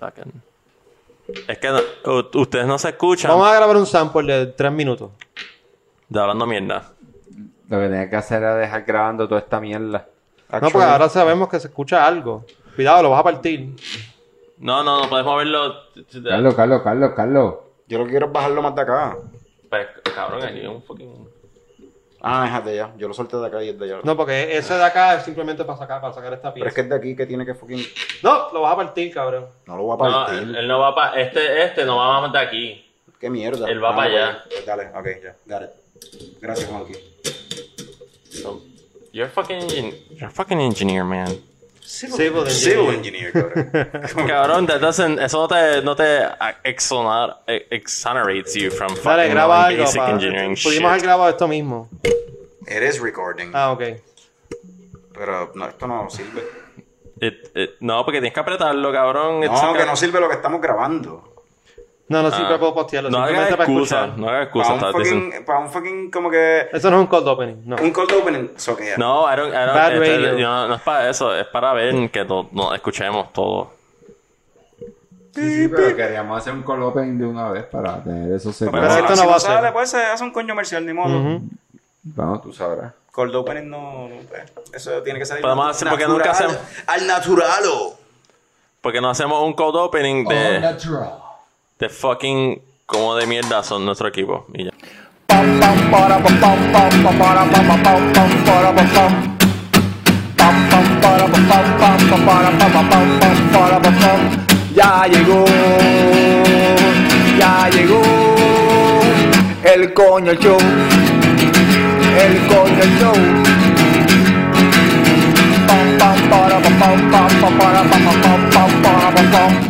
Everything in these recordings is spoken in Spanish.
fucking. Es que no- u- ustedes no se escuchan Vamos a grabar un sample de tres minutos. de hablando mierda. Lo que tenía que hacer era dejar grabando toda esta mierda. No, porque ahora sabemos que se escucha algo. Cuidado, lo vas a partir. No, no, no podemos verlo. Carlos, Carlos, Carlos, Carlos. Yo lo que quiero es bajarlo más de acá. Pero, cabrón, aquí hay un fucking. Ah, es de allá. Yo lo solté de acá y es de allá. No, porque ese de acá es simplemente para sacar, para sacar esta Pero pieza. es que es de aquí que tiene que fucking... No, lo vas a partir, cabrón. No lo voy a No, partir. él, él no va para. Este, este no va más de aquí. Qué mierda. Él va Ah, para allá. pues Dale, ok, ya. Got it. Gracias. So, you're a fucking. You're a fucking engineer, man. Civil Civil engineer. engineer, cabrón. Cabrón, that doesn't, eso no te, no te exonar, eh, exonerates you from Dale, fucking graba knowing algo. basic pa- engineering Pudimos shit. haber grabado esto mismo. It is recording. Ah, ok. Pero no, esto no sirve. It- it- no, porque tienes que apretarlo, cabrón. No, que no sirve lo que estamos grabando. No, no siempre Ah. puedo postearlo. No hagas excusa, escuchar. no hagas excusa. Para un, fucking, para un fucking como que... Eso no es un cold opening. No. Un cold opening. Soquea. No, I don't, I don't- Bad este, radio. no, no es para eso, es para ver que no, no escuchemos todo. Sí, sí, pero queríamos hacer un call open de una vez para tener eso Pero, Pero si esto no, si va a ser. sale, pues se hace un coño comercial, ni modo. Ujú. Vamos, tú sabrás. Cold opening no, no, pues, eso tiene que salir Podemos hacer- porque nunca hacemos- al naturalo. Porque no hacemos un code opening de, de fucking como de mierda son nuestro equipo. Y ya. Ya llegó, ya llegó el coño show, el coño show. Pam, pam, para, pam, pam, pam, para, pam, pam, pam, para. Pam,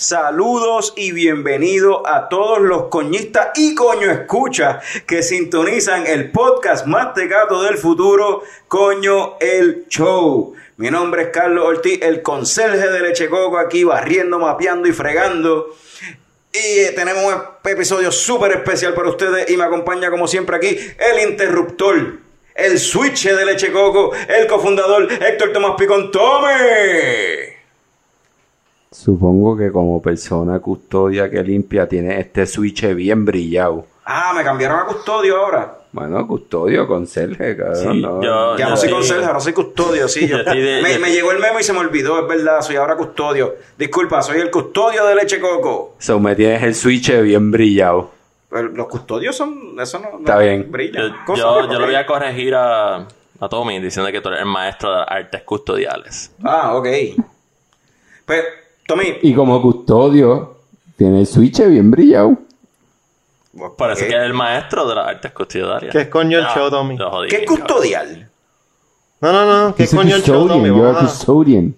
Saludos y bienvenido a todos los coñistas y coño escuchas que sintonizan el podcast más tecato del futuro, Coño el Show. Mi nombre es Carlos Ortiz, el conserje de Leche Coco, aquí barriendo, mapeando y fregando. Y tenemos un episodio súper especial para ustedes y me acompaña como siempre aquí el interruptor, el switch de Leche Coco, el cofundador Héctor Tomás Picón Tome. Supongo que como persona custodia que limpia tiene este switch bien brillado. Ah, me cambiaron a custodio ahora. Bueno, custodio, conserje, cabrón. Sí, no. yo- Ya no sí. soy conserje, ahora soy custodio, sí. yo- Yo de- me, yo- me llegó el memo y se me olvidó, es verdad, soy ahora custodio. Disculpa, soy el custodio de leche coco. So, me tienes el switch bien brillado. Pero los custodios son, eso no, no Está bien. brilla. Yo, yo, yo le voy a corregir a, a Tommy diciendo que tú eres el maestro de las artes custodiales. Ah, ok. Pues, Tommy. Y como custodio, tiene el switch bien brillado. Parece ¿qué? que es el maestro de las artes custodiales. ¿Qué coño el Ah, show, Tommy? jodí ¿Qué es custodial? No, no, no. ¿Qué He's a coño el show, custodian, Tommy? you're a- custodian.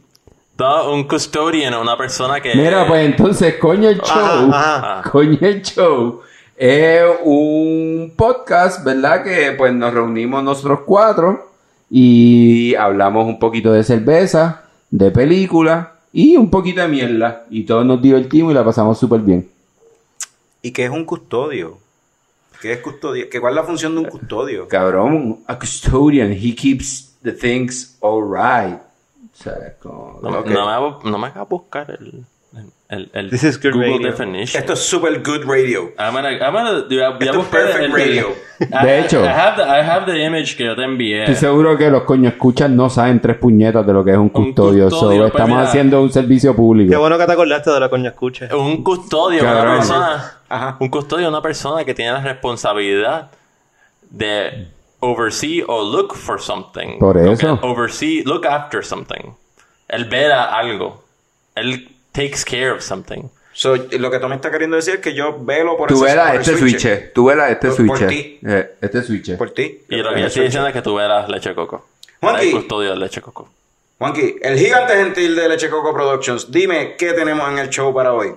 No, un custodian, una persona que... Mira, pues entonces, coño el show. Ajá, ajá. Coño el show. Es un podcast, ¿verdad? Que pues nos reunimos nosotros cuatro y hablamos un poquito de cerveza, de película y un poquito de mierda. Y todos nos divertimos y la pasamos súper bien. ¿Y qué es un custodio? ¿Qué es custodio? ¿Qué, ¿Cuál es la función de un custodio? Cabrón, a custodian, he keeps the things alright. O sea, como... No, Ok. no me, hago- no me hagas buscar el, el, el This is good Google radio. definition. Esto es super good radio. I'm gonna, I'm gonna, voy a- voy a Esto es buscar perfect el- radio. I- De hecho. I have, the, I have the image que yo te envié. Estoy seguro que los coños escuchan no saben tres puñetas de lo que es un custodio. Pues, estamos mira. haciendo un servicio Qué público. bueno que te acordaste de la coña escucha. Un custodio, una persona. Ajá. Un custodio, una persona que tiene la responsabilidad de oversee o look for something. Por eso. Oversee, look after something. Él vera algo. Él takes care of something. So, lo que Tommy está queriendo decir es que yo velo por tú ese, velas por este switch. Tú velas este switch. Por ti. Eh, este switch. Por ti. Y lo que yo estoy diciendo es que tú velas leche coco. Juanqui. El custodio de leche coco. Juanqui, el gigante gentil de Leche Coco Productions. Dime, ¿qué tenemos en el show para hoy?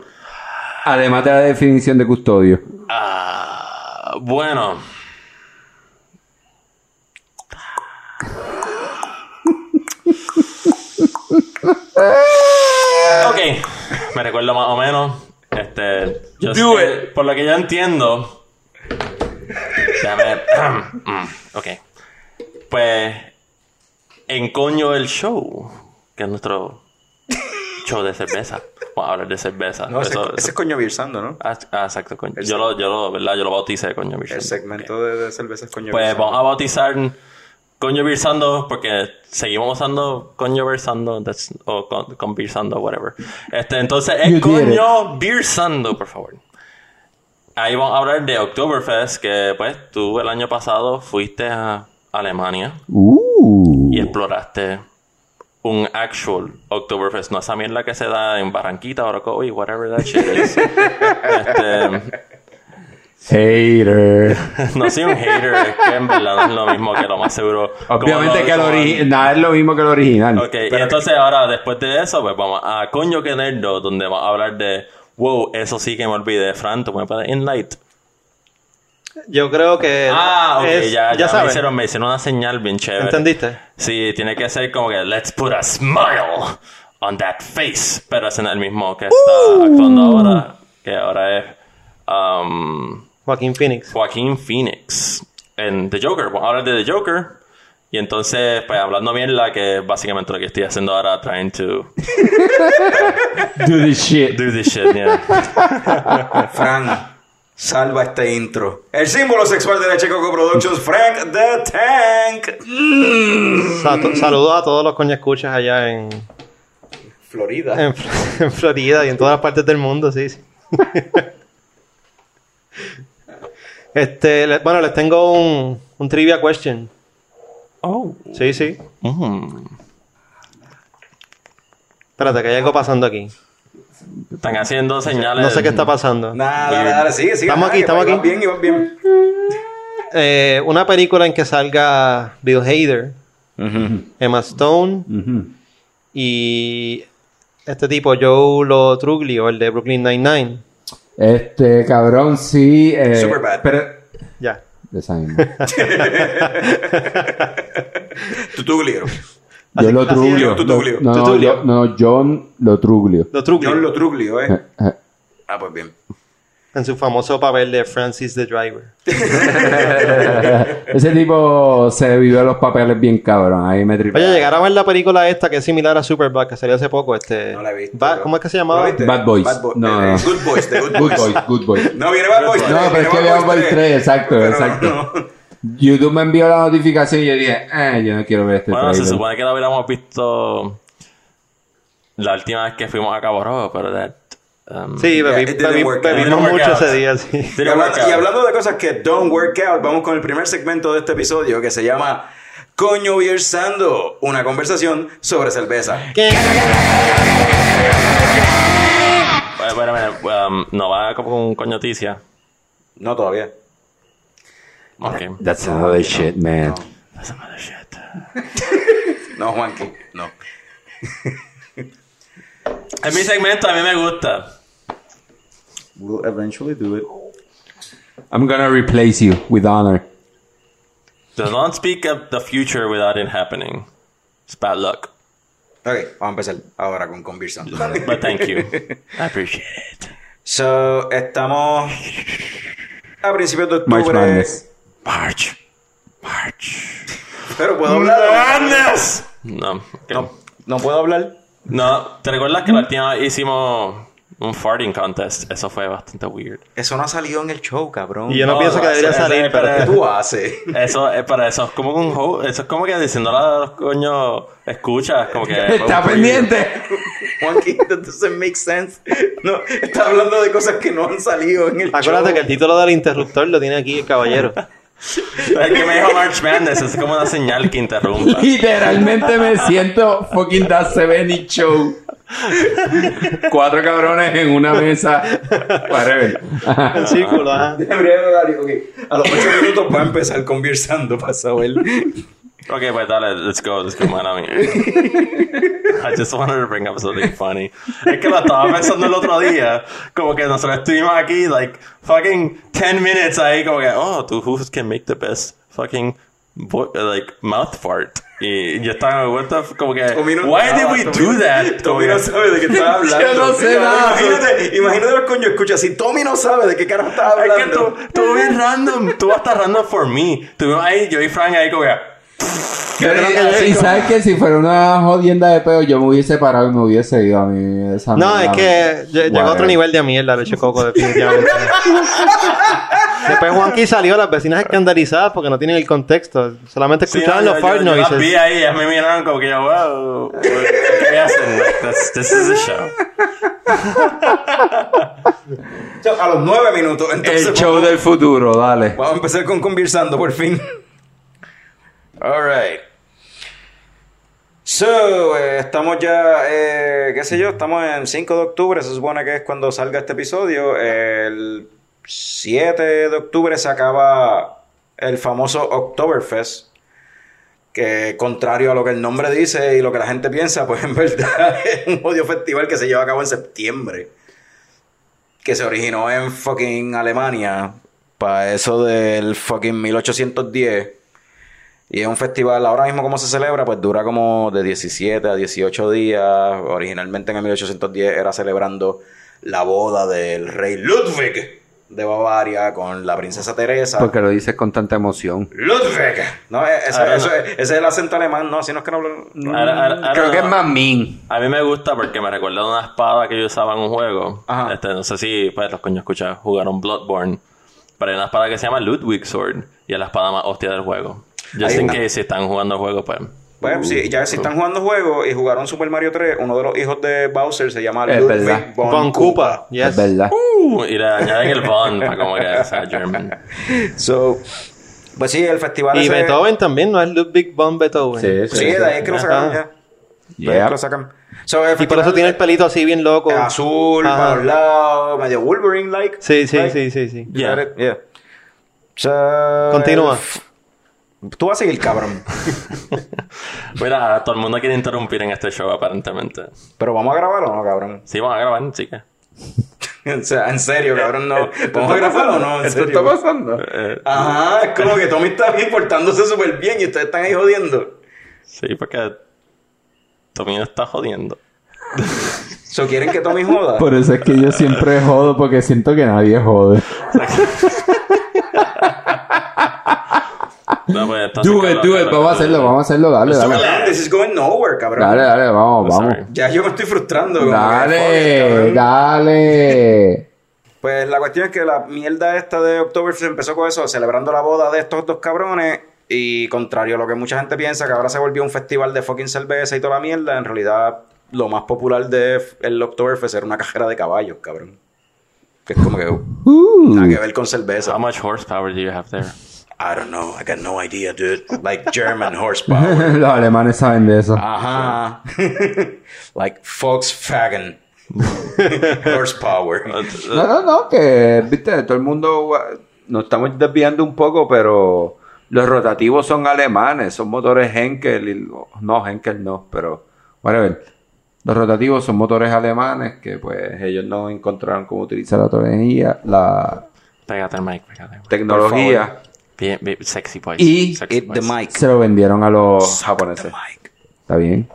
Además de la definición de custodio. Ah, bueno. me recuerdo más o menos. Este, yo Do sé- por lo que yo entiendo. Déjame. ok. Pues. En coño el show. Que es nuestro show de cerveza. Vamos a hablar de cerveza. No, ese, Eso- ese eso- es coño Virsando, ¿no? Ah, ah, exacto, coño. El Yo lo, yo lo, ¿verdad? Yo lo bauticé coño El Virsando. segmento de, de cervezas coño Pues Virsando. vamos a bautizar Coño Virsando porque seguimos usando that's- o con, con Virsando, whatever. Este, entonces es Virsando, por favor. Ahí vamos a hablar de Oktoberfest, que pues tú el año pasado fuiste a Alemania Uh. y exploraste un actual Oktoberfest, no esa mierda que se da en Barranquita, Orocovi, whatever that shit is. este, Hater. no soy un hater, es que en verdad no es lo mismo que lo más seguro. Obviamente que el original. Nada es lo mismo que el original. Ok, y entonces ahora, después de eso, pues vamos a Coño que Nerdo, donde vamos a hablar de. Wow, eso sí que me olvidé. Fran, ¿tú me puedes enlight? Yo creo que. Ah, ok, es- ya, ya, me, sabes. hicieron, me hicieron una señal bien chévere. ¿Entendiste? Sí, tiene que ser como que let's put a smile on that face. Pero es en el mismo que está actuando ahora, que ahora es um, Joaquín Phoenix. Joaquín Phoenix en The Joker. Vamos a hablar de The Joker. Y entonces, pues hablando bien la que es básicamente lo que estoy haciendo ahora, trying to Do this shit. do this shit, yeah. Frank, salva este intro. El símbolo sexual de la Checoco Productions, Frank the Tank. Sa- Saludos a todos los coño escuchas allá en, Florida. en, Fl- en Florida y en todas partes del mundo, sí. sí. este, le- bueno, les tengo un, un trivia question. Oh. Sí, sí. Mm. Espérate, que hay algo pasando aquí. Están haciendo señales. No sé qué está pasando. Nada, dale, dale, sigue, sigue. Estamos Nada, aquí, que estamos vas aquí. bien y vas bien. Eh, una película en que salga Bill Hader, Emma Stone Ujú. y este tipo, Joe Lo Truglio, el de Brooklyn Nine-Nine. Este cabrón sí. Eh, Superbad. Pero. Ya. de esa misma. Tutuglio. Yo lo truglio. No, no, no, John lo truglio. Lo Truglio. John lo Truglio, Eh, ¿eh? eh. Ah, pues bien. En su famoso papel de Francis the Driver. Ese tipo se vivió los papeles bien cabrón. Ahí me tripé. Oye, llegaron a ver la película esta que es similar a Superbad, que salió hace poco. Este, No la he visto. Ba- ¿Cómo es que se ¿Lo llamaba? Bad Boys. Bad Boys. No, Eh, no. Good Boys, de Good Good Boys. Boys, Good Boys. No, viene Bad Boys 3. No, pero es que viene Bad Boys 3, exacto, Pero exacto. no. YouTube me envió la notificación y yo dije, eh, yo no quiero ver este Bueno, se supone que lo hubiéramos visto la última vez que fuimos a Cabo Rojo, pero that. Um, Sí, bebimos mucho out. ese día, sí. Y hablando, y de cosas que don't work out, vamos con el primer segmento de este episodio que se llama Coño Viersando, una conversación sobre cerveza. Bueno, bueno, bueno, um, no va como con coñoticia. No todavía. Ok. That's another shit, man. That's some other shit. No, Juanqui, no. Es mi segmento, a mí me gusta. We'll eventually do it. I'm gonna replace you with honor. Do not speak of the future without it happening. It's bad luck. Ok, vamos a empezar ahora con Conversando. But thank you. I appreciate it. So, estamos a principios de March. Madness. March. March. Pero puedo hablar. Madness. No. No, no puedo hablar. No, ¿te recuerdas que la última vez hicimos un farting contest? Eso fue bastante weird. Eso no ha salido en el show, cabrón. Y yo no, pienso que debería eso- salir, eso- pero... ¿Qué tú haces? Eso es para eso es como un ho- eso es como que diciéndole a los coños escuchas como que Está pendiente. Juanqui, that doesn't make sense. No, está hablando de cosas que no han salido en el Acuérdate show. que el título del interruptor lo tiene aquí el caballero. Es que me dijo March Madness, es como una señal que interrumpa. Literalmente me siento fucking That 70 Show. Cuatro cabrones en una mesa. Whatever. El círculo, ajá. A los 8 minutos va a empezar conversando para saber. Ok, pues dale, let's go, let's go, man, a mí. I just wanted to bring up something funny. Es que lo estaba pensando el otro día, como que nosotros estuvimos aquí, like, fucking 10 minutes ahí, como que, oh, tú, who can make the best fucking, like, mouth fart? Y yo estaba, what the f- como que, no why did we Tommy- do that? Tommy no sabe de qué estaba hablando. Yo no sé nada. Imagínate, imagínate los coño escucha. Si Tommy no sabe de qué carajo estaba Es que hablando. tú, tú bien random, tú vas a estar random for me. Tuvimos ahí, yo y Frank ahí como que, Y sabes que si fuera una jodienda de peo, yo me hubiese parado y me hubiese ido a mí. Esa No, es que lle- llegó a otro nivel de mierda leche coco, definitivamente. Después Juanqui salió, las vecinas escandalizadas porque no tienen el contexto. Solamente Sí, escuchaban no, los fart yo- yo las noises. vi ahí, ellas me miraron como que yo, wow, ¿qué hacen? Like, that's- this is a show. A los nueve minutos. Entonces, El show vamos, del futuro, dale. vamos a empezar con conversando por fin. Alright. So, eh, estamos ya, eh, qué sé yo, estamos en 5 de octubre, se supone que es cuando salga este episodio. El 7 de octubre se acaba el famoso Oktoberfest. Que contrario a lo que el nombre dice y lo que la gente piensa, pues en verdad es un odio festival que se lleva a cabo en septiembre. Que se originó en fucking Alemania. Para eso del fucking 1810. Y es un festival, ahora mismo como se celebra, pues dura como de 17 a 18 días. Originalmente en el 1810 era celebrando la boda del rey Ludwig de Bavaria con la princesa Teresa. Porque lo dices con tanta emoción. Ludwig. No, eh, eso, Ah, eso no. es, ese es el acento alemán, no, si no es que no hablo. no. Ahora- Creo que es más min. A mí me gusta porque me recuerda una espada que yo usaba en un juego. Ajá. Este, no sé si pues, los coños escuchan, jugaron Bloodborne. Pero hay una espada que se llama Ludwig Sword y es la espada más hostia del juego. In una- case si están jugando el juego, pues. Bueno, sí, ya si están jugando juegos y jugaron Super Mario 3, uno de los hijos de Bowser se llama Ludwig von, Von Koopa. Koopa, yes. Es verdad. Uh, y le añaden el Von para como que sea German. So, pues sí, el festival Y ese- Beethoven también, no es Ludwig von Beethoven. Sí, Sí, de ahí es que lo sacaron Ajá. ya. De ahí es Yeah. que lo sacan. So, Y por eso tiene el pelito así bien loco. azul, Ajá. para los lados, medio Wolverine-like. Sí, sí, sí, sí, sí. Yeah. Yeah. So, Continúa. Tú vas a seguir, cabrón. Mira, todo el mundo quiere interrumpir en este show, aparentemente. Pero vamos a grabar o no, cabrón. Sí, vamos a grabar, sí que. o sea, en serio, cabrón, no. ¿Vamos a grabar o no? En ¿Esto serio. está pasando? Ajá, es como que Tommy está bien portándose súper bien y ustedes están ahí jodiendo. Sí, porque Tommy me está jodiendo. So, ¿quieren que Tommy joda? Por eso es que yo siempre jodo porque siento que nadie jode. No, pues, entonces, Do it, Carlos, do it. Carlos, Vamos a hacerlo, vamos a hacerlo. Dale, dale. Man, this is going nowhere, cabrón. Dale, dale, vamos, vamos. Sorry. Ya yo me estoy frustrando. Dale, dale. Pues la cuestión es que la mierda esta de Oktoberfest empezó con eso, celebrando la boda de estos dos cabrones. Y contrario a lo que mucha gente piensa, que ahora se volvió un festival de fucking cerveza y toda la mierda, en realidad lo más popular de el Oktoberfest era una cajera de caballos, cabrón. Que es como que uh, nada que ver con cerveza. How much horsepower do you have there? I don't know, I got no idea, dude. Like German horsepower. Los alemanes saben de eso. Ajá. like Volkswagen horsepower. No, no, no, que, viste, todo el mundo, uh, nos estamos desviando un poco, pero los rotativos son alemanes, son motores Henkel, y, no, Henkel no, pero, whatever. Los rotativos son motores alemanes que, pues, ellos no encontraron cómo utilizar la tecnología, la Pégate el mic, pégate. tecnología, Bien, bien, sexy voice. y Sexy Hit the voice. mic. se lo vendieron a los The japoneses. mic. ¿Está bien?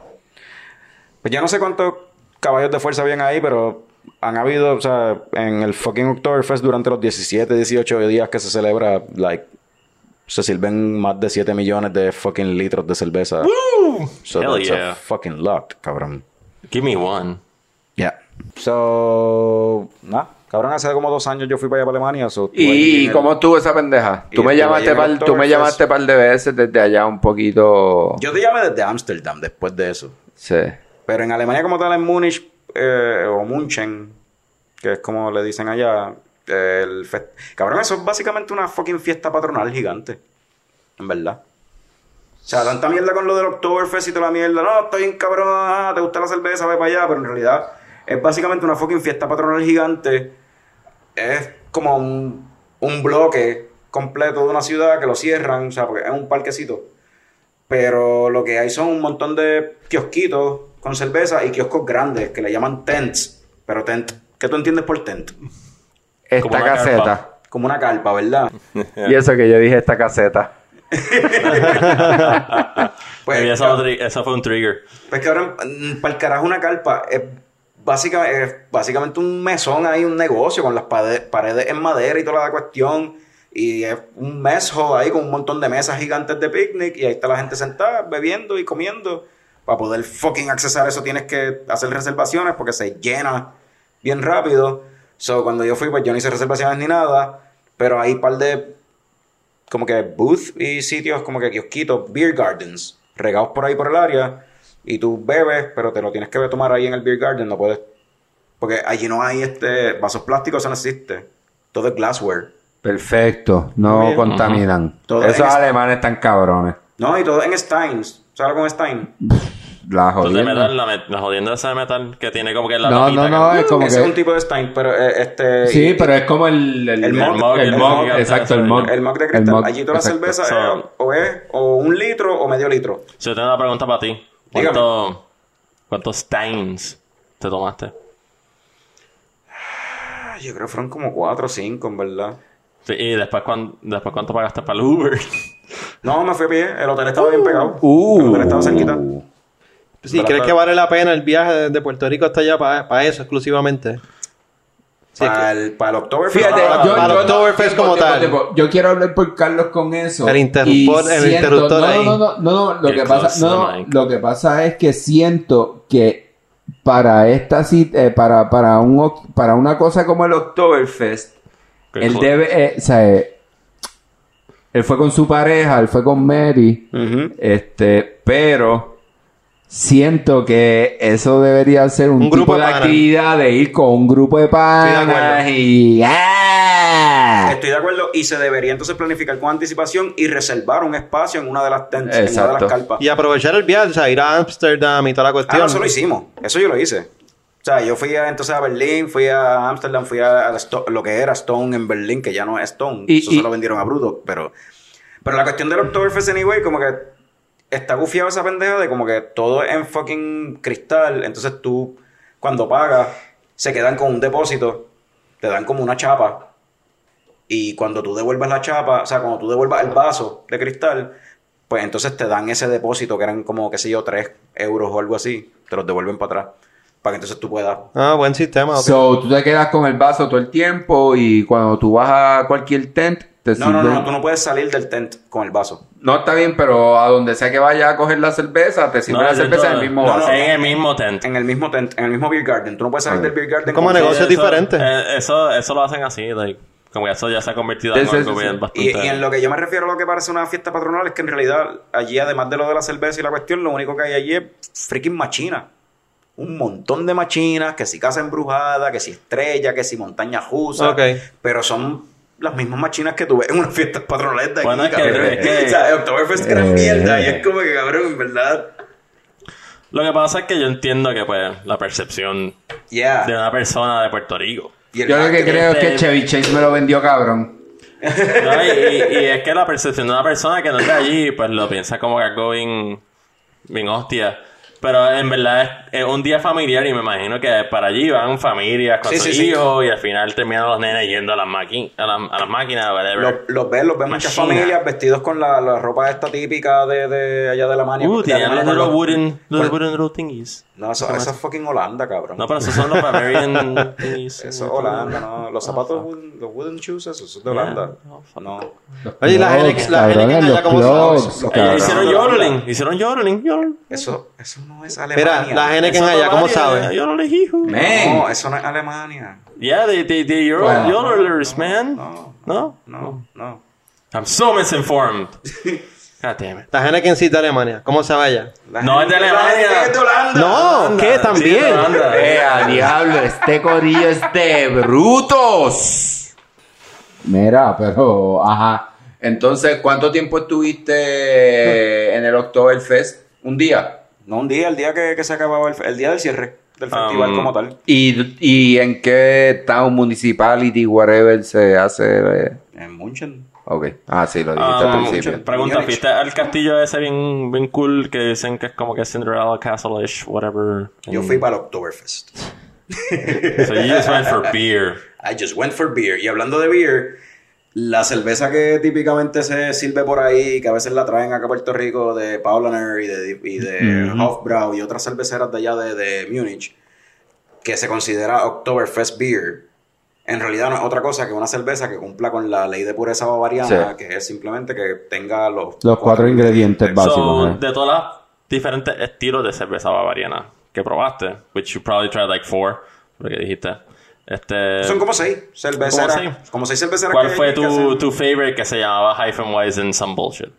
Pues ya no sé cuántos caballos de fuerza habían ahí, pero han habido, o sea, en el fucking Oktoberfest durante los 17, 18 días que se celebra, like, se sirven más de 7 millones de fucking litros de cerveza. So Hell that's a yeah. fucking lot, cabrón. Give me one. Yeah. So, nada, cabrón, hace como dos años yo fui para allá para Alemania. So, ¿Y el- cómo estuvo esa pendeja? Tú me llamaste par, tú me llamaste par de veces desde allá un poquito. Yo te llamé desde Ámsterdam después de eso. Sí. Pero en Alemania como tal, en Múnich eh, o München, que es como le dicen allá, eh, el fest- cabrón, eso es básicamente una fucking fiesta patronal gigante. En verdad. O sea, tanta mierda con lo del Oktoberfest y toda la mierda. No, estoy bien cabrón, ah, te gusta la cerveza, ve para allá. Pero en realidad es básicamente una fucking fiesta patronal gigante. Es como un, un bloque completo de una ciudad que lo cierran, o sea, porque es un parquecito. Pero lo que hay son un montón de kiosquitos con cerveza y kioscos grandes que le llaman tents. Pero tent, ¿qué tú entiendes por tent? Esta caseta. carpa. Como una carpa, ¿verdad? Y eso que yo dije esta caseta. Pues, eso fue un trigger. Pues que ahora, para el carajo, una carpa es básicamente, es básicamente un mesón ahí, un negocio con las paredes en madera y toda la cuestión. Y es un mess hall ahí con un montón de mesas gigantes de picnic. Y ahí está la gente sentada, bebiendo y comiendo. Para poder fucking accesar eso tienes que hacer reservaciones porque se llena bien rápido. So, cuando yo fui, pues yo no hice reservaciones ni nada. Pero hay un par de como que booth y sitios como que kiosquitos, beer gardens, regados por ahí por el área, y tú bebes, pero te lo tienes que tomar ahí en el beer garden, no puedes, porque allí no hay este vasos plásticos, eso no existe, todo es glassware. Perfecto, no Bien. contaminan. Todo Esos es- alemanes están cabrones. No, y todo en Steins, ¿sabes algo con Stein? La jodienda. metal, la, jodienda esa de metal que tiene como que la No, no, no, que- es como Ese que... es un tipo de Stein, pero eh, este... Sí, y- pero es como el... El, El mug, mug, el el mug, mug, exacto, el mug. El mug de cristal, mug, allí toda la cerveza So- es, o es o un litro o medio litro. Yo tengo una pregunta para ti. ¿Cuánto, ¿Cuántos Steins te tomaste? Ah, Yo creo que fueron como cuatro o cinco, en verdad. Sí, y después, cuán- después cuánto pagaste para el Uber. No, me fui a pie, el hotel estaba bien pegado. Uh. El hotel estaba cerquita. Si crees que vale la pena el viaje de, de Puerto Rico hasta allá para eso exclusivamente. Sí, Para el, para el Oktoberfest. Fíjate, ah, yo, para Oktoberfest como tiempo, tal. tiempo. Yo quiero hablar por Carlos con eso. El interruptor- y el siento- interruptor no, ahí. No, no, no, no, lo que pasa, no, lo que pasa es que siento que para esta cita, eh, para, para un, para una cosa como el Oktoberfest, Qué él cool. debe, eh, o sea, eh, él fue con su pareja, él fue con Mary, este, pero siento que eso debería ser un, Un grupo tipo de de panas. actividad de ir con un grupo de de acuerdo. panas y ¡ah! Estoy de acuerdo y se debería entonces planificar con anticipación y reservar un espacio en una de las tents, en una de las carpas. Y aprovechar el viaje, o sea, ir a Amsterdam y toda la Ah, cuestión. no, eso lo hicimos. Eso yo lo hice. O sea, yo fui a, entonces a Berlín, fui a Ámsterdam, fui a, lo que era Stone en Berlín, que ya no es Stone. Y- eso y- se lo vendieron a Bruto. Pero, pero la cuestión del Oktoberfest, anyway, como que está gufiado esa pendeja de como que todo es en fucking cristal. Entonces tú, cuando pagas, se quedan con un depósito, te dan como una chapa. Y cuando tú devuelvas la chapa, o sea, cuando tú devuelvas el vaso de cristal, pues entonces te dan ese depósito que eran como, qué sé yo, 3 euros o algo así. Te los devuelven para atrás. Para que entonces tú puedas. Ah, buen sistema. ok. So, tú te quedas con el vaso todo el tiempo y cuando tú vas a cualquier tent, te No, no, no, tú no puedes salir del tent con el vaso. No, está bien, pero a donde sea que vaya a coger la cerveza, te sirve No, la cerveza en el mismo no, vaso. no. En el mismo tent. En el mismo tent, en el mismo beer garden. Tú no puedes salir del beer garden. Como con- negocio Eso- diferente. eh, Eso, eso lo hacen así, like, como eso ya se ha convertido en Sí, sí, algo sí, bien sí. bastante... Y, y en lo que yo me refiero a lo que parece una fiesta patronal es que en realidad allí, además de lo de la cerveza y la cuestión, lo único que hay allí es freaking machina. Un montón de machinas, que si casa embrujada, que si estrella, que si montaña rusa. Ok. Pero son las mismas machinas que tú ves en unas fiestas patronales de aquí, Bueno, es que- cabrón. es que- O sea, Oktoberfest Eh. mierda y es como que, cabrón, en verdad... Lo que pasa es que yo entiendo que, pues, la percepción Yeah. de una persona de Puerto Rico. Yo lo que creo es que Chevy Chase me lo vendió cabrón. No, y, y- y es que la percepción de una persona que no es de allí, pues lo piensa como que algo bien, bien hostia. Pero en verdad es, es un día familiar y me imagino que para allí van familias con Sí, sus sí, sí. hijos y al final terminan los nenes yendo a las, maqui- a las, a las máquinas, whatever. Los, los ves, los ves muchas familias vestidos con la, la ropa esta típica de, de allá de Alemania. Uh, De tienen los little wooden, little con- wooden little thingies. No, eso, eso es fucking Holanda, cabrón. No, pero esos son los Bavarian thingies. Eso es Holanda, no. Los zapatos, los wooden shoes, esos son de Holanda. Oh. No. Oye, ¿y la Clogs, Henneken- la cabrones, Henneken allá cabrón. hicieron yodeling, hicieron yodeling, yodeling. Eso, eso no es Alemania. Mira, la Henneken Eso es allá, ¿cómo sabe? yodeling, hijo. Man. No, eso no es Alemania. Yeah, they, they, they, you're Bueno. yodelers, man. No, No? no, no. I'm so misinformed. God damn it. La Henneken sí de Alemania. ¿Cómo se vaya? No, es de la Alemania. Henneken es de Holanda. No, Holanda. ¿qué? Sí, También. de Holanda. ¡Eh, a diablo! Este corillo es de brutos. Mira, pero, ajá. Entonces, ¿cuánto tiempo estuviste en el Oktoberfest? ¿Un día? No, un día, el día que, que se acababa el, el día del cierre del festival Um, como tal. ¿Y, y en qué town, municipality, whatever, se hace? eh? En Munchen. Ok. Ah, sí, lo dijiste Ah, al principio. Pregunta, Múnich. ¿fuiste al castillo ese bien, bien cool que dicen que es como que Cinderella Castle-ish, whatever? Yo fui para el Oktoberfest. So you just went for beer. I just went for beer. Y hablando de beer, La cerveza que típicamente se sirve por ahí, que a veces la traen acá a Puerto Rico de Paulaner y de, y de Hofbrau y otras cerveceras de allá de, de Múnich, que se considera Oktoberfest Beer, en realidad no es otra cosa que una cerveza que cumpla con la ley de pureza bavariana, Sí. que es simplemente que tenga los, Los cuatro ingredientes básicos. So, ¿eh? de todos los diferentes estilos de cerveza bavariana que probaste, which you probably tried like four, lo que dijiste. Este, Son como seis cerveceras. ¿Cómo Como seis? seis cerveceras ¿Cuál que- fue tu, tu favorite que se llamaba Hyphen Weizen Some Bullshit?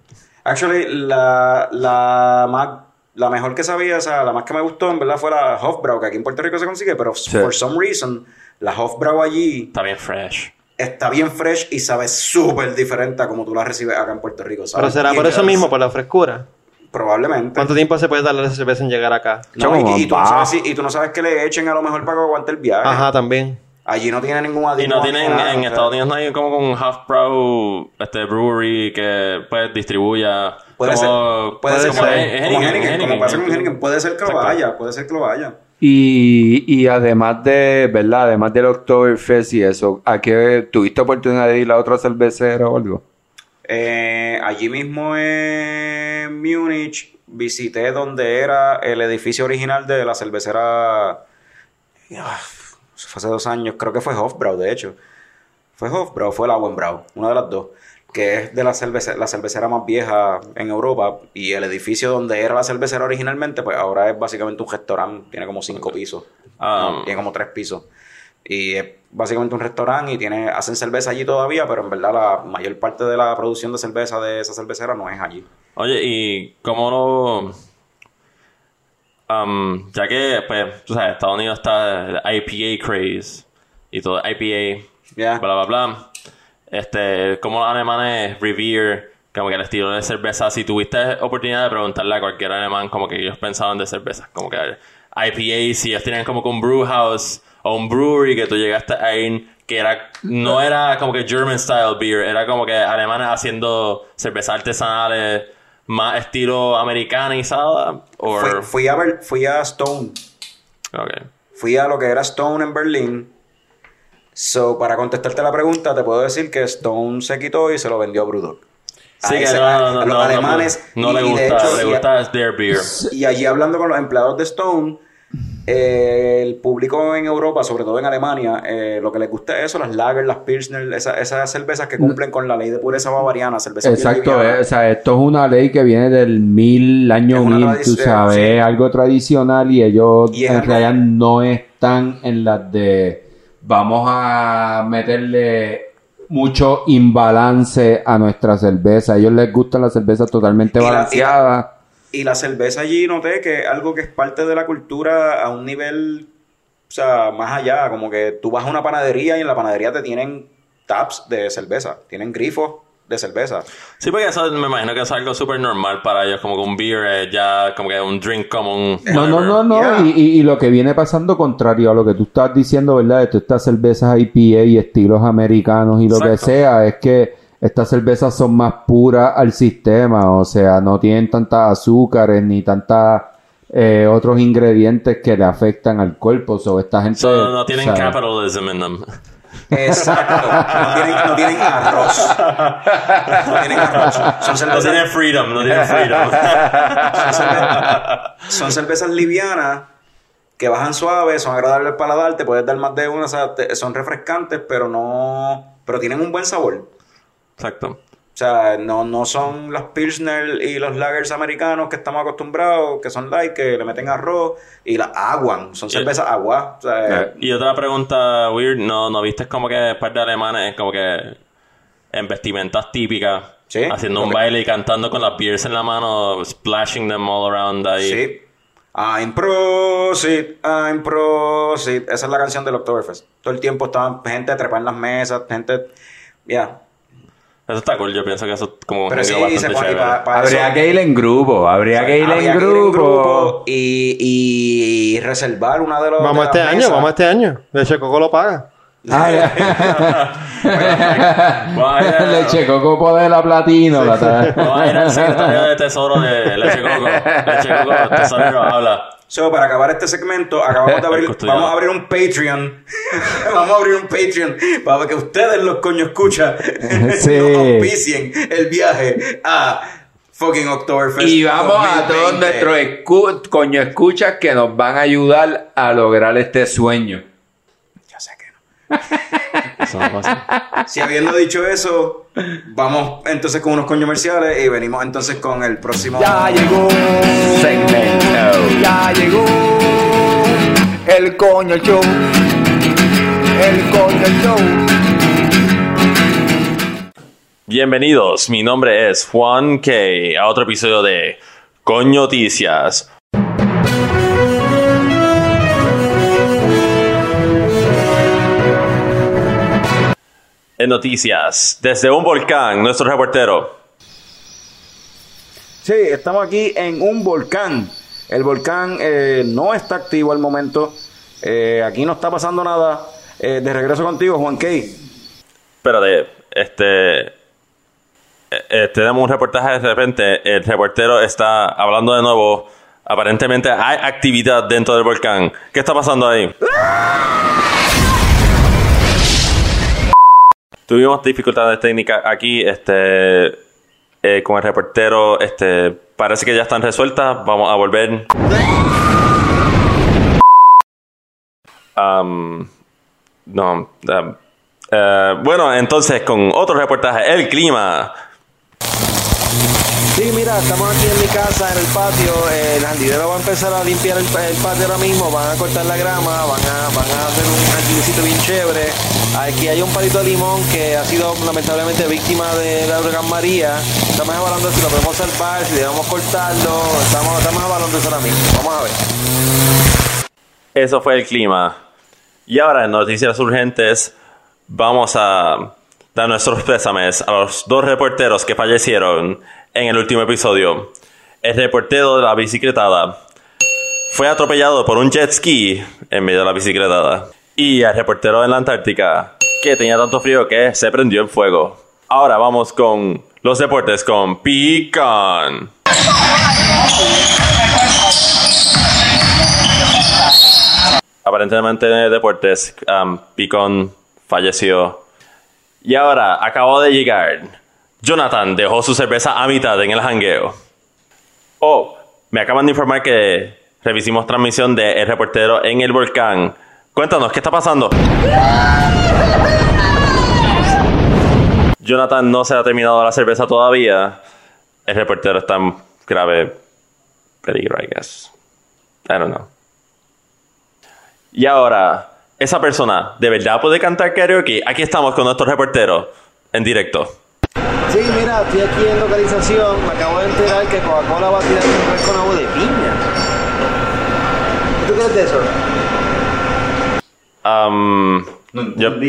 Actually, la, la más la mejor que sabía, o sea, la más que me gustó, en verdad, fue la Hofbrau, que aquí en Puerto Rico se consigue, pero for some reason, la Hofbrau allí Está bien fresh. está bien fresh y sabe súper diferente a como tú la recibes acá en Puerto Rico. Pero será por eso mismo, por la frescura. Probablemente. ¿Cuánto tiempo se puede darle a esa cerveza en llegar acá? No, y, y tú no sabes si- y tú no sabes que le echen a lo mejor para que aguante el viaje. Ajá, también. Allí no tiene ningún Y aditivo. no tienen, nada, o en sea, Estados Unidos no hay como un half pro este, brewery que pues distribuya. Puede ser, puede ser como como como pasa con puede ser que lo vaya, puede ser que lo vaya. Y, y además de, ¿verdad? Además del Oktoberfest y eso, ¿a qué tuviste oportunidad de ir a otra cervecera o algo? Eh, allí mismo en Múnich visité donde era el edificio original de la cervecera. Ah, Fue hace dos años, creo que fue Hofbrau, de hecho. Fue Hofbrau, fue Lauenbrau, una de las dos. Que es de la, cervece- la cervecera más vieja en Europa. Y el edificio donde era la cervecera originalmente, pues ahora es básicamente un restaurante. Tiene como cinco pisos. No, tiene como tres pisos. Y es básicamente un restaurante y tiene, hacen cerveza allí todavía, pero en verdad la mayor parte de la producción de cerveza de esa cervecera no es allí. Oye, ¿y cómo no...? Um, ya que, pues, tú sabes, Estados Unidos está el IPA craze y todo, IPA, Ya. bla, bla, bla. Este, como los alemanes revere como que el estilo de cerveza, si tuviste oportunidad de preguntarle a cualquier alemán como que ellos pensaban de cerveza, como que IPA, si ellos tenían como que un brew house un brewery que tú llegaste a ir que era, no era como que German style beer, era como que alemanes haciendo cervezas artesanales más estilo americanizada, o Fui, fui a ver, fui a Stone. okay. Fui a lo que era Stone en Berlín. So, para contestarte la pregunta, te puedo decir que Stone se quitó y se lo vendió a Brewdog. Sí, que no, no, a no, los no, alemanes. no, y- le gusta, hecho, le gusta their beer. Y allí hablando con los empleados de Stone, eh, el público en Europa, sobre todo en Alemania, eh, lo que les gusta es eso, las Lager, las Pilsner, esa- esas cervezas que cumplen con la ley de pureza bavariana, cervezas bien Exacto, eh, o sea, esto es una ley que viene del mil, año mil, tú sabes, sí. algo tradicional y ellos Y en realidad no están en las de vamos a meterle mucho imbalance a nuestra cerveza. A ellos les gustan las cervezas totalmente la- y la- cerveza allí noté que es algo que es parte de la cultura a un nivel, o sea, más allá, como que tú vas a una panadería y en la panadería te tienen taps de cerveza, tienen grifos de cerveza. Sí, porque eso me imagino que es algo súper normal para ellos, como que un beer es ya como que un drink común. No, no, no, no. Yeah. Y, y- y lo que viene pasando contrario a lo que tú estás diciendo, ¿verdad? De todas estas cervezas IPA y estilos americanos y lo que sea, es que estas cervezas son más puras al sistema. O sea, no tienen tantas azúcares ni tantas eh, otros ingredientes que le afectan al cuerpo. So, esta gente. So, no tienen ¿sabes? capitalism in them. Exacto. no, tienen, no tienen arroz. No tienen arroz. Son No cervezas, tienen freedom, no tienen freedom. son cerve- son cervezas livianas que bajan suaves, son agradables al paladar, te puedes dar más de una, o sea, te- son refrescantes, pero no, pero tienen un buen sabor. Exacto. O sea, no, no son las Pilsner y los lagers americanos que estamos acostumbrados, que son light, que le meten arroz y las aguan, son Yeah. cervezas agua. O sea, Eh. Y otra pregunta weird, ¿no, no viste como que par de alemanes como que en vestimentas típicas, Sí, haciendo un que- baile y cantando con las beers en la mano, splashing them all around ahí? sí. I'm Prosit, I'm Prosit. Esa es la canción del Oktoberfest. Todo el tiempo estaban gente trepada en las mesas, gente... Ya. Eso está cool, yo pienso que eso es como Pero sí, se pone pa- pa- Habría eso- que ir en grupo, habría que ir en que ir en grupo. grupo y, y reservar una de los Vamos de este las año, mesas. vamos este año. De hecho, Coco lo paga. Ah, Vamos a ir a- Leche Coco Poder la Platino. la tra- Vamos a ir al secretario de tesoro de Leche Coco. Leche Coco, tesorero, habla. So, para acabar este segmento, acabamos de abrir, vamos a abrir un Patreon. vamos a abrir un Patreon para que ustedes, los coño escucha, Sí. nos auspicien el viaje a fucking Oktoberfest. Y vamos a 2020. todos nuestros escu- coño escuchas que nos van a ayudar a lograr este sueño. Ya sé que no. Eso no pasa. Si habiendo dicho eso, vamos entonces con unos comerciales y venimos entonces con el próximo. Ya llegó, Segmento. ya llegó el coño show, el coño show. Bienvenidos, mi nombre es Juan K. a otro episodio de Coñoticias. En noticias, desde un volcán, nuestro reportero. Sí, estamos aquí en un volcán. El volcán eh, no está activo al momento. Eh, aquí no está pasando nada. Eh, de regreso contigo, Juan Key. Espérate, este. tenemos un reportaje de repente. El reportero está hablando de nuevo. Aparentemente hay actividad dentro del volcán. ¿Qué está pasando ahí? Tuvimos dificultades técnicas aquí, este, eh, con el reportero, este, parece que ya están resueltas. Vamos a volver. Am, no. um, eh, bueno, entonces con otro reportaje, el clima. Sí, mira, estamos aquí en mi casa, en el patio. eh, el jardinero va a empezar a limpiar el, el patio ahora mismo. Van a cortar la grama, van a, van a hacer un jardíncito bien chévere. Aquí hay un palito de limón que ha sido lamentablemente víctima de la huracán María. Estamos evaluando si lo podemos salvar, si debemos cortarlo. Estamos, estamos evaluando eso ahora mismo. Vamos a ver. Eso fue el clima. Y ahora en noticias urgentes vamos a dar nuestros pésames a los dos reporteros que fallecieron en el último episodio. El reportero de la bicicletada fue atropellado por un jet ski en medio de la bicicletada. Y el reportero en la Antártica que tenía tanto frío que se prendió en fuego. Ahora vamos con los deportes con Pican. Aparentemente en deportes, um, Picón falleció. Y ahora, acabo de llegar. Jonathan dejó su cerveza a mitad en el jangueo. Oh, me acaban de informar que revisimos transmisión de El Reportero en el volcán. Cuéntanos, ¿qué está pasando? Jonathan no se ha terminado la cerveza todavía. El reportero está en grave peligro, I guess. I don't know. Y ahora, esa persona de verdad puede cantar karaoke. Aquí estamos con nuestro reportero en directo. Sí, mira, estoy aquí en localización. Me acabo de enterar que Coca-Cola va a tirar un refresco nuevo de piña. ¿Tú crees de eso? Um, yo,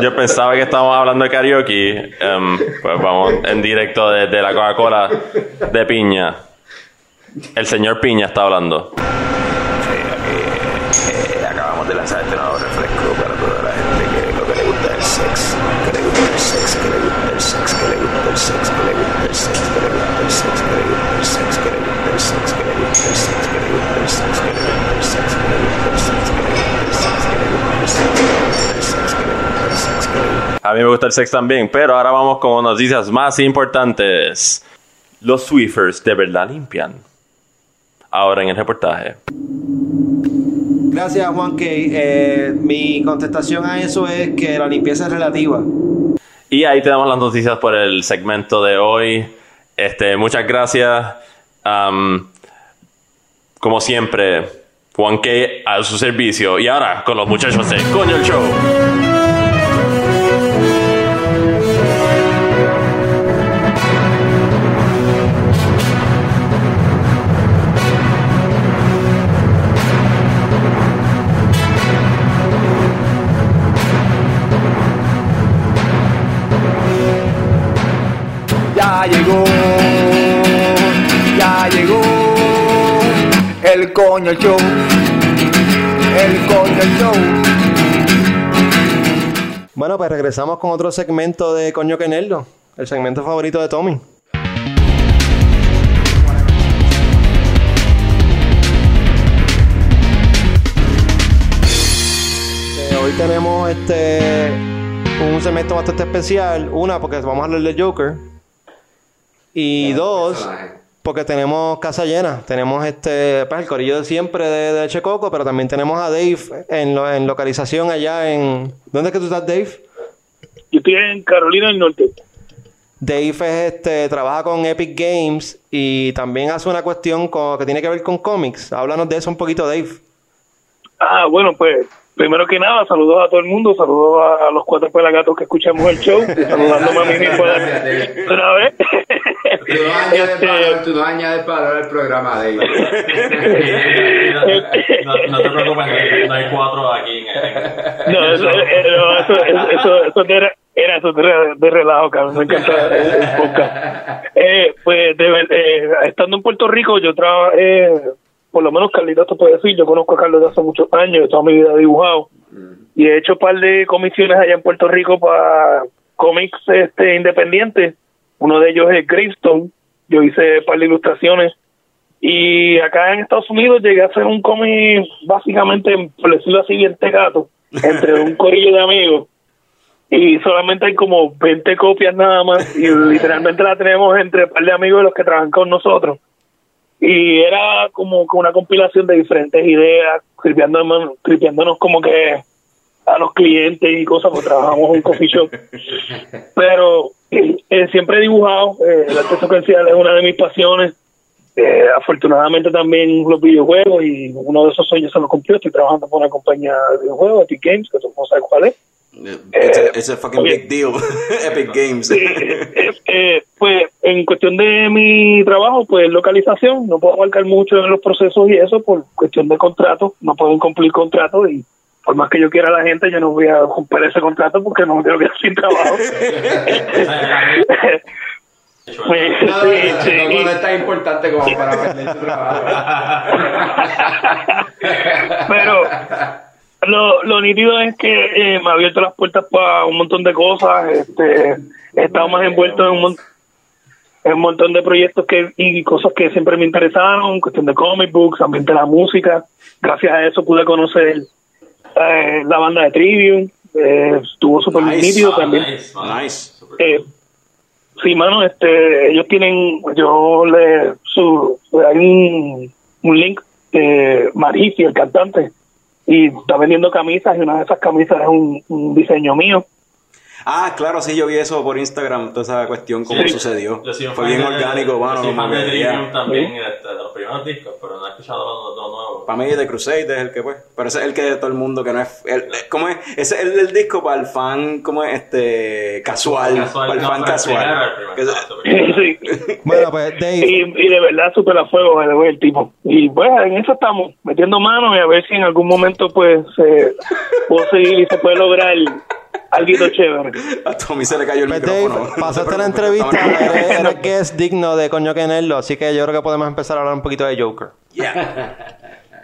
yo pensaba que estábamos hablando de karaoke. Um, pues vamos en directo desde la Coca-Cola de piña. El señor Piña está hablando. Eh, acabamos de lanzar este nuevo refresco para toda la gente que lo que le gusta el sex, que le gusta el sex, que le gusta el sex, que le gusta el sex, que le gusta el sex, que le gusta el sex, que le gusta el sex, que le gusta el sex, que le gusta el sex, que le gusta el sex, que le gusta el sex, que le gusta el sex, que le gusta el sex, que le gusta el sex, que le gusta el sex, que le gusta el sex, que le gusta A mí me gusta el sex también, pero ahora vamos con noticias más importantes. Los Swifers de verdad limpian. Ahora en el reportaje. Gracias, Juan K. Eh, mi contestación a eso es que la limpieza es relativa. Y ahí tenemos las noticias por el segmento de hoy. Este, muchas gracias. Como siempre, Juan K a su servicio. Y ahora con los muchachos de Coño el Show. El coño show, el coño show. Bueno, pues regresamos con otro segmento de Coño que Nerdo. El segmento favorito de Tommy. Eh, hoy tenemos este un segmento bastante especial. Una, porque vamos a hablar de Joker. Y dos, personaje. Porque tenemos casa llena. Tenemos este pues, el corillo de siempre de, de Checoco, pero también tenemos a Dave en, lo- en localización allá en. ¿Dónde es que tú estás, Dave? Yo estoy en Carolina del Norte. Dave es, este, trabaja con Epic Games y también hace una cuestión con- que tiene que ver con cómics. Háblanos de eso un poquito, Dave. Ah, bueno, pues primero que nada, saludos a todo el mundo, saludos a los cuatro pelagatos que escuchamos el show, saludándome a mí mismo de de una vez. Tú no añades Este, valor, al programa, Dave. no, no te preocupes, no hay, no hay cuatro aquí en, en- No, eso, eh, no, eso, eso, eso, eso era, era eso de, de relajo, cabrón. Me encanta el, el podcast. Eh, pues, de ver- eh, estando en Puerto Rico, yo trabajé, por lo menos Carlitos te puede decir, yo conozco a Carlos de hace muchos años, toda mi vida he dibujado. Y he hecho un par de comisiones allá en Puerto Rico para cómics este, independientes. Uno de ellos es Gravestone. Yo hice un par de ilustraciones. Y acá en Estados Unidos llegué a hacer un cómic básicamente, por decirlo así, bien tecato, entre un corillo de amigos. Y solamente hay como 20 copias nada más. Y literalmente la tenemos entre un par de amigos de los que trabajan con nosotros. Y era como una compilación de diferentes ideas, tripeándonos, tripeándonos como que a los clientes y cosas, porque trabajamos en un coffee shop. Pero eh, siempre he dibujado, eh, el arte secuencial es una de mis pasiones. Eh, afortunadamente también los videojuegos y uno de esos sueños se lo cumplió. Estoy trabajando por una compañía de videojuegos, Epic Games, que tú no sabes cuál es. It's a, it's a fucking oye. big deal. Epic Games. Eh, eh, pues en cuestión de mi trabajo, pues localización, no puedo abarcar mucho en los procesos y eso por cuestión de contrato, no pueden cumplir contrato y por más que yo quiera a la gente, yo no voy a romper ese contrato porque no me quiero quedar sin trabajo. Pues, No, sí, no, sí. no, no es tan importante como para perder tu trabajo. Pero lo, lo nítido es que eh, me ha abierto las puertas para un montón de cosas. Este, he estado más envuelto en un, mon- en un montón de proyectos que y cosas que siempre me interesaron, cuestión de comic books, ambiente de la música. Gracias a eso pude conocer eh, la banda de Trivium. Eh, estuvo súper Nice. nítido también. nice, Eh, sí, mano, este, ellos tienen, yo le, su, hay un, un link de Marifi, el cantante, y está vendiendo camisas y una de esas camisas es un, un diseño mío. Ah, claro, sí, yo vi eso por Instagram, toda esa cuestión, cómo Sí. sucedió. Fue bien orgánico, de Trivium Yeah. también, este, de los primeros discos, pero no he escuchado los, los Para mí, The Crusade es el que, pues, pero ese es el que de todo el mundo que no es. El, ¿Cómo es? Ese es el del disco para el fan, ¿cómo es? Este. Casual. Casual, para el no, fan el casual. el Que es- el sí. Bueno, pues Dave, Y, y de verdad súper a fuego el tipo. Y pues en eso estamos, metiendo manos y a ver si en algún momento pues eh, puedo seguir y se puede lograr algo chévere. A Tommy se le cayó el pues micrófono. Dave, No pasaste te la entrevista, eres, eres guest digno de Coño que así que yo creo que podemos empezar a hablar un poquito de Joker. Yeah.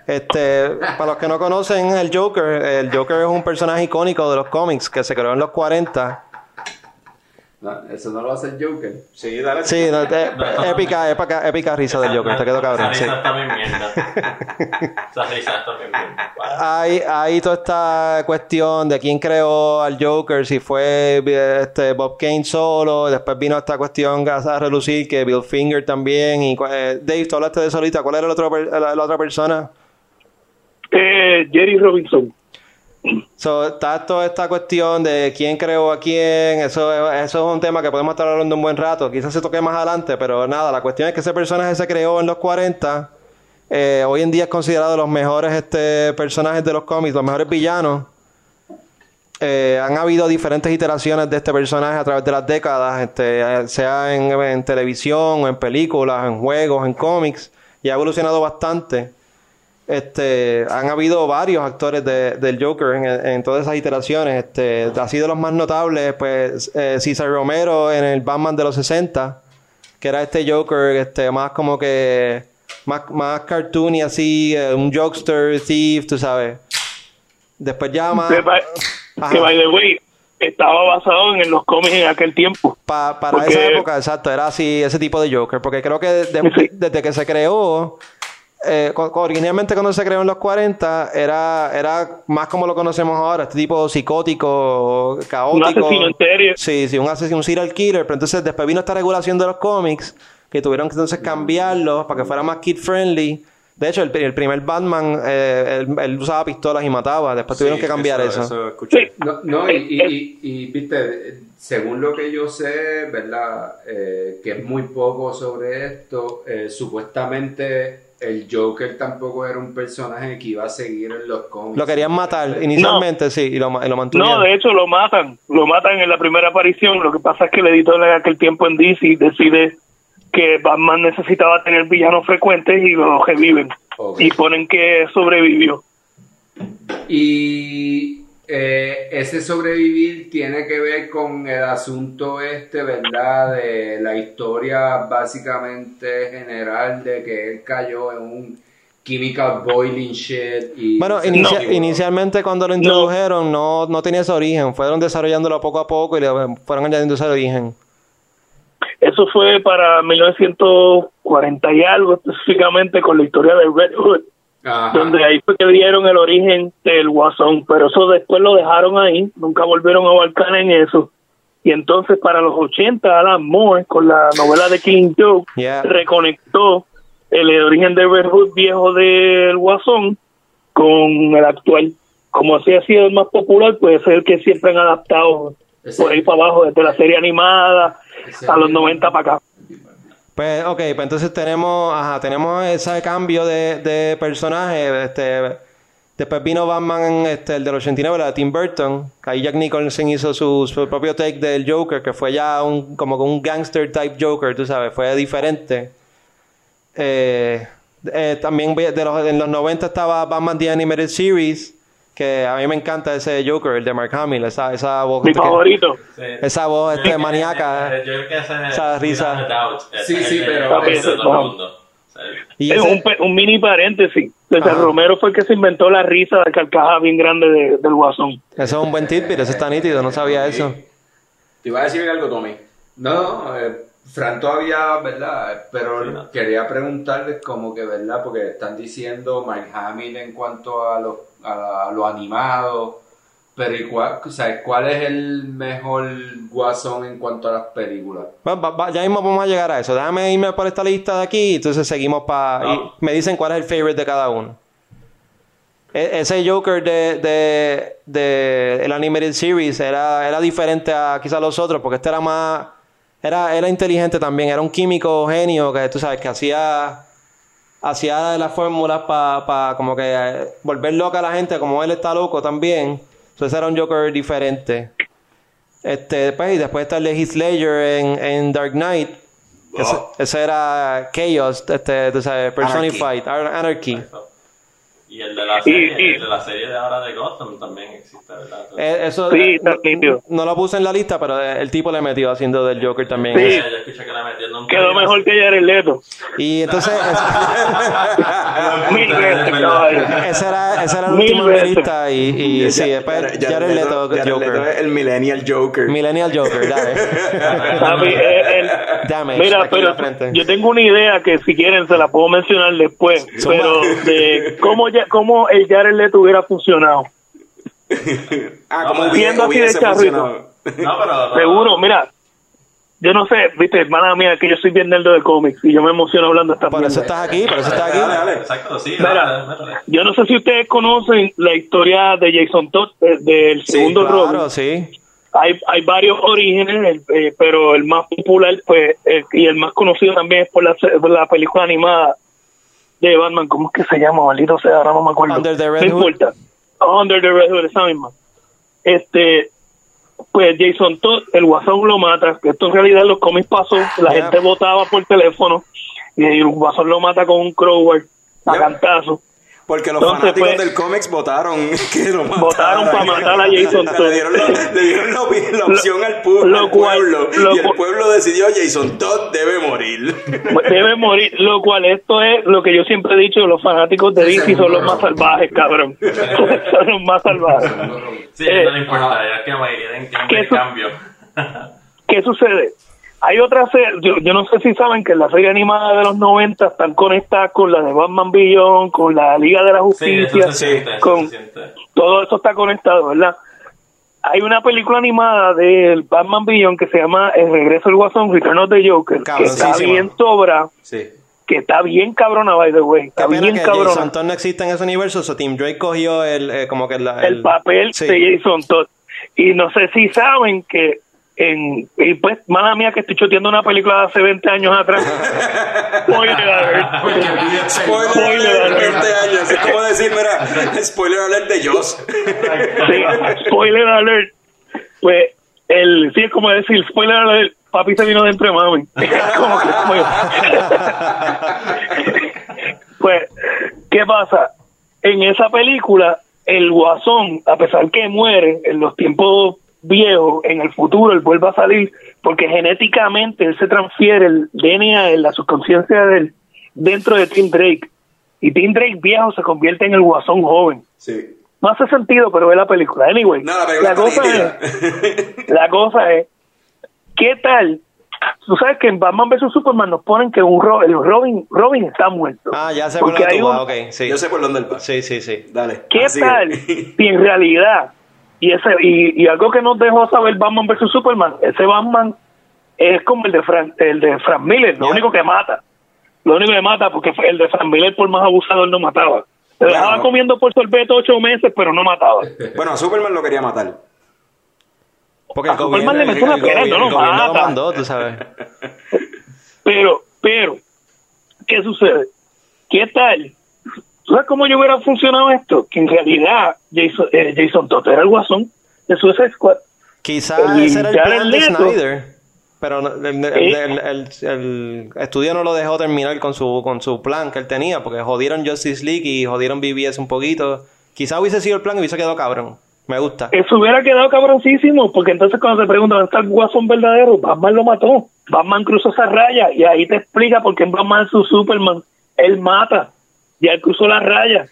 Este, para los que no conocen el Joker, el Joker es un personaje icónico de los cómics que se creó en los 40. No, eso no lo hace el Joker. Sí, dale. Sí, no, te- épica, épica, épica risa del Joker, te quedó cabrón. Esa sí. risa está bien mierda. Esa risa está bien mierda. Hay, hay toda esta cuestión de quién creó al Joker, si fue este, Bob Kane solo, después vino esta cuestión a relucir que Bill Finger también. Y, eh, Dave, tú hablaste de solita, ¿cuál era el otro, la, la otra persona? Eh, Jerry Robinson. So, está toda esta cuestión de quién creó a quién, eso, es un tema que podemos estar hablando un buen rato, quizás se toque más adelante, pero nada, la cuestión es que ese personaje se creó en los 40, eh, hoy en día es considerado de los mejores este, personajes de los cómics, los mejores villanos. Eh, han habido diferentes iteraciones de este personaje a través de las décadas, este, sea en, televisión, en películas, en juegos, en cómics, y ha evolucionado bastante. Este, han habido varios actores de- del Joker en, en todas esas iteraciones. Este, así de los más notables, pues eh, Cesar Romero en el Batman de los 60, que era este Joker, este, más como que más, más cartoony así, eh, un jokester, thief, tú sabes. Después ya más. Que, by, Ajá. que, by the way, estaba basado en los cómics en aquel tiempo. Pa- para Porque- esa época, exacto, era así, ese tipo de Joker, porque creo que de- Sí. desde que se creó, eh, originalmente cuando se creó en los 40, era, era más como lo conocemos ahora, este tipo psicótico, caótico. Un asesino en serie. Sí, sí, un asesino, un serial killer, pero entonces después vino esta regulación de los cómics, que tuvieron que entonces cambiarlos para que fuera más kid friendly. De hecho, el, el primer Batman, eh, él, él usaba pistolas y mataba, después tuvieron Sí, que cambiar eso. escuché. Sí. No, no, y, y, y, y, viste, según lo que yo sé, ¿verdad? Eh, que es muy poco sobre esto, eh, supuestamente el Joker tampoco era un personaje que iba a seguir en los cómics. Lo querían matar inicialmente, sí, y lo, y lo mantuvieron. No, de hecho lo matan, lo matan en la primera aparición. Lo que pasa es que el editor en aquel tiempo en DC decide que Batman necesitaba tener villanos frecuentes y lo reviven. Ok. Y ponen que sobrevivió. Y eh, ese sobrevivir tiene que ver con el asunto este, ¿verdad? De la historia básicamente general de que él cayó en un chemical boiling shit y... Bueno, inicia- equivocó. inicialmente cuando lo introdujeron no, no tenía ese origen, fueron desarrollándolo poco a poco y le fueron añadiendo ese origen. Eso fue para 1940 y algo específicamente con la historia de Red Hood. Ajá. donde ahí fue que dieron el origen del Guasón, pero eso después lo dejaron ahí, nunca volvieron a abarcar en eso. Y entonces para los 80, Alan Moore, con la novela de Joke, Yeah. reconectó el origen de Red Hood viejo del Guasón con el actual. Como así ha sido el más popular, puede ser el que siempre han adaptado Ese- por ahí para abajo, desde la serie animada a los 90 para acá. Pues, ok, pues entonces tenemos, ajá, tenemos ese cambio de, de personaje, este, después vino Batman, este, el del 89, la de Tim Burton, ahí Jack Nicholson hizo su, su propio take del Joker, que fue ya un, como un gangster type Joker, tú sabes, fue diferente. Eh, eh, también de los, en los 90 estaba Batman The Animated Series, que a mí me encanta ese Joker, el de Mark Hamill, esa, esa voz. Mi que- favorito. Esa voz este, maníaca. Yo creo que esa es Esa risa. Sí, sí, pero- todo el mundo. Y Es ese- un, mini paréntesis. Ajá. Romero fue el que se inventó la risa de carcajada bien grande de- del Guasón. Eso es un buen tidbit, eso está nítido, no sabía eso. Te iba a decir algo, Tommy. No, eh, Fran todavía, ¿verdad? Pero Sí, no. quería preguntarles como que, ¿verdad? Porque están diciendo Mark Hamill en cuanto a lo, a lo animado, pero ¿y cuál, o sea, ¿cuál es el mejor guasón en cuanto a las películas? Bueno, va- va- ya mismo vamos a llegar a eso. Déjame irme por esta lista de aquí, entonces seguimos para... No. Me dicen cuál es el favorite de cada uno. E- ese Joker de, de, de el Animated Series era, era diferente a quizás los otros, porque este era más... Era, era inteligente también, era un químico genio que tú sabes que hacía hacía las fórmulas para como que eh, volver loca a la gente, como él está loco también. Entonces era un Joker diferente. Este, después, y después está el de Heath Ledger en, en Dark Knight. Ese, ese era Chaos, este, tú sabes, Personified, Ar- Anarchy. Y el de la serie, y- el de la serie de ahora de Gotham también. Eh, eso Sí, eh, no, lo puse en la lista, pero eh, el tipo le metió haciendo del Joker también. Sí. Yo escuché que la metieron un Quedó mejor que Jared Leto. Y entonces, Mil veces, ese era, ese era el Mil último en mi veces. lista. Y, y sí, después Jared Leto, Jared Leto Joker. es el Millennial Joker. Millennial Joker, dale. Papi, eh, el- Damage, Mira, pero la frente. yo tengo una idea que si quieren se la puedo mencionar después, pero de cómo, ya, cómo el Jared Leto hubiera funcionado. ah, como viendo así de charrito. funcionado. No, pero... Seguro, mira, yo no sé, viste, hermana mía, que yo soy bien nerd de cómics y yo me emociono hablando de esta Por eso estás aquí, por eso estás aquí. Dale, dale. Exacto, sí. Mira, dale, dale. yo no sé si ustedes conocen la historia de Jason Todd, eh, del Sí, segundo Robin. Claro, sí. hay, hay varios orígenes, eh, pero el más popular pues eh, y el más conocido también es por la, se- por la película animada de Batman. ¿Cómo es que se llama? Maldito sea, ahora no me acuerdo. Under the Red no Hood. Under the Red Hood, esa misma. Este, pues Jason Todd, el Guasón lo mata. Esto en realidad en los cómics pasó. La Yeah. gente votaba por teléfono y el Guasón lo mata con un crowbar a Yeah. cantazo. Porque los Entonces, fanáticos pues, del cómics votaron que lo. Votaron para matar a Jason Todd. le dieron, la, le dieron la, opi- la opción al, pu- lo al cual- pueblo. lo y el pueblo decidió Jason Todd debe morir. Debe morir, lo cual esto es lo que yo siempre he dicho, los fanáticos de DC son los más salvajes, cabrón. son los más salvajes. Sí, Eh, no le importa, ya que me den ¿Qué el su- cambio. ¿Qué sucede? Hay otra serie, yo, yo no sé si saben que la serie animada de los 90 están conectadas con la de Batman Beyond, con la Liga de la Sí, eso Justicia, se siente, eso con se siente. todo eso está conectado, ¿verdad? Hay una película animada del Batman Beyond que se llama El regreso del Guasón, Return of the Joker, que está bien sobra, Sí. que está bien cabrona, by the way, está bien que cabrona. Jason Todd no existe en ese universo, so Tim Drake cogió el, eh, como que la- el papel Sí. de Jason Todd. Y no sé si saben que en y pues mala mía que estoy choteando una película de hace 20 años atrás. Spoiler alert. Spoiler Spoiler alert, alert. 20 años. Es como decir, mira, spoiler alert de Joss. Sí, spoiler alert. Pues el sí es como decir spoiler alert, papi se vino dentro de mami. Como que, pues, pues, ¿qué pasa? En esa película, el guasón, a pesar que muere en los tiempos viejos, en el futuro él vuelve a salir, porque genéticamente él se transfiere el DNA en la subconsciencia de él dentro de Tim Drake. Y Tim Drake viejo se convierte en el guasón joven. Sí. No hace sentido, pero ve la película. Anyway, No, la película la, cosa es, la cosa es, ¿qué tal? Tú sabes que en Batman vs Superman nos ponen que un Ro- el Robin, Robin está muerto. Ah, ya sé por dónde un- ok, sí. Yo sé por dónde él va. Sí, sí, sí. Dale. ¿Qué Ah, tal si en realidad, y ese y, y algo que nos dejó saber Batman vs Superman, ese Batman es como el de Frank, el de Frank Miller, lo único que mata. Lo único que mata, porque el de Frank Miller por más abusador no mataba. Se dejaba comiendo por sorbeto ocho meses, pero no mataba. Bueno, a Superman lo quería matar. Porque el A Superman gobierno, le metió una pera, no lo gobierno lo mata. mandó, tú sabes. Pero, pero, ¿qué sucede? ¿Qué tal? ¿Tú sabes cómo yo hubiera funcionado esto? Que en realidad Jason, eh, Jason Todd era el guasón de Suicide Squad. Quizás ese era el plan de. Snyder. Pero el, el- el- el- estudio no lo dejó terminar con su, con su plan que él tenía, porque jodieron Justice League y jodieron BBS un poquito. Quizás hubiese sido el plan y hubiese quedado cabrón. Me gusta. Eso hubiera quedado cabroncísimo, porque entonces cuando se pregunta dónde está el guasón verdadero, Batman lo mató. Batman cruzó esa raya y ahí te explica por qué Batman es su Superman. Él mata. Ya él cruzó la raya.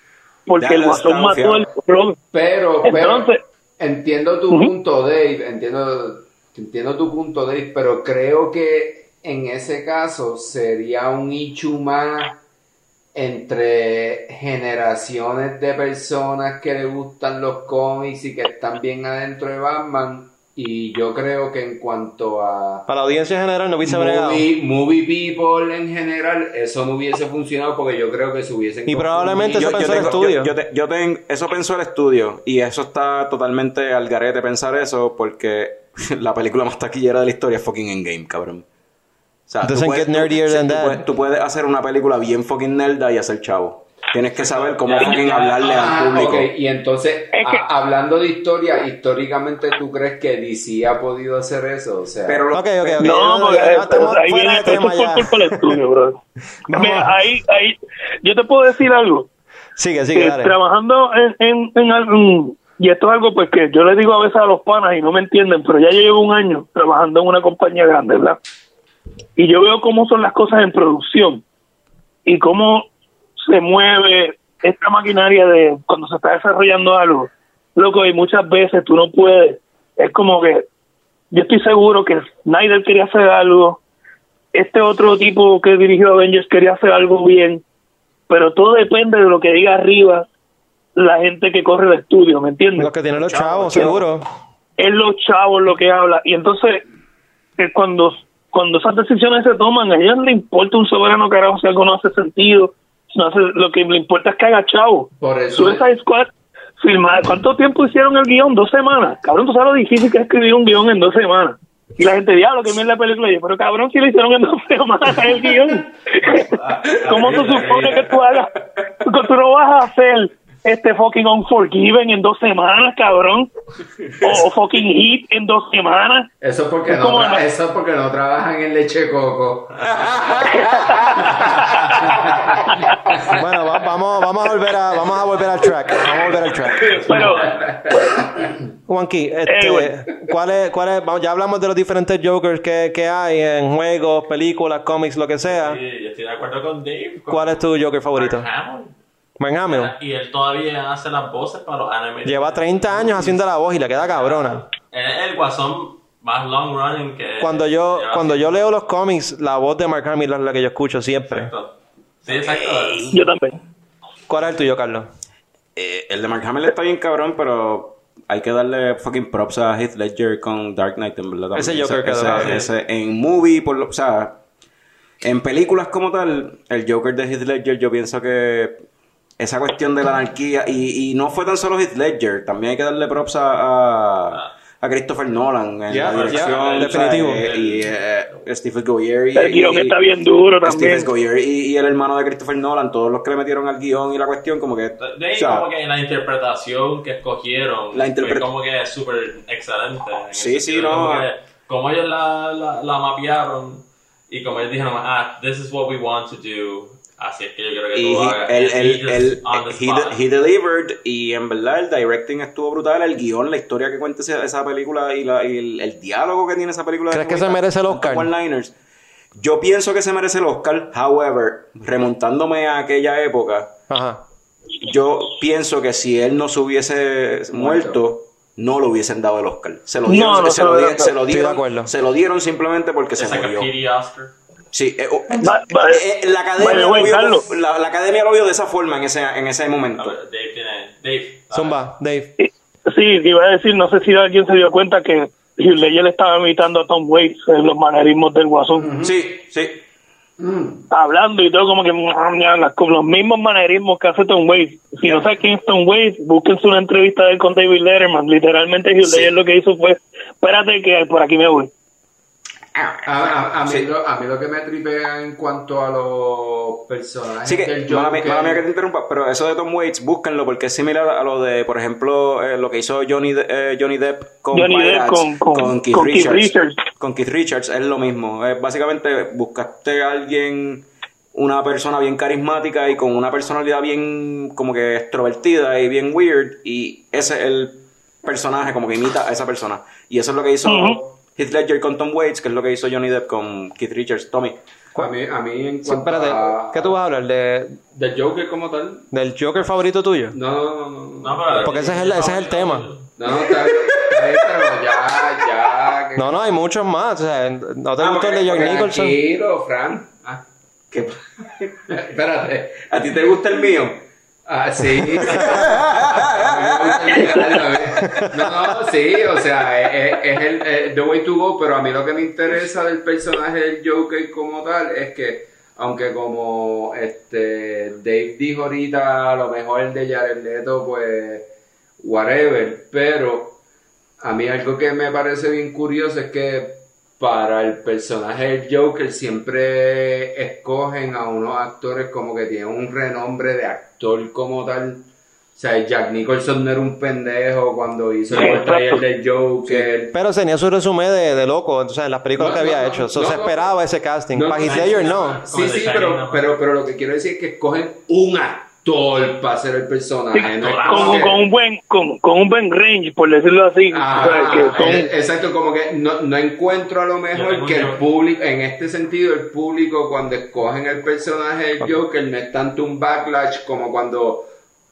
Porque Ya el guasón mató el Robin. Pero, pero Entonces- entiendo tu punto, Dave, entiendo, entiendo tu punto, Dave, pero creo que en ese caso sería un issue más entre generaciones de personas que le gustan los cómics y que están bien adentro de Batman y yo creo que en cuanto a Para la audiencia general no hubiese bregado. movie, movie people en general, eso no hubiese funcionado porque yo creo que se hubiesen Y probablemente eso pensó el estudio. yo, yo te- yo te- eso pensó el estudio y eso está totalmente al garete pensar eso porque la película más taquillera de la historia es fucking Endgame, cabrón. O sea, tú Doesn't puedes- get nerdier tú- than tú that. puedes- tú puedes hacer una película bien fucking nerda y hacer chavo. Tienes que saber cómo fucking hablarle Ah, al público. ok, Y entonces, Es que- a- hablando de historia, históricamente tú crees que DC ha podido hacer eso, o sea, Pero lo- Ok, ok, ok. No, porque ya estamos ahí viene, tema fue culpa del estudio, bro. Mira, ahí, ahí, yo te puedo decir algo. Sigue, sigue, Eh, dale. trabajando en, en, en algún- y esto es algo pues que yo le digo a veces a los panas y no me entienden, pero ya yo llevo un año trabajando en una compañía grande, ¿verdad? Y yo veo cómo son las cosas en producción y cómo se mueve esta maquinaria de cuando se está desarrollando algo. Loco, y muchas veces tú no puedes, es como que yo estoy seguro que Snyder quería hacer algo, este otro tipo que dirigió Avengers quería hacer algo bien, pero todo depende de lo que diga arriba la gente que corre el estudio, ¿me entiendes? Los que tienen los Chavo, chavos, chavo. seguro. Es los chavos lo que habla. Y entonces, eh, cuando, cuando esas decisiones se toman, a ellos no le importa un soberano carajo si algo no hace sentido. No hace, lo que le importa es que haga chavo. por eso Suicide Squad, filmar, ¿cuánto tiempo hicieron el guion? Dos semanas. Cabrón, tú sabes lo difícil que es escribir un guion en dos semanas. Y la gente, diablo, que mira la película. Y yo, pero cabrón, si lo hicieron en dos semanas el guion. ¿Cómo tú supones que tú hagas? Tú no vas a hacer este fucking Unforgiven en dos semanas, cabrón. O, o fucking Hit en dos semanas. eso es porque Es no tra- eso es porque no trabajan en leche coco. Bueno, va- vamos, vamos a volver a, vamos a volver al track. Vamos a volver al track. Pero, Juanqui, este, Eh, bueno. ¿cuál es, cuál es, vamos, ya hablamos de los diferentes Jokers que, que hay en juegos, películas, cómics, lo que sea. Sí, yo estoy de acuerdo con Dave. con ¿Cuál es tu Joker favorito? Mark Hamill. Mark Hamill. Y él todavía hace las voces para los animes. Lleva 30 años haciendo la voz y le queda cabrona. Es el guasón más long running que. Cuando yo, cuando yo leo los cómics, la voz de Mark Hamill es la que yo escucho siempre. Exacto. Sí, exacto. yo también. ¿Cuál es el tuyo, Carlos? Eh, el de Mark Hamill está bien cabrón, pero hay que darle fucking props a Heath Ledger con Dark Knight, en verdad. Ese también. Joker ese, quedó ese- ese- En movie, por lo, o sea, en películas como tal, el Joker de Heath Ledger, yo pienso que esa cuestión de la anarquía, y, y no fue tan solo Heath Ledger, también hay que darle props a, a, a Christopher Nolan en Ya, la dirección. o sea, definitivo. eh, y eh, Stephen Goyer. Y, El guion y- está bien duro también. Stephen Goyer y, y el hermano de Christopher Nolan, todos los que le metieron al guion y la cuestión, como que. De ahí o sea, como que la interpretación que escogieron La fue interpre- como que súper excelente. en el Sí, sí, no, Como, ah. que, como ellos la, la, la mapearon y como ellos dijeron, ah, this is what we want to do. Así es que yo creo que Y tú he, hagas. él, And he he, delivered y en verdad el directing estuvo brutal, el guion, la historia que cuenta esa, película y, la- y el, el diálogo que tiene esa película. ¿Crees que se merece el Oscar? One-liners. Yo pienso que se merece el Oscar, however, remontándome a aquella época, Ajá. yo pienso que si él no se hubiese muerto, no le hubiesen dado el Oscar. Se lo No, dieron, no se, se lo lo se lo Estoy de dieron, acuerdo. se lo dieron simplemente porque se like a murió. Sí, eh, oh, Va- va- eh, la, academia lo vio, Carlos. la, la academia lo vio de esa forma en ese, en ese A momento. ver, Dave tiene. Dave. Zumba, Dave. Sí, iba a decir, no sé si alguien se dio cuenta que Heath Ledger estaba imitando a Tom Waits en los manerismos del guasón. Sí, sí. Hablando y todo como que con los mismos manerismos que hace Tom Waits. Si no saben quién es Tom Waits, búsquense una entrevista de él con David Letterman. Literalmente Heath Sí. Ledger lo que hizo fue, espérate que por aquí me voy. A, a- a mí Sí. lo, a mí lo que me tripea en cuanto a los personajes Así que, del mala, mía- mala mía que te interrumpa, pero eso de Tom Waits, búsquenlo porque es similar a lo de, por ejemplo, eh, lo que hizo Johnny, De- eh, Johnny Depp con Johnny Depp Pirates, con- con- Keith, con Keith Richards. Con Keith Richards es lo mismo. Básicamente buscaste a alguien, una persona bien carismática y con una personalidad bien como que extrovertida y bien weird y ese es el personaje como que imita a esa persona. Y eso es lo que hizo. Heath Ledger con Tom Waits, que es lo que hizo Johnny Depp con Keith Richards. Tommy. A mí, a mí en Sí, cuanto espérate, a- ¿qué tú vas a hablar? ¿De, ¿Del Joker como tal? ¿Del Joker favorito tuyo? No, no, no. no. No, pero- Porque ese es el- ese es el tema. No, no, está pero ya, ya. que- No, no, hay muchos más. O sea, ¿no te Ah, gustó el de porque Nicholson? Tranquilo, Fran. Ah, ¿Qué? espérate. ¿A ti te gusta el mío? Ah, sí. El no, no, sí, o sea, es, es el, es the way to go, pero a mí lo que me interesa del personaje del Joker como tal es que, aunque como este Dave dijo ahorita, a lo mejor el de Jared Leto, pues, whatever, pero a mí algo que me parece bien curioso es que para el personaje del Joker siempre escogen a unos actores como que tienen un renombre de actor como tal. O sea, Jack Nicholson no era un pendejo cuando hizo el portrayal del Joker. Pero tenía su resumen de, de loco, entonces en las películas No, que había no, hecho. no, se no. esperaba ese casting. No, Para no. Sí, sí, pero, pero, pero lo que quiero decir es que escogen un actor para hacer el personaje. Sí, no es con, como que- con un buen con, con un buen range, por decirlo así. Ajá, o sea, que son- eh, exacto, como que no, no encuentro a lo mejor que el público, en este sentido, el público cuando escogen el personaje del Joker no es tanto un backlash como cuando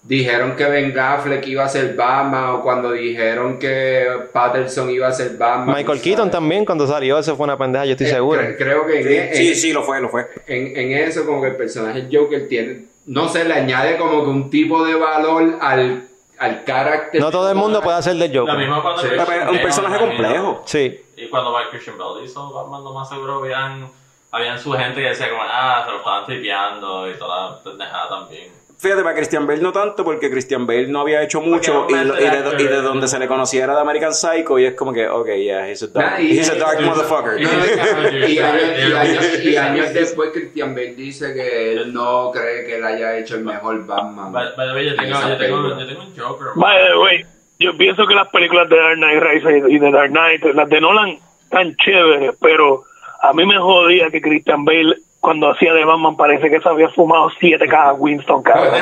dijeron que Ben Affleck iba a ser Batman o cuando dijeron que Patterson iba a ser Batman. Michael ¿sabes? Keaton también, cuando salió, eso fue una pendeja, yo estoy Eh, seguro. cre- creo que en, Sí, en- sí, sí, lo fue, lo fue. en, en eso como que el personaje Joker tiene, no sé, le añade como que un tipo de valor al, al carácter. No todo el mundo puede hacer del Lo Joker. mismo cuando Sí. Christian Pero es un personaje complejo. Sí. Y cuando Mike Christian Bale hizo Batman, lo más seguro habían, habían su gente que decía como, ah, se lo estaban tripeando y toda la pendejada también. Fíjate, para Christian Bale no tanto, porque Christian Bale no había hecho mucho y, lo- y de, actor. y de donde se le conociera de American Psycho y es como que, ok, yeah, he's a dark, Nah, y- he's a dark y- motherfucker. No, y, y años, y años- y Sí. años después Christian Bale dice que él no cree que él haya hecho el mejor Batman. By, by the way, yo tengo, esa yo, tengo, película. yo tengo un Joker. By the way, yo pienso que las películas de Dark Knight Rises y de Dark Knight, las de Nolan, tan chéveres, pero a mí me jodía que Christian Bale cuando hacía de Batman parece que se había fumado siete cajas Winston, cabrón.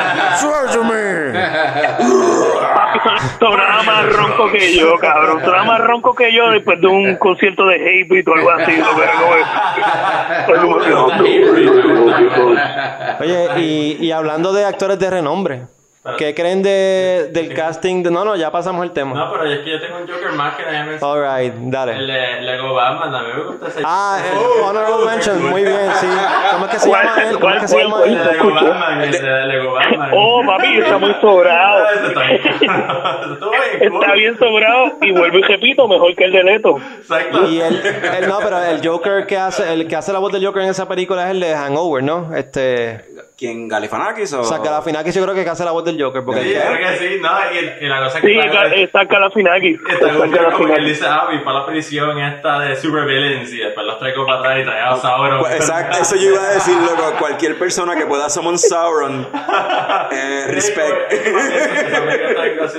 Son- sonaba más ronco que yo, cabrón. Sonaba más ronco que yo después de un concierto de Hatebreed o algo así. ¿no? Pero Oye, y, y hablando de actores de renombre, ¿qué creen de, del casting? De, no, no, ya pasamos el tema. No, pero es que yo tengo un Joker más que nadie me Alright, El dale. de Lego Batman, a mí me gusta ese. Ah, el Oh, Honorable Mention, muy bien, sí. ¿Cómo es que se ¿Cuál- llama él? ¿Cómo es que se llama cuál- El él? de Lego Batman, el de Lego Batman. Oh, papi, está muy sobrado. Está bien. Está sobrado y vuelvo y repito, mejor que el de Leto. Exacto. Y él, él no, pero el Joker que hace, el que hace la voz del Joker en esa película es el de Hangover, ¿no? Este, ¿Quién? ¿Galifanakis o...? o sea, Galifianakis yo creo que hace la voz del Joker, porque Sí, creo que sí, no, y, y la cosa que Sí, está- está Calafinaki. Está Está como que él dice, ah, para la prisión esta de supervillains y después los traigo para atrás y trae a Sauron. Pues, Exacto, eso yo iba a decir, loco. Cualquier persona que pueda summon Sauron, eh, respect.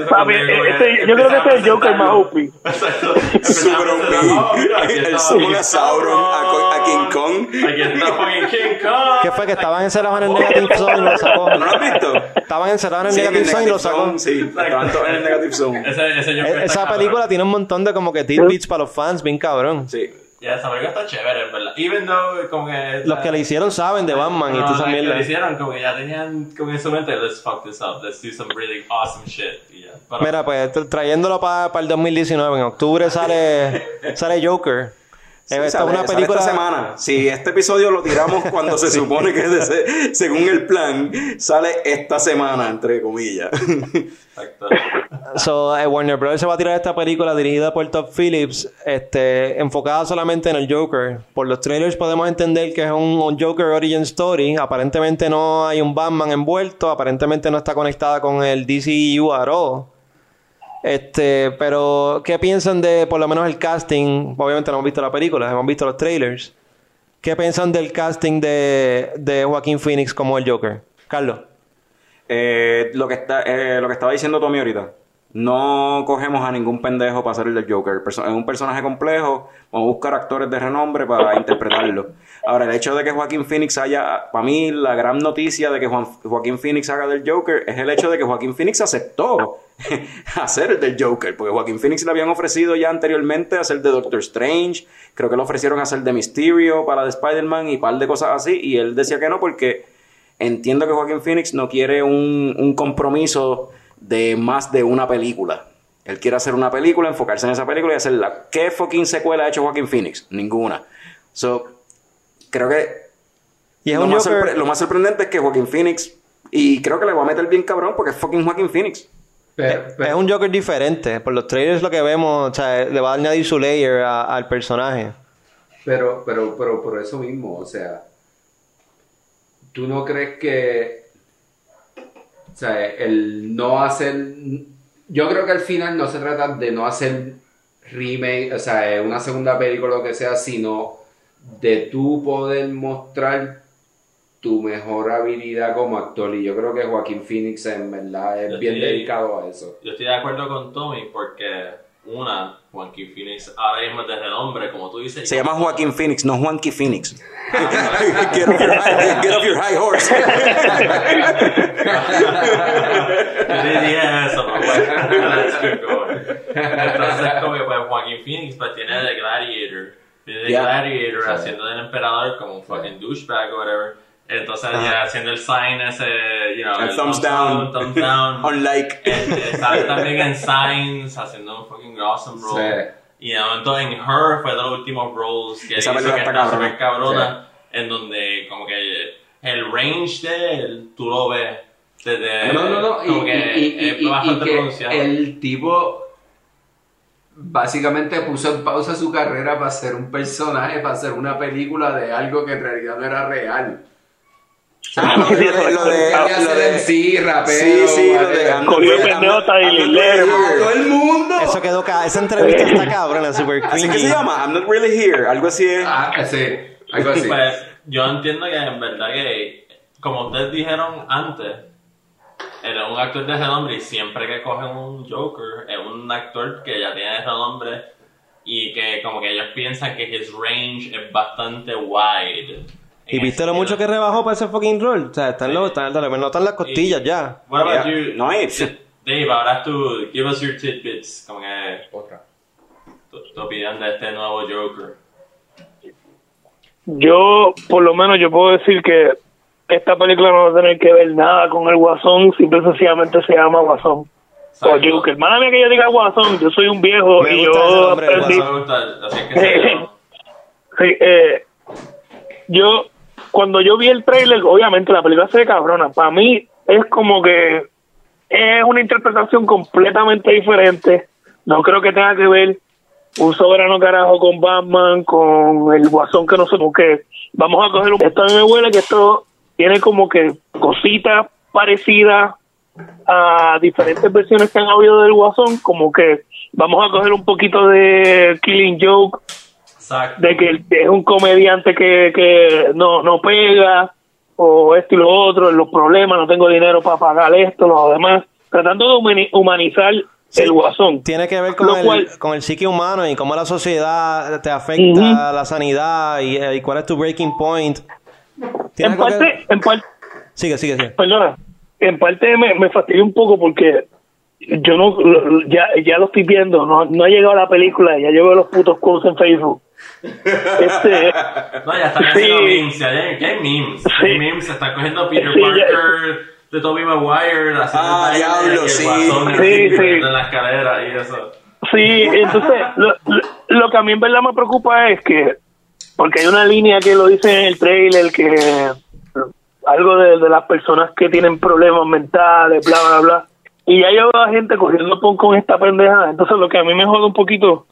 Papi, ese- yo creo que ese es el Joker más OP. Super OP. El summon a Sauron, a, King Kong. Aquí está fucking King Kong. ¿Qué fue? Que estaban encerrados en el Negative Zone y lo sacó. ¿No lo has visto? Estaban encerrados en el Negative Zone y lo sacó. Zone, sí. Estaban todos en el Negative Zone. Ese, ese Joker E- Esa cabrón. película tiene un montón de como que tidbits para los fans, bien cabrón. Sí. Ya, esa película está chévere, en verdad. Even though, como que... Los que le hicieron saben de Batman y No, toda esa los que mierda. lo hicieron, como que ya tenían como en su mente, let's fuck this up, let's do some really awesome shit. Y ya. Pero- Mira, pues tra- trayéndolo para el 2019, en octubre sale, sale Joker. Sí, esta es una película. esta semana. Si este episodio lo tiramos cuando se supone que es de según el plan, sale esta semana, entre comillas. Exacto. So, eh, Warner Bros. se va a tirar esta película dirigida por Todd Phillips, este, enfocada solamente en el Joker. Por los trailers podemos entender que es un, un Joker Origin Story. Aparentemente no hay un Batman envuelto, aparentemente no está conectada con el DCU at all. Este, pero, ¿qué piensan de por lo menos el casting? Obviamente no hemos visto la película, hemos visto los trailers. ¿Qué piensan del casting de, de Joaquín Phoenix como el Joker? Carlos. Eh, lo, que está, eh, lo que estaba diciendo Tommy ahorita. No cogemos a ningún pendejo para hacer el del Joker. Es un personaje complejo. Vamos a buscar actores de renombre para interpretarlo. Ahora, el hecho de que Joaquín Phoenix haya... Para mí, la gran noticia de que Juan- Joaquín Phoenix haga del Joker es el hecho de que Joaquín Phoenix aceptó hacer el del Joker. Porque Joaquín Phoenix le habían ofrecido ya anteriormente hacer de Doctor Strange. Creo que le ofrecieron hacer de Mysterio para de Spider-Man y un par de cosas así. Y él decía que no porque entiendo que Joaquín Phoenix no quiere un, un compromiso de más de una película. Él quiere hacer una película, enfocarse en esa película y hacerla. ¿Qué fucking secuela ha hecho Joaquín Phoenix? Ninguna. So, creo que Y es lo, un más Joker... lo más sorprendente es que Joaquín Phoenix, y creo que le va a meter bien cabrón porque es fucking Joaquín Phoenix. Pero- Es un Joker diferente. Por los trailers lo que vemos, o sea, le va a añadir su layer a- al personaje. Pero, pero, pero por eso mismo, o sea, ¿tú no crees que, o sea, el no hacer, yo creo que al final no se trata de no hacer remake, o sea, una segunda película o lo que sea, sino de tú poder mostrar tu mejor habilidad como actor. Y yo creo que Joaquín Phoenix en verdad es Yo bien estoy- dedicado a eso. Yo estoy de acuerdo con Tommy porque, una, Joaquín Phoenix ahora mismo es de renombre, como tú dices. Se llama Joaquín Phoenix, no Juanqui Phoenix. get, off your high, get off your high horse. Yo dije eso, pero bueno, going. Entonces, como que pues, Joaquín Phoenix pues, tiene de Gladiator. Tiene de Yeah. Gladiator haciendo del emperador como un fucking douchebag o whatever. Entonces, ya haciendo el sign ese, you know, El thumbs down. thumbs down. Unlike. Sale también en Signs haciendo un fucking awesome role. Sí. Y momento en Her fue de los últimos roles que Esa hizo que está cabrona. En donde como que el range de él, tú lo ves desde... No, no, no. Y, que y- y- es y- y bastante que pronunciado. el tipo básicamente puso en pausa su carrera para hacer un personaje, para hacer una película de algo que en realidad no era real. Ah, lo de, lo de, Quería lo hacer de- MC, rapero, Sí, sí, lo de whatever. I'm not Cogió really- pendejo hasta todo el mundo. Eso quedó ca- Esa entrevista está cabrona, super Así que cringy. se llama, I'm not really here. Algo así es. Ah, sí, algo así. Pues yo entiendo que en verdad que, como ustedes dijeron antes, él es un actor de renombre y siempre que cogen un Joker es un actor que ya tiene renombre y que como que ellos piensan que his range es bastante wide Y viste lo mucho que rebajó para ese fucking rol. O sea, están los, están, le notan las costillas ya. What about you? No es. Dave, ahora tú, give us your tidbits. Como que Otra. tu, opinión de este nuevo Joker. Yo, por lo menos, yo puedo decir que esta película no va a tener que ver nada con el Guasón, simple y sencillamente se llama Guasón. O. Joker. Mala mía que yo diga Guasón, yo soy un viejo Me y gusta ese yo nombre, el aprendí. Eso me gusta, así es que se llama. Sí, eh, yo, cuando yo vi el trailer, obviamente la película se ve cabrona. Para mí es como que es una interpretación completamente diferente. No creo que tenga que ver un soberano carajo con Batman, con el guasón que no sé por qué. Vamos a coger un... Esto a mí me huele que esto tiene como que cositas parecidas a diferentes versiones que han habido del guasón, como que vamos a coger un poquito de Killing Joke Exacto. de que es un comediante que, que no, no pega o esto y lo otro, los problemas, no tengo dinero para pagar esto, lo demás, tratando de humani- humanizar el guasón. Tiene que ver con, Lo el, cual- con el psique humano y cómo la sociedad te afecta, Ujú. la sanidad y, eh, y cuál es tu breaking point. ¿Tiene En que- parte, en parte, Sigue, sigue, sigue. perdona, en parte me, me fastidia un poco porque yo no, ya, ya lo estoy viendo, no, no ha llegado la película, ya yo veo los putos quotes en Facebook. Este, No, ya están Sí. haciendo memes. Ya, ya, ¿Qué memes? Sí. ¿Qué memes? Se están cogiendo Peter Sí, ya- Parker de Tobey Maguire. haciendo Ah, diablo, sí. guasón Sí, sí. En la escalera y eso. Sí, entonces lo, lo- lo que a mí en verdad me preocupa es que, porque hay una línea que lo dice en el trailer, que algo de, de las personas que tienen problemas mentales, bla, bla, bla, y ya yo veo a gente corriendo con, con esta pendeja, entonces lo que a mí me jode un poquito,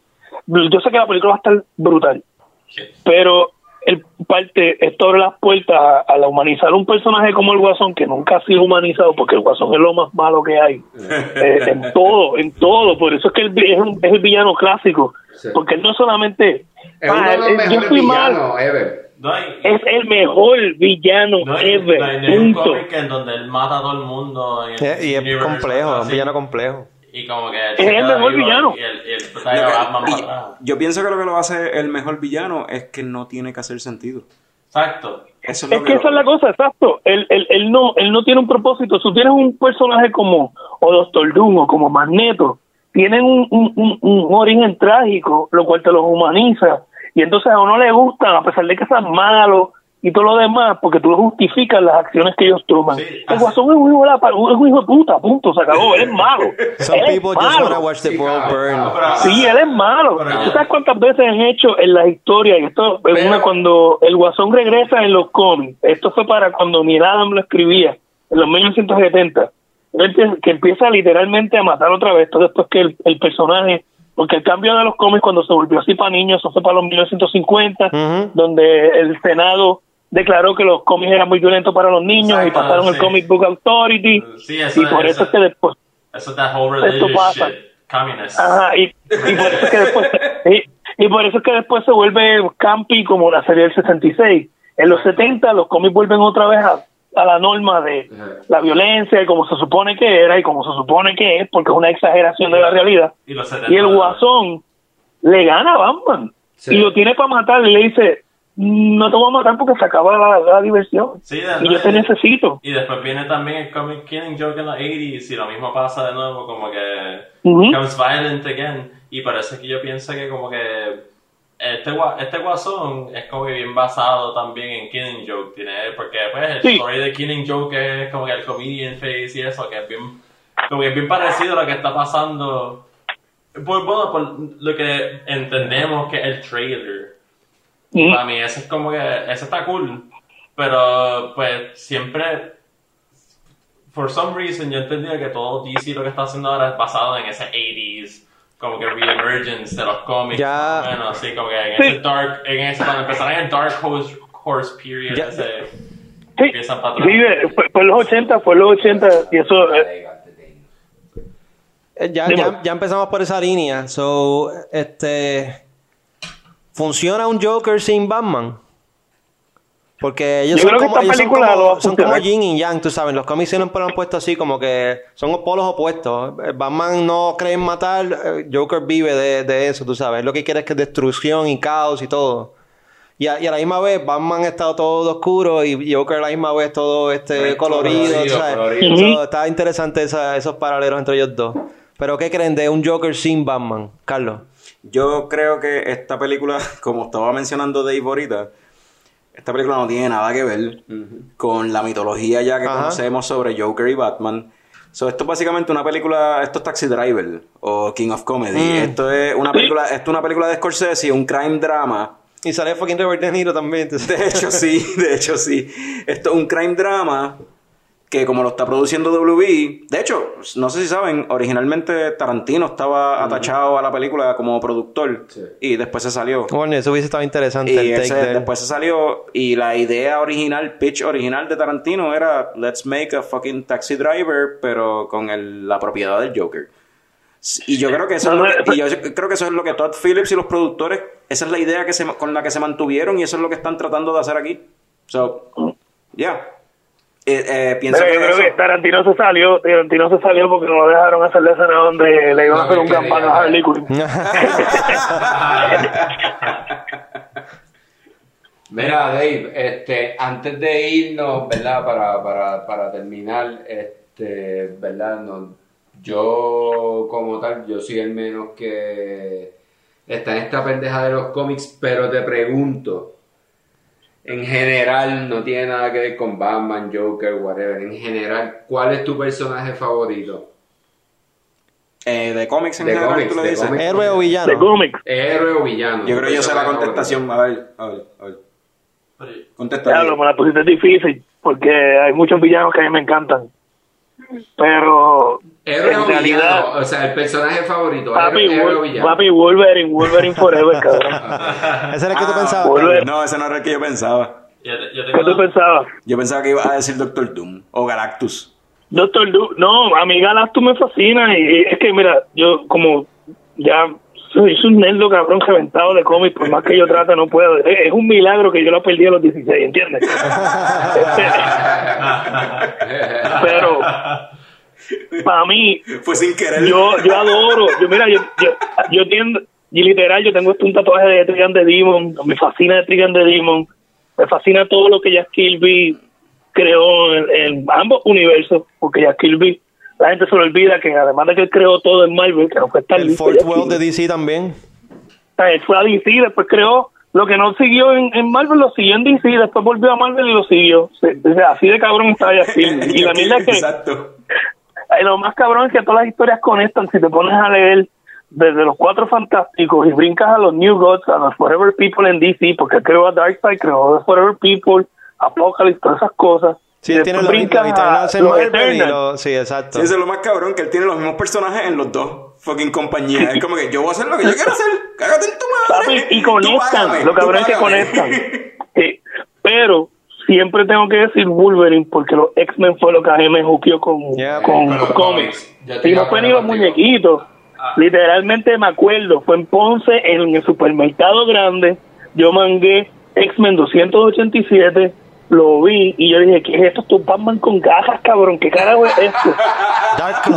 yo sé que la película va a estar brutal, Sí. pero el parte esto abre las puertas a, a la humanizar un personaje como el Guasón que nunca ha sido humanizado porque el Guasón es lo más malo que hay eh, en todo en todo por eso es que él es, un- es el villano clásico Sí. porque él no solamente Es ah, uno de los él- yo mejores fui mal villanos ever. No hay, es el mejor villano no hay, ever no hay- no hay un punto cómic en donde él mata a todo el mundo. El Eh, y es complejo, es un villano complejo. Y como que Es el mejor villano. Y el, y el trae a Batman Y- para atrás. yo pienso que lo que lo hace el mejor villano es que no tiene que hacer sentido. Exacto. Eso es, Es lo que esa es la cosa, exacto. Él, él, él no, él no tiene un propósito. Si tú tienes un personaje como o Doctor Doom o como Magneto, tienen un, un, un, un origen trágico, lo cual te los humaniza. Y entonces a uno le gustan, a pesar de que sean malos y todo lo demás, porque tú justificas las acciones que ellos toman. Sí, el así- guasón es un hijo de, la, un hijo de puta, punto, se acabó. Él es malo. Some Él es people just malo. wanna watch the world burn. Sí, él es malo. ¿Tú sabes cuántas veces han hecho en las historias? Y esto es una cuando el Guasón regresa en los cómics. Esto fue para cuando Neil Adam lo escribía, en los 1970. Él empieza- que empieza literalmente a matar otra vez. Esto después que el, el personaje... Porque el cambio de los cómics cuando se volvió así para niños, eso fue para los 1950, Ujú. donde el Senado declaró que los cómics eran muy violentos para los niños y pasaron el. Comic Book Authority. Sí, eso y por es- eso es que después... Eso es that whole Esto pasa. shit. Communist. Ajá, y, y por eso es que después y, y por eso es que después se vuelve campi como la serie del 66. En los 70 los cómics vuelven otra vez a, a la norma de la violencia y como se supone que era y como se supone que es porque es una exageración de la realidad. Y los 70. Y el guasón le gana a Batman Sí. y lo tiene para matar y le dice no te voy a matar porque se acaba la, la diversión Sí, y yo te necesito. Y después viene también el comic Killing Joke en los 80s y lo mismo pasa de nuevo, como que Ujú. becomes violent again. Y parece que yo pienso que como que este, este guasón es como que bien basado también en Killing Joke, tiene, porque pues el Sí. story de Killing Joke es como que el comedian face y eso, que es bien, como que es bien parecido a lo que está pasando. Por, bueno, por lo que entendemos que es el trailer. Ujú. Para mí eso es como que, eso está cool, pero pues siempre, for some reason yo entendía que todo DC lo que está haciendo ahora es basado en ese 80s, como que reemergence de los cómics, Ya. bueno, así como que en Sí. ese dark, en ese, cuando empezaron en el Dark Horse, Horse period, Ya. ese, Sí, empiezan para atrás. sí, fue, fue en los 80, fue en los 80 y eso... eh, Eh, Ya, ya, ya empezamos por esa línea. So, este. ¿Funciona un Joker sin Batman? Porque ellos son como, ellos son como- son como yin y yang, tú sabes. Los cómics siempre lo han puesto así como que son polos opuestos. Eh, Batman no cree en matar, eh, Joker vive de, de eso, tú sabes. Lo que quiere es que destrucción y caos y todo. Y a, y a la misma vez, Batman está todo oscuro y Joker a la misma vez todo este colorido. colorido, ¿sabes? colorido. So, está interesante esa- esos paralelos entre ellos dos. Pero, ¿qué creen de un Joker sin Batman? Carlos. Yo creo que esta película, como estaba mencionando Dave ahorita, esta película no tiene nada que ver con la mitología ya que Ajá. conocemos sobre Joker y Batman. So, esto es básicamente una película, esto es Taxi Driver o King of Comedy. Mm. Esto es una película, esto es una película de Scorsese, un crime drama. Y sale fucking Robert De Niro también. entonces- De hecho sí, de hecho sí. Esto es un crime drama que como lo está produciendo WB, de hecho, no sé si saben, originalmente Tarantino estaba atachado a la película como productor Sí. y después se salió. Bueno, eso hubiese estado interesante Y el take ese- él. después se salió y la idea original, pitch original de Tarantino era let's make a fucking taxi driver pero con el- la propiedad del Joker. Y yo creo que eso es lo que, y yo creo que eso es lo que Todd Phillips y los productores, esa es la idea que se, con la que se mantuvieron y eso es lo que están tratando de hacer aquí. So, yeah. Eh, eh, pienso Pero yo creo eso- que Tarantino se salió, Tarantino se salió porque no lo dejaron hacer la escena donde le iban a hacer un pan a Harley Quinn. Mira, Dave, este, antes de irnos, ¿verdad? Para, para, para terminar, este, ¿verdad? No, yo, como tal, yo soy el menos que está en esta pendeja de los cómics, pero te pregunto, en general, no tiene nada que ver con Batman, Joker, whatever, en general, ¿cuál es tu personaje favorito? eh, de cómics en De general, cómics, tú lo de dices. Héroe o De villano. cómics. Héroe o villano. Yo creo que yo sé la contestación. A ver, a ver, a ver. Contesta. Diablo, me la pusiste difícil porque hay muchos villanos que a mí me encantan. Pero Héroe en o realidad, villano, o sea, el personaje favorito, papi, héroe, papi Wolverine, Wolverine Forever, cabrón. Ese era el que tú Ah, pensabas. Wolverine. No, ese no era el que yo pensaba. Yo, yo ¿Qué tú pensabas? Yo pensaba que iba a decir Doctor Doom o Galactus. Doctor Du, no, a mí Galactus me fascina y, y es que mira, yo como ya soy un nerdo cabrón reventado de cómics, por más que yo trate no puedo. Es, es un milagro que yo lo perdí a los 16, ¿entiendes? Este, pero para mí, Fue sin querer. yo yo adoro, yo mira, yo yo, yo tiendo, y literal, yo tengo este un tatuaje de Trigan de Demon, me fascina Trigan de Demon, me fascina todo lo que Jack Kirby creó en, en ambos universos, porque Jack Kirby, la gente se le olvida que además de que él creó todo en Marvel, que no fue tan El listo, Jack World de DC también. O sea, él fue a DC, después creó lo que no siguió en, en Marvel, lo siguió en DC, después volvió a Marvel y lo siguió. Se- o sea, así de cabrón está Jack Kirby. Y la mierda es que Exacto. Lo más cabrón es que todas las historias conectan. Si te pones a leer desde los Cuatro Fantásticos y brincas a los New Gods, a los Forever People en DC, porque él creó a Darkseid, creó a Forever People, Apocalypse, todas esas cosas. Sí, él tiene los, Marvel y Eternals. los... Sí, exacto. Sí, eso es lo más cabrón, que él tiene los mismos personajes en los dos fucking compañías. Es como que yo voy a hacer lo que yo quiero hacer. Cágate en tu madre. Papi, y págame, conectan, lo cabrón es que conectan. Sí, pero siempre tengo que decir Wolverine porque los X-Men fue lo que a mí me juqueó con, Yeah, con los cómics. Y no fue ni los muñequitos. Literalmente me acuerdo, fue en Ponce, en el supermercado grande, yo mangué X-Men 287, lo vi y yo dije, ¿qué es esto? Estos Batman con gafas, cabrón, ¿qué carajo es esto?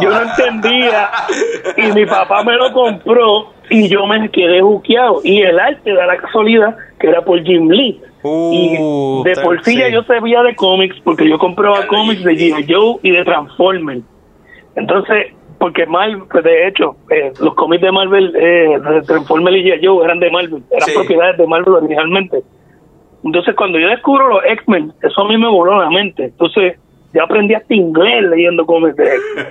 Yo no entendía y mi papá me lo compró y yo me quedé juqueado y el arte da la casualidad que era por Jim Lee Uh, y de por sí ya yo sabía de cómics porque yo compraba cómics de G.I. Joe y de Transformers entonces porque Marvel pues, de hecho eh, los cómics de Marvel eh, de Transformers y G.I. Joe eran de Marvel eran Sí. propiedades de Marvel originalmente entonces cuando yo descubro los X-Men eso a mí me voló la mente entonces yo aprendí hasta inglés leyendo cómics de X-Men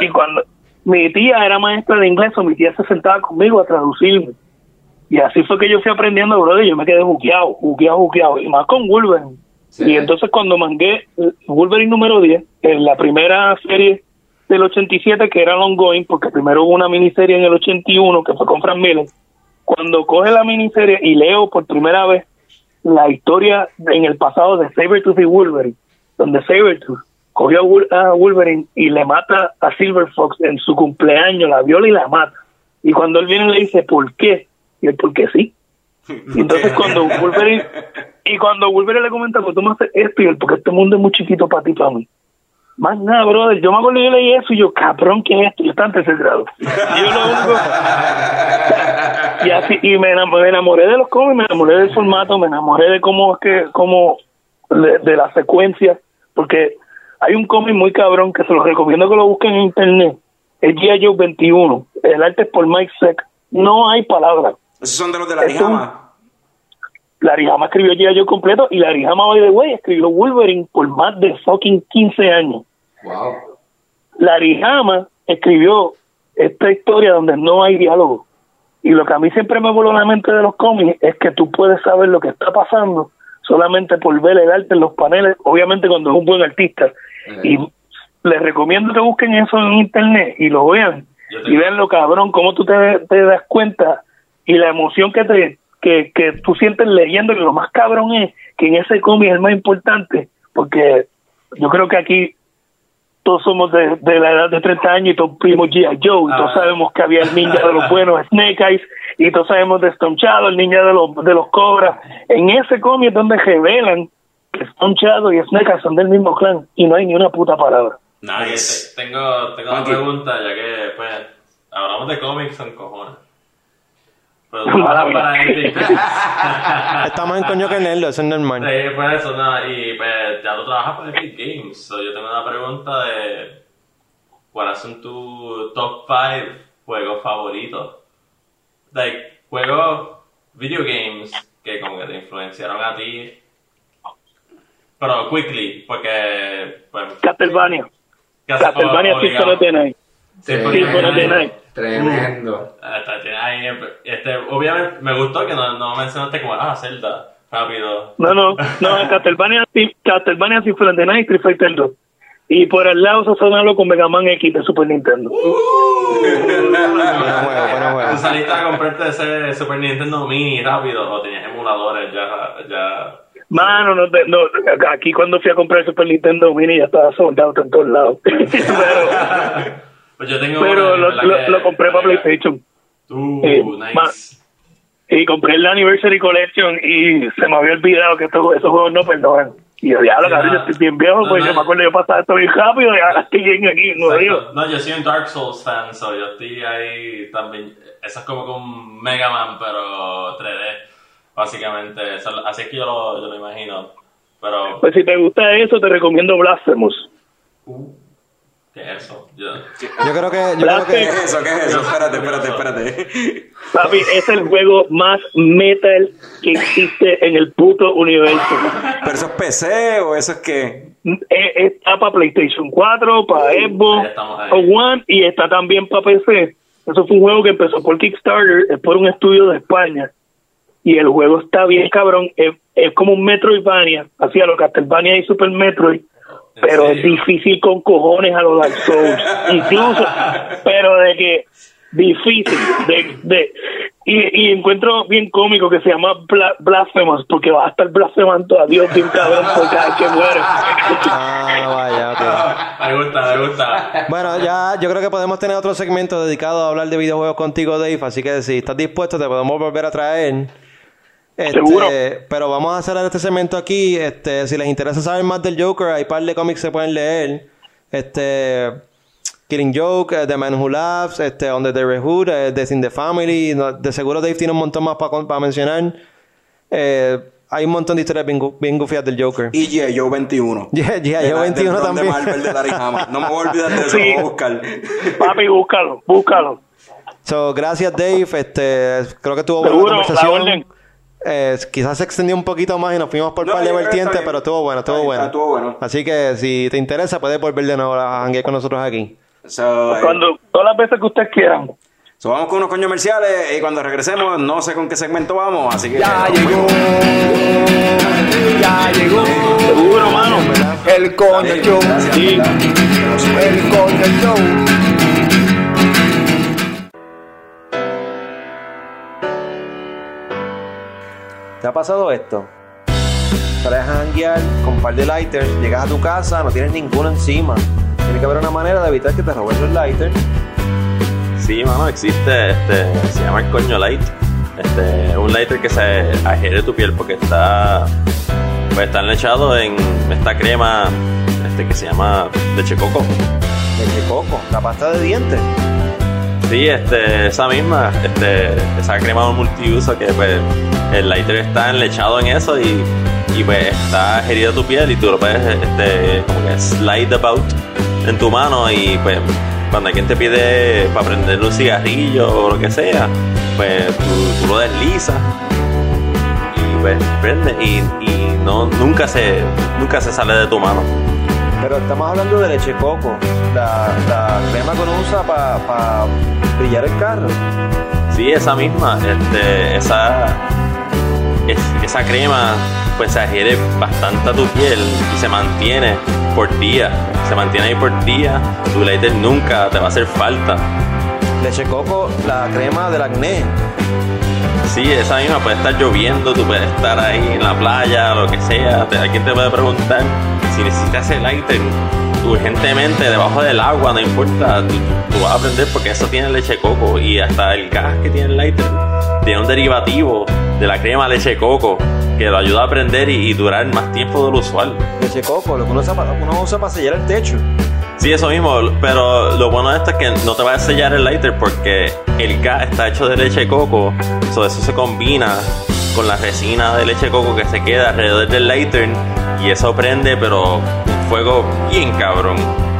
y cuando mi tía era maestra de inglés, o mi tía se sentaba conmigo a traducirme. Y así fue que yo fui aprendiendo, brother, y yo me quedé buqueado, buqueado, buqueado. Y más con Wolverine. Sí. Y entonces cuando mangué Wolverine número 10, en la primera serie del 87, que era ongoing, porque primero hubo una miniserie en el 81, que fue con Frank Miller. Cuando coge la miniserie y leo por primera vez la historia en el pasado de Sabretooth y Wolverine, donde Sabretooth cogió a Wol- a Wolverine y le mata a Silver Fox en su cumpleaños, la viola y la mata. Y cuando él viene le dice, ¿por qué? Y él, porque sí. Y entonces cuando Wolverine, y cuando Wolverine le comenta, pues tú me haces esto, y él, porque este mundo es muy chiquito para ti, para mí. Más nada, brother. Yo me acuerdo yo leí eso y yo, cabrón, ¿qué es esto? Yo estaba en tercer grado. Y yo lo único... y así, y me enamoré, me enamoré de los cómics, me enamoré del formato, me enamoré de cómo es que, cómo, de, de la secuencia, porque hay un cómic muy cabrón que se los recomiendo que lo busquen en internet. Es G.I. Joe 21. El arte es por Mike Seck. No hay palabras. Esos son de los de la Es Larry escribió G.I. Joe completo y Larry Hama, by the way, escribió Wolverine por más de fucking 15 años. Wow. Larry Hama escribió esta historia donde no hay diálogo. Y lo que a mí siempre me voló la mente de los cómics es que tú puedes saber lo que está pasando solamente por ver el arte en los paneles, obviamente cuando es un buen artista. Y les recomiendo que busquen eso en internet y lo vean. Y vean lo cabrón, cómo tú te, te das cuenta y la emoción que te que, que tú sientes leyendo. Y lo más cabrón es que en ese cómic es el más importante, porque yo creo que aquí todos somos de, de la edad de 30 años y todos primos G.I. Joe, y todos Ah. sabemos que había el ninja de los buenos, Snake Eyes, y todos sabemos de Stone Shadow, el ninja de los, de los Cobras. En ese cómic es donde revelan que Stone Shadow y Snake Eyes son del mismo clan, y no hay ni una puta palabra. Nice. Te- Tengo, tengo una pregunta, ya que pues hablamos de cómics son cojones. Para. NTT. Está en coño que Nerdo, eso es normal. Sí, pues eso, no, y pues ya tú trabajas para Epic Games. So, yo tengo una pregunta de ¿cuáles son tus top 5 juegos favoritos? Like, juegos, video games que como que te influenciaron a ti. Pero quickly, porque pues Castlevania. Castlevania. Symphony of the Night. Symphony of the Night. Tremendo. Ahí, este, obviamente me gustó que no, no mencionaste como, ah, Zelda, rápido. No, no, no, Castlevania, Castlevania Symphony of the Night, Street Fighter 2. Y por el lado sazonarlo con Mega Man X de Super Nintendo. Bueno juego, bueno ¿Tú juego. saliste a comprarte ese Super Nintendo Mini rápido o tenías emuladores ya? ya... Mano, no, te- no, aquí cuando fui a comprar el Super Nintendo Mini ya estaba soldado en todos lados. pero Pues yo tengo pero una, lo, lo, que- lo compré para. PlayStation. Uh, Eh, nice. Y compré el Anniversary Collection y se me había olvidado que estos, esos juegos no perdonan. Y yo, diablo, Sí, cabrón, yo estoy bien viejo, No, pues no. yo me acuerdo yo pasaba esto bien rápido y ahora estoy bien aquí, no. No, yo soy un Dark Souls fan, so yo estoy ahí también. Eso es como con Mega Man, pero 3D, básicamente. Eso- así es que yo lo, yo lo imagino. Pero, Pues si te gusta eso, te recomiendo Blasphemous. ¿Qué es eso? Yo, Yo creo que, yo creo Blasphemous. ¿Qué que es eso? ¿Qué es eso? Espérate, espérate, espérate. Papi, es el juego más metal que existe en el puto universo. ¿Pero eso es PC o eso es que...? Eh, Está para PlayStation 4, para Xbox One y está también para PC. Eso fue un juego que empezó por Kickstarter, es por un estudio de España. Y el juego está bien cabrón, es, es como un Metroidvania, así a lo Castlevania y Super Metroid, ¿en pero es difícil con cojones a los Dark Souls. Incluso, pero de que difícil, de, de y, y encuentro bien cómico que se llama Bla- Blasphemous, porque va a estar blasfemando a Dios bien cabrón por cada vez que muere. Ah, vaya, ok. Me gusta, me gusta. Bueno, ya yo creo que podemos tener otro segmento dedicado a hablar de videojuegos contigo, Dave. Así que si estás dispuesto, te podemos volver a traer. Este, Seguro. Pero vamos a hacer este segmento aquí. Este, si les interesa saber más del Joker, hay un par de cómics que se pueden leer. Este, Killing Joke, eh, The Man Who Laughs, este, Under the Red Hood, eh, Death in the Family. No, de seguro Dave tiene un montón más para mencionar. Eh, hay un montón de historias bien, bien gufias del Joker. Y G.I. Joe 21. Yeah, yeah, De yo la- 21 del ron también. de Marvel de Larry. No me voy a olvidar de eso, Sí. voy a buscar. Papi, búscalo, búscalo. So, gracias Dave, este, creo que tuvo buena Seguro, la conversación. orden. Eh, quizás se extendió un poquito más y nos fuimos por No, par de vertientes, pero estuvo bueno, estuvo bueno. estuvo bueno. Así que si te interesa, puedes volver de nuevo a janguear con nosotros aquí. So, eh, Cuando, todas las veces que ustedes quieran. so, vamos con unos coños comerciales y cuando regresemos no sé con qué segmento vamos, así que... Ya llegó, ya llegó Seguro, mano. el coño show, Sí. el coño show. ¿Te ha pasado esto? Sales a janguear con un par de lighters, llegas a tu casa, no tienes ninguno encima. Tiene que haber una manera de evitar que te roben los lighters. Sí, mano, existe, este, se llama el coño light. Este, un lighter que se adhiere tu piel porque está, pues están echados en esta crema este, que se llama leche coco. Leche coco, la pasta de dientes. Sí, este, esa misma, este, esa crema multiuso que pues el lighter está enlechado en eso y, y pues está herido tu piel y tú lo puedes este, como que slide about en tu mano y pues cuando alguien te pide para prender un cigarrillo o lo que sea, pues tú, lo deslizas y pues prende y, no, nunca se, nunca se sale de tu mano. Pero estamos hablando de leche coco, la, crema que uno usa para brillar el carro. Sí, esa misma, este, esa, es- esa crema pues se adhiere bastante a tu piel y se mantiene por día, se mantiene ahí por día, tu lighter nunca te va a hacer falta. Leche coco, la crema del acné. Sí, esa misma puede estar lloviendo, tú puedes estar ahí en la playa, lo que sea, alguien te puede preguntar si necesitas ese lighter urgentemente debajo del agua, no importa, tú, tú vas a aprender porque eso tiene leche de coco y hasta el gas que tiene el lighter tiene un derivativo de la crema leche de coco que lo ayuda a prender y, y durar más tiempo de lo usual. Leche coco, lo que uno usa para, uno usa para sellar el techo. Sí, eso mismo, pero lo bueno de esto es que no te va a sellar el lighter porque el gas está hecho de leche de coco, so eso se combina con la resina de leche de coco que se queda alrededor del lighter y eso prende, pero fuego bien cabrón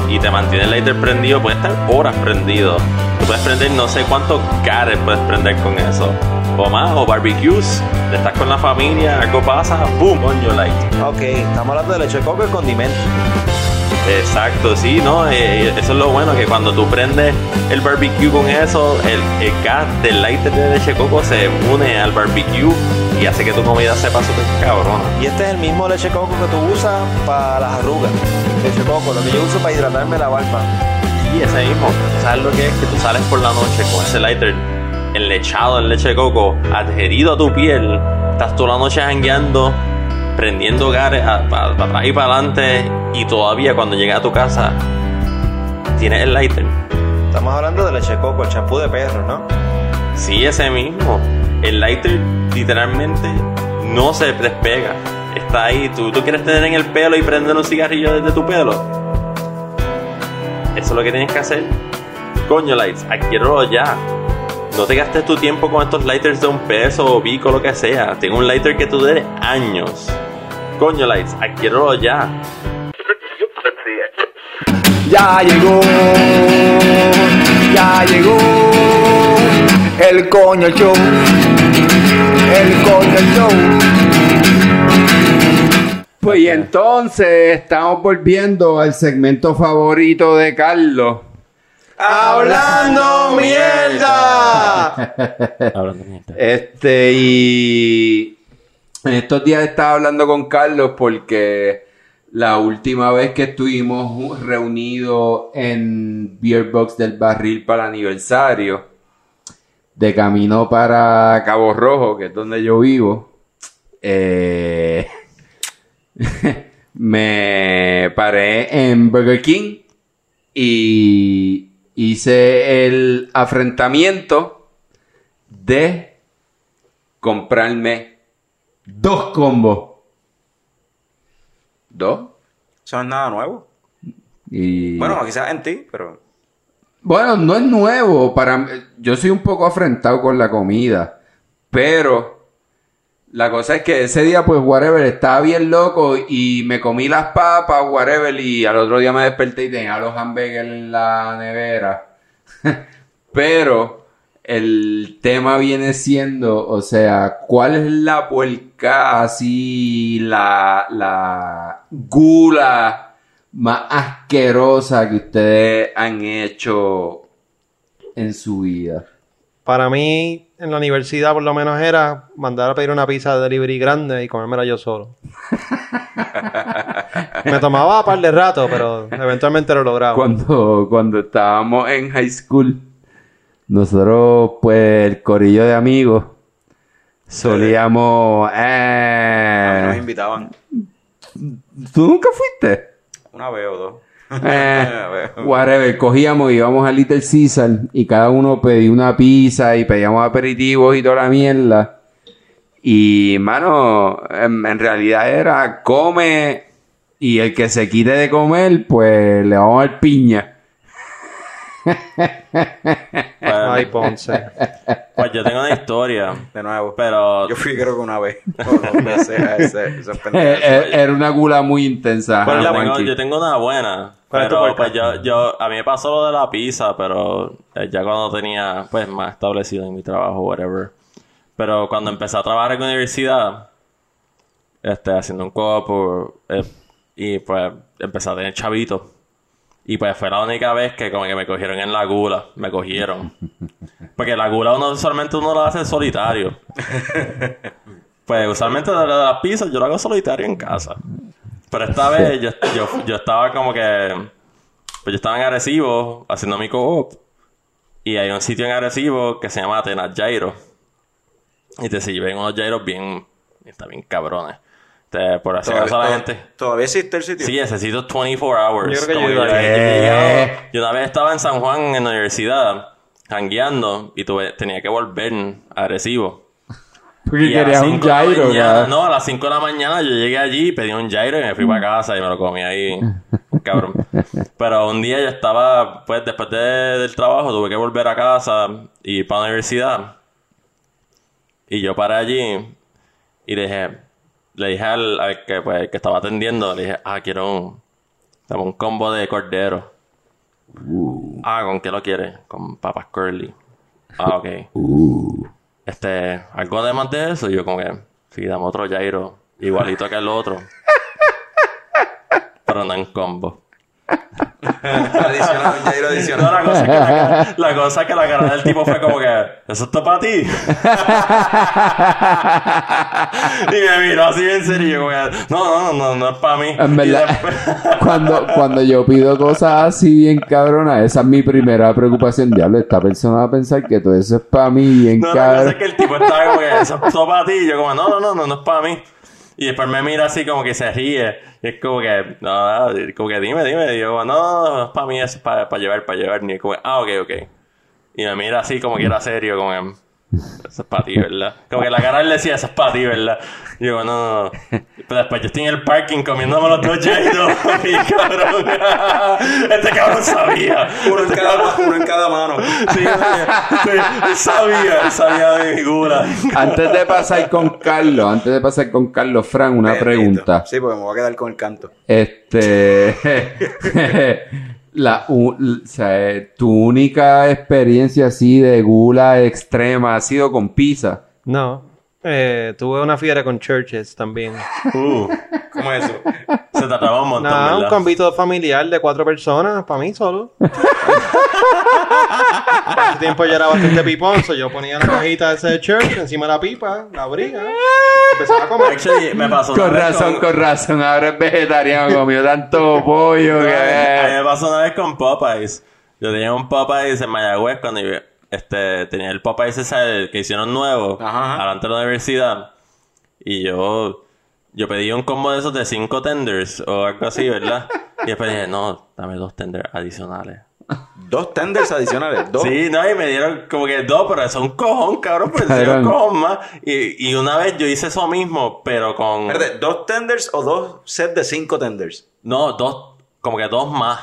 y te mantiene el lighter prendido, puede estar horas prendido. Tú puedes prender no sé cuántos gares puedes prender con eso. O más, o barbecues, estás con la familia, algo pasa, boom, on your light. Ok, estamos hablando de leche coco y condimento. Exacto, sí, ¿no? Eh, eso es lo bueno, que cuando tú prendes el barbecue con eso, el, el gas del lighter de leche de coco se une al barbecue y hace que tu comida sepa súper cabrona. Y este es el mismo leche coco que tú usas para las arrugas. Leche coco, lo que yo uso para hidratarme la barba. Y ese mismo, ¿sabes lo que es? Que tú sales por la noche con ese lighter enlechado en leche de coco, adherido a tu piel, estás toda la noche jangueando, prendiendo gares para atrás y para adelante, y todavía cuando llegas a tu casa, tienes el lighter. Estamos hablando de leche coco, el champú de perro, ¿no? Sí, ese mismo. El lighter literalmente no se despega. Está ahí. ¿Tú, tú quieres tener en el pelo y prender un cigarrillo desde tu pelo. Eso es lo que tienes que hacer. Coño, lights, adquiérelo ya. No te gastes tu tiempo con estos lighters de un peso o pico, lo que sea. Tengo un lighter que tú dure años. Coño, lights, adquiérelo ya. Ya llegó, ya llegó el coño show, el coño show. Pues y entonces estamos volviendo al segmento favorito de Carlos. ¡Hablando mierda! Hablando mierda. Este, y en estos días estaba hablando con Carlos porque la última vez que estuvimos reunidos en Beer Box del Barril para el aniversario, de camino para Cabo Rojo, que es donde yo vivo, eh, me paré en Burger King y hice el afrentamiento de comprarme dos combos. ¿Dos? Eso no es nada nuevo. Y... Bueno, quizás en ti, pero. Bueno, no es nuevo. Para yo soy un poco afrentado con la comida. Pero la cosa es que ese día, pues, whatever, estaba bien loco y me comí las papas, whatever, y al otro día me desperté y tenía los hamburgues en la nevera. pero el tema viene siendo, o sea, ¿cuál es la puerca así, la, la gula más asquerosa que ustedes han hecho en su vida? Para mí, en la universidad por lo menos era mandar a pedir una pizza de delivery grande y comérmela yo solo. Me tomaba un par de rato, pero eventualmente lo lograba. Cuando, cuando estábamos en high school, nosotros, pues, el corillo de amigos, solíamos... A mí nos Eh, invitaban ¿Tú nunca fuiste? Una vez o dos. Eh, whatever, cogíamos y íbamos a Little Caesar y cada uno pedía una pizza y pedíamos aperitivos y toda la mierda. Y, mano, en, en realidad era come Y el que se quite de comer, pues le vamos a dar piña. Pues, Ay, Ponce. pues yo tengo una historia, De nuevo. pero Yo fui creo que una vez. Ese, esas Eh, eh, Era una gula muy intensa. Pues yo, tengo, Juanqui. yo tengo una buena. ¿Cuál es tu Pero pues yo, yo, a mí me pasó lo de la pizza, pero eh, ya cuando tenía pues más establecido en mi trabajo, whatever. Pero cuando empecé a trabajar en la universidad, este, haciendo un co y pues empecé a tener chavitos. Y pues fue la única vez que como que me cogieron en la gula, me cogieron. Porque la gula uno usualmente uno lo hace solitario. Pues usualmente de la- las pizzas yo lo hago solitario en casa. Pero esta vez yo, yo, yo estaba como que... Pues yo estaba en Arecibo haciendo mi co-op. Y hay un sitio en Arecibo que se llama Atenas Jairo. Y te sirven unos gyros bien... Está bien cabrones. Te- por así acaso a la Todavía- gente... Todavía existe el sitio. Sí, necesito 24 hours. Yo creo que yo yo, vez estaba en San Juan en la universidad, jangueando, y tuve, tenía que volver a Arecibo. Porque Y a querías las un 5 de la gyro, mañana-. No, a las 5 de la mañana yo llegué allí, pedí un gyro y me fui para casa y me lo comí ahí. Cabrón. Pero un día yo estaba, pues después de- del trabajo, tuve que volver a casa y ir para la universidad. Y yo paré allí y dije, le dije al, al que, pues, el que estaba atendiendo, le dije, ah, quiero un, dame un combo de cordero. Ah, ¿con qué lo quieres? Con papas curly. Ah, ok. Este, algo además de eso, yo como que, sí, dame otro gyro, igualito que el otro. Pero no en combo. Adicional, un gyro No, adicional. la cosa, es que la, cara- la cosa es que la cara del tipo fue como que, ¿eso está para ti? y me miró así en serio como que, no, no, no, no es para mí. En verdad, después- cuando, cuando yo pido cosas así bien cabronas, esa es mi primera preocupación. Diablo, esta persona va a pensar que todo eso es para mí bien No, la cosa cabrón. es que el tipo estaba como que, eso es todo para ti. Y yo como, no, no, no, no, no es para mí. Y después me mira así como que se ríe. Y es como que, no, como que dime, dime. Y yo no, no, no es para mí, es para, para llevar, para llevar. Y es como, ah, ok, ok. Y me mira así como que era serio, como que, eso es para ti, ¿verdad? Como que la cara él decía, eso es para ti, ¿verdad? Y yo, no, no, no. Pero después yo estoy en el parking comiéndome los dos jairos. y cabrón, este cabrón sabía. Uno en cada, uno en cada mano. Sí, sí, sí, él sabía, él sabía de mi figura. Antes de pasar con Carlos, antes de pasar con Carlos, Fran, una Bendito. pregunta. Sí, porque me voy a quedar con el canto. Este. la, u- l- o sea, eh, tu única experiencia así de gula extrema ha sido con pizza. No. Eh, tuve una fiera con churches también. Uh, ¿Cómo es eso? se trataba un montón, Nada, un ¿verdad? convito familiar de cuatro personas, para mí solo. Para ese tiempo ya era bastante piponzo. Yo ponía la cajita esa de church encima de la pipa, la abría, empezaba a comer. Actually, me pasó una Con vez razón, con- con razón. Ahora es vegetariano, comió tanto pollo A mí que. me pasó una vez con Popeyes. Yo tenía un Popeyes en Mayagüez cuando yo este, tenía el Popeyes ese el que hicieron nuevo, Ajá, ajá. delante de la universidad. Y yo, yo pedí un combo de esos de cinco tenders o algo así, ¿verdad? Y después dije, no, dame dos tenders adicionales. Dos tenders adicionales. Dos. Sí, no, y me dieron como que dos, pero eso es un cojón, cabrón, pues un cojón más. Y, y una vez yo hice eso mismo, pero con... Espérate, ¿dos tenders o dos sets de cinco tenders? No, dos, como que dos más.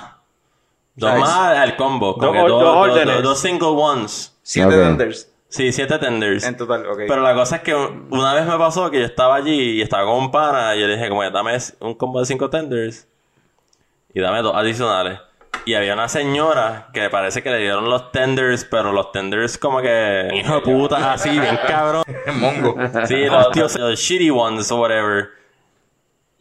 Dos más al combo. Como Dos que dos, dos dos- órdenes. dos- dos single ones. Siete tenders. Sí, siete tenders. En total, ok. Pero la cosa es que un- una vez me pasó que yo estaba allí y estaba con un pana y yo le dije como dame un combo de cinco tenders y dame dos adicionales. Y había una señora que parece que le dieron los tenders, pero los tenders como que hijo de puta así, bien cabrón. Mongo. Sí, los tíos, los shitty ones o whatever.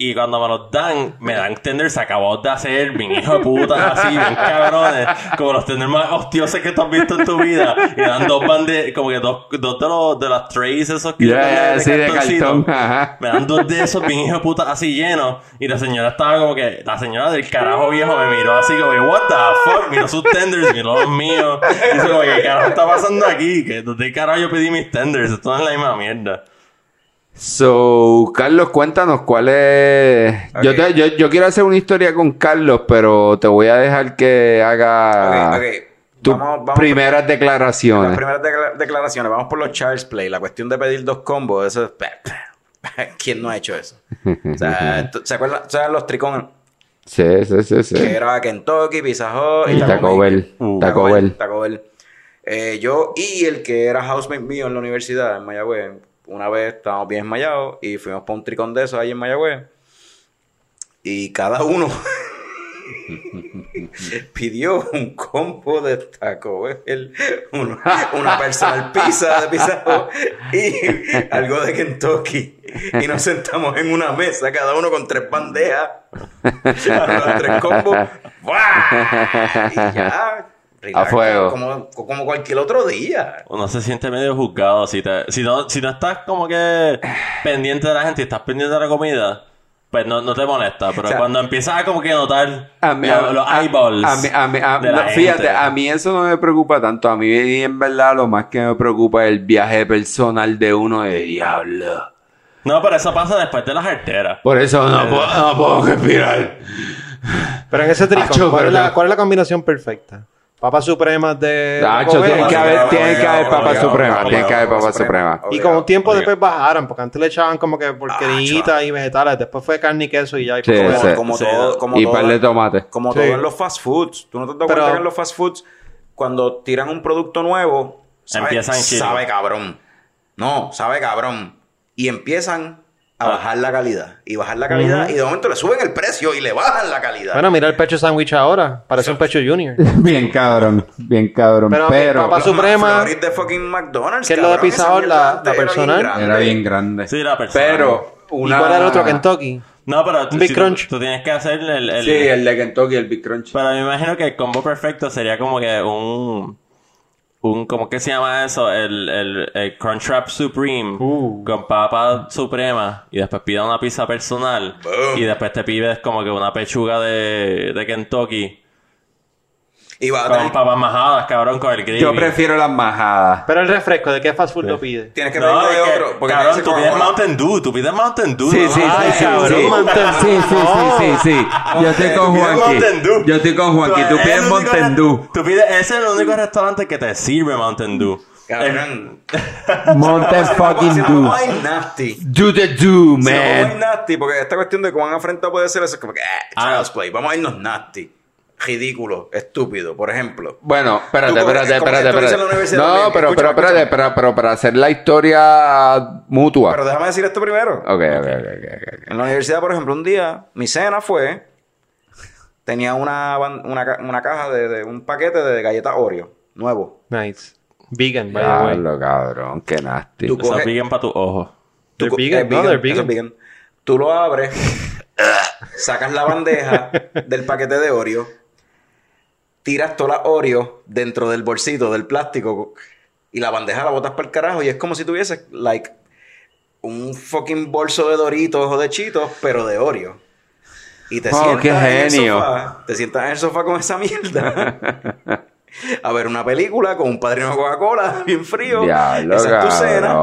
Y cuando me los dan, me dan tenders acabados de hacer, bien hijo de puta, así, bien cabrones. Como los tenders más hostiosos que tú has visto en tu vida. Y dan dos bandes, como que dos, dos de, los, de las trays esos que Ya, sí, de cartón, ajá. Me dan dos de esos bien hijo de puta así llenos. Y la señora estaba como que, la señora del carajo viejo me miró así como que, what the fuck, miró sus tenders, miró los míos. Y dice como que, ¿qué carajo está pasando aquí? Que ¿dónde carajo yo pedí mis tenders? Esto es la misma mierda. So, Carlos, cuéntanos cuál es. Yo, te- yo, yo quiero hacer una historia con Carlos, pero te voy a dejar que haga Ok, ok. tus Vamos- vamos primeras Las declaraciones. primeras decla- declaraciones. Vamos por los Charles Play. La cuestión de pedir dos combos. Eso es... ¿Quién no ha hecho eso? O sea, ¿tú- ¿se acuerdan? ¿Se acuerdan los tricones? Sí, sí, sí, sí. Que era Kentucky, Pizza Hut Y Taco Bell. Uh, Taco Bell. Taco Bell. Eh, yo y el que era housemate mío en la universidad, en Mayagüez, una vez estábamos bien esmayados y fuimos para un tricón de esos ahí en Mayagüez. Y cada uno pidió un combo de Taco una personal pizza de Pizza y algo de Kentucky. Y nos sentamos en una mesa, cada uno con tres bandejas, tres combos. ¡Buah! Y ya. Relax, fuego. Como, como cualquier otro día. Uno se siente medio juzgado si te, si no, si no estás como que pendiente de la gente y estás pendiente de la comida, pues no, no te molesta. Pero O sea, cuando empiezas a como que notar A mí, lo- a- los a- eyeballs a mí- a mí- a- de la no, fíjate, gente. a mí eso no me preocupa tanto. A mí, en verdad, lo más que me preocupa es el viaje personal de uno de diablo. No, pero eso pasa después de las arteras. Por eso no, puedo, no puedo respirar. Pero en ese tricón, Acho, ¿cuál, es la, cuál es la combinación perfecta? Papas supremas de... Nacho, de tiene Comer, que haber, que haber papas supremas. obligado, Tiene que haber papas supremas. Y con un tiempo después bajaron, porque antes le echaban como que porqueritas y vegetales, después fue carne y queso y ya. y Sí, más. Como, todo, como Y par de tomate. Como Sí. todo en los fast foods. ¿Tú no te Pero- cuenta que en los fast foods, cuando tiran un producto nuevo, sabe, Empiezan sabe cabrón. No, sabe cabrón. Y empiezan a Ah. bajar la calidad. Y bajar la calidad. Y de momento le suben el precio y le bajan la calidad. Bueno, mira el pecho sándwich ahora, parece un pecho junior. Bien cabrón, bien cabrón. Pero, Los suprema- de fucking McDonald's. ¿Qué es lo de Pizza La- la era bien personal. grande. era bien grande. Sí, la persona. Pero, una... ¿Y cuál era el otro? Kentucky. No, pero tú, Big si- Crunch. Tú, tienes que hacer el... el- Sí, el de Kentucky, el Big Crunch. Pero me imagino que el combo perfecto sería como que un... Un, ¿cómo que se llama eso? El, el, el Crunchwrap Supreme Uh. con papa suprema y después pides una pizza personal Boom. y después te pides como que una pechuga de, de Kentucky Y va a con tener- papas majadas, cabrón, con el gravy. Yo prefiero las majadas. Pero el refresco, ¿de qué fast food lo pide? Tienes que No, pedirlo de es que, otro. Porque cabrón, tú pides Mountain Dew, tú pides Mountain Dew. Sí, ¿no? sí, sí, Ay, sí, cabrón, sí. Mountain Sí, sí, sí, sí, sí. Yo estoy con pides Juanqui. Mountain Dew. Yo estoy con Juanqui. Tú es pides el único Mountain re- Dew. Tú pides, ese es el único restaurante que te sirve Mountain Dew. Cabrón. Mountain fucking Dew. Dew. Ir nasty. Do the do, Si a ir man. nasty, porque esta cuestión de cuán afrentado puede ser eso es como que, eh, Ah. child's play. Vamos a irnos nasty. Ridículo, estúpido, por ejemplo. Bueno, espérate, espérate, espérate, espérate. universidad No, pero, pero, espérate, escúchame. pero, pero para hacer la historia mutua. Pero déjame decir esto primero. Ok, ok, ok, ok, ok. En la universidad, por ejemplo, un día, mi cena fue. Tenía una, una, una caja de, de un paquete de galletas Oreo, nuevo. Nice. Vegan, by the way. Diablo, cabrón, qué nasty. Tú coges- es vegan para tus ojos. Tú vegan, no, they're eso es vegan. Tú lo abres, sacas la bandeja del paquete de Oreo, tiras toda la Oreo dentro del bolsito del plástico y la bandeja la botas para el carajo y es como si tuvieses, like, un fucking bolso de Doritos o de Chitos, pero de Oreo. Y te Oh, sientas qué en el sofá, te sientas en el sofá con esa mierda. A ver una película con un padrino de Coca-Cola bien frío. Diablo, Esa es tu cena.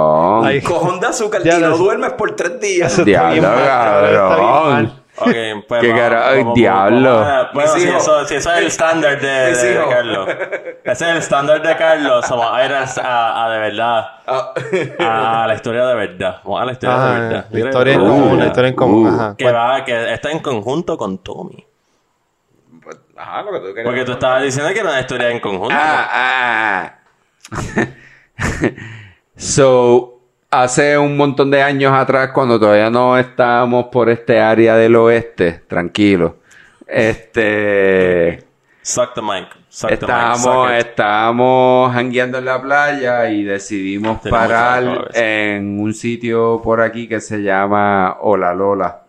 Ay. Cojón de azúcar y no duermes por tres días. Eso está bien Diablo, mal, cabrón, Ok, pues. Qué vamos- cara- ay, diablo. Bueno, Mis si eso, si eso es el estándar de, de hijos. Carlos. Ese es el estándar de Carlos. Vamos a ir a, a- a de verdad. Ah, A la historia de verdad. Vamos a la historia de Ah, verdad. la historia en Uh, común, la historia en común. uh. Ajá. Que va, que está en conjunto con Tommy. pues, ajá, lo que tú querías. Porque tú estabas diciendo que era una historia en conjunto. Ah, ah. so, hace un montón de años atrás, cuando todavía no estábamos por este área del oeste, tranquilo. Este. Suck the mic. Suck the mic. Estábamos, suck estábamos jangueando en la playa y decidimos Tenemos parar en un sitio por aquí que se llama Hola Lola.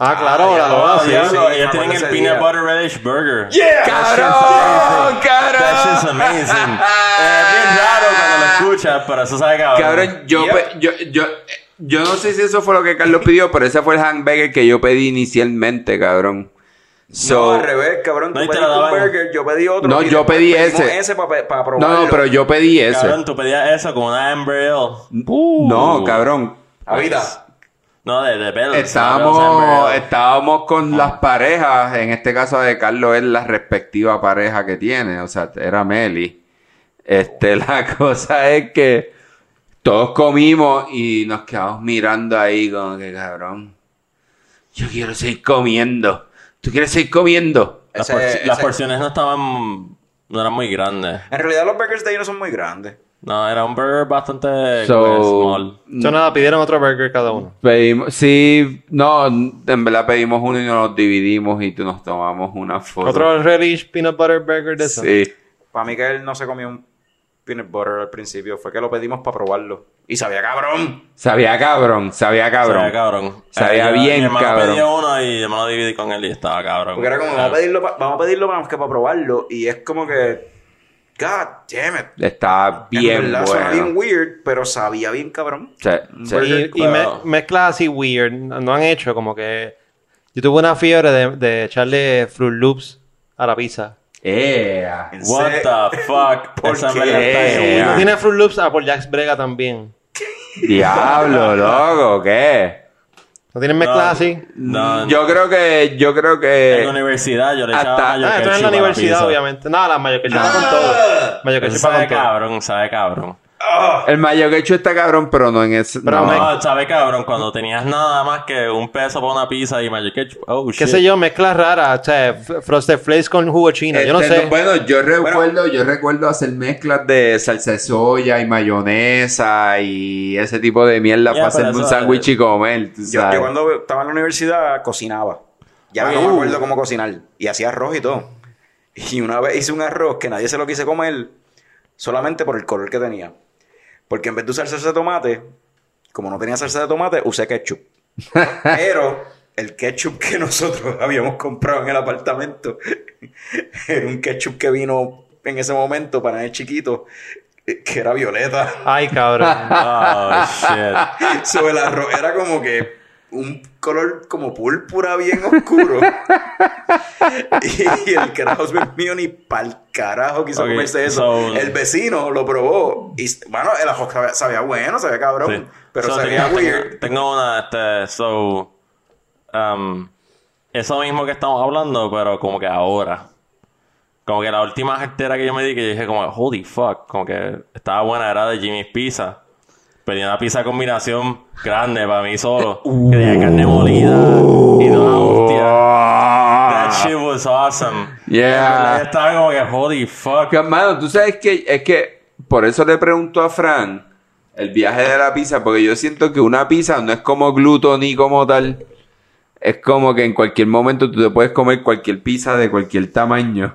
Ah, claro, Ah, Oh, sí. diablo, sí, ellos tienen el peanut día. butter relish burger. ¡Cabrón! That ¡Cabrón! shit's amazing. Eh, Es bien raro cuando lo escuchas, pero eso sabe cabrón. Cabrón, yo, yo, yo, yo no sé si eso fue lo que Carlos pidió, pero ese fue el hamburger que yo pedí inicialmente, cabrón. No, al revés, cabrón. Tú No, pediste lo un burger, yo pedí otro. No, y yo pedí ese. ese para no, probarlo. no, pero yo pedí ese. Cabrón, tú pedías eso con una Amber Ale. No, cabrón. A vida. No, de, de pelos. Estábamos, estábamos con las parejas, en este caso de Carlos es la respectiva pareja que tiene, o sea, era Meli. Este, la cosa es que Todos comimos y nos quedamos mirando ahí como que cabrón. Yo quiero seguir comiendo. ¿Tú quieres seguir comiendo? Las, Ese- las porciones no estaban... No eran muy grandes. En realidad los burgers de ahí no son muy grandes. No, era un burger bastante So- small. So, nada, pidieron otro burger cada uno. Pedimos, sí, no, en verdad pedimos uno y nos dividimos y tú nos tomamos una foto. Otro relish peanut butter burger de eso. Sí. Para mí que él no se comió un peanut butter al principio. Fue que lo pedimos para probarlo. Y sabía cabrón. Sabía cabrón, sabía cabrón. Sabía cabrón. Sabía Eh, yo- bien mi hermano cabrón. pedía uno y yo me lo dividí con él y estaba cabrón. Porque era como, vamos a pedirlo, pa- vamos a pedirlo más que para probarlo. Y es como que, God damn it. Está bien en verdad suena bueno. bien weird, pero sabía bien cabrón. Sí, sí. Y, y me- mezclas así weird. No han hecho como que... Yo tuve una fiebre de, de echarle Fruit Loops a la pizza. Ea. En What the fuck? ¿Por Esa qué? Yeah. weird. Tiene Fruit Loops a por Jax Brega también. Diablo, loco, ¿qué? ¿No tienen mezclas No, así? No, Yo creo que, yo creo en que la universidad yo le hasta- echaba Ah, mayo Ah, esto es en la universidad, pizza. obviamente. No, la mayo ketchup con todo. Mayo ketchup sabe con todo. cabrón, sabe cabrón. El mayo quecho está cabrón, pero no en ese. Pero no. No, sabe cabrón, cuando tenías nada más que un peso para una pizza y mayo ketchup. Oh, shit. Qué sé yo, mezclas raras. O sea, Frosted Flakes con jugo chino. Yo no Este, sé. Bueno, yo recuerdo, yo recuerdo hacer mezclas de salsa de soya y mayonesa y ese tipo de mierda para hacerme un sándwich y comer, tú Yo, sabes. yo cuando estaba en la universidad cocinaba. Ya no me Uh. acuerdo cómo cocinar. Y hacía arroz y todo. Y una vez hice un arroz que nadie se lo quise comer solamente por el color que tenía. Porque en vez de usar salsa de tomate, como no tenía salsa de tomate, usé ketchup. Pero el ketchup que nosotros habíamos comprado en el apartamento era un ketchup que vino en ese momento para el chiquito, eh, que era violeta. Ay, cabrón. Oh, shit. Sobre el arroz era como que un color como púrpura bien oscuro. y, el carajo mío ni pa'l carajo quiso comerse eso. so- el vecino lo probó. Y, bueno, el ajo sabía, bueno, sabía cabrón. Sí. Pero So, sabía tengo, weird. tengo- una, este, so, um, eso mismo que estamos hablando, pero como que ahora. Como que la última cartera que yo me di, que yo dije como, holy fuck, como que estaba buena, era de Jimmy's Pizza. Pedí una pizza combinación grande para mí solo, que tenía carne molida y toda hostia. That shit was awesome. Yeah. Estaba como que, holy fuck. Que, Mano, tú sabes que es que por eso le pregunto a Fran el viaje de la pizza, porque yo siento que una pizza no es como gluten ni como tal. Es como que en cualquier momento tú te puedes comer cualquier pizza de cualquier tamaño.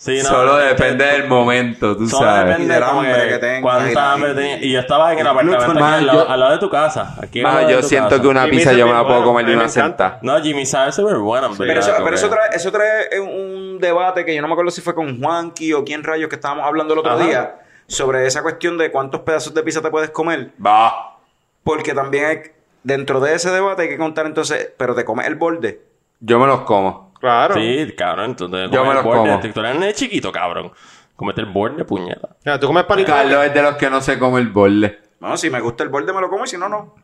Sí, no, Solo depende del momento, tú Solo sabes. depende del hambre que tengas y cuánta hambre tenía. Y yo estaba en el apartamento aquí al, lado, yo- al lado de tu casa. Aquí yo tu siento casa. que una Jimmy pizza yo me la puedo comer de una encanta. sentada. No, Jimmy sabe súper buena. Pero, eso, pero eso, trae, eso trae un debate que yo no me acuerdo si fue con Juanqui o quién rayos que estábamos hablando el otro Ajá. día sobre esa cuestión de cuántos pedazos de pizza te puedes comer. Va. Porque también hay, dentro de ese debate hay que contar entonces, pero te comes el borde. Yo me los como. Claro. Sí, cabrón. Entonces, Yo come me el los borde. como. Tú eres nene chiquito, cabrón. Comete el borde, puñeta. Mira, tú comes panito. Carlos es de los que no se come el borde. No, si me gusta el borde me lo como y si no, no.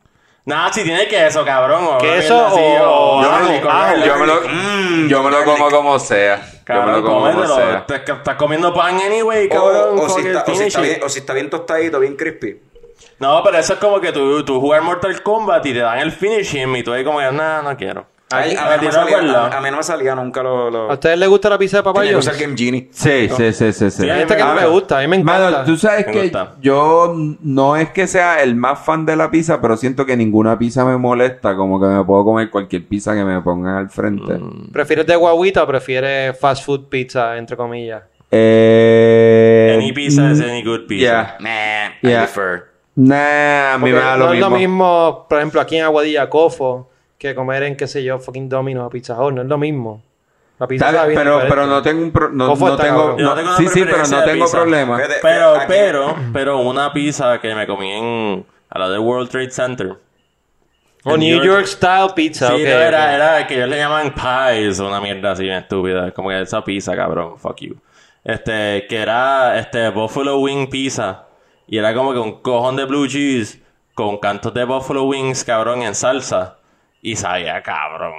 Nada, si tiene queso, cabrón. o ¿Queso así, o- yo me lo- Ajo. Yo me lo, Mm, yo me lo como como sea. Yo me Cabrón, lo como como cómetelo. sea. Te- que Estás comiendo pan anyway, O, cabrón. o si está, o, si finish está it. bien, o si está bien tostadito, bien crispy. No, pero eso es como que tú, tú jugar Mortal Kombat y te dan el finish him y tú ahí como que, nah, no quiero. Ay, a, mí no me ¿Tienes salía, acuerdo? a, a mí no me salía nunca lo... lo... ¿A ustedes les gusta la pizza de usar Game Genie. Sí, sí, sí, sí, sí. Gente que no me gusta, a mí me encanta. Mano, tú sabes Me que gusta. yo no es que sea el más fan de la pizza, pero siento que ninguna pizza me molesta, como que me puedo comer cualquier pizza que me pongan al frente. ¿Prefieres de guaguita o prefieres fast food pizza, entre comillas? Eh, Any pizza is any good pizza. Yeah. Nah, I Yeah. prefer. Nah, a mí me da no lo es lo mismo, por ejemplo, aquí en Aguadilla, Cofo, que comer en, qué sé yo, fucking Domino's o Pizza Hut. No es lo mismo. La pizza bien, pero, pero no tengo un pro- no, ¿Cómo no tengo, no sí, sí, pero no tengo pizza. problema. Pero, pero, pero una pizza que me comí en a la de World Trade Center. O en New York Style Pizza. Sí, no, era, ok. era que ellos le llaman pies una mierda así bien estúpida. Como que esa pizza, cabrón. Fuck you. Este, que era este Buffalo Wing Pizza. Y era como que un cojón de blue cheese con cantos de Buffalo Wings, cabrón, en salsa. Y sabía, cabrón.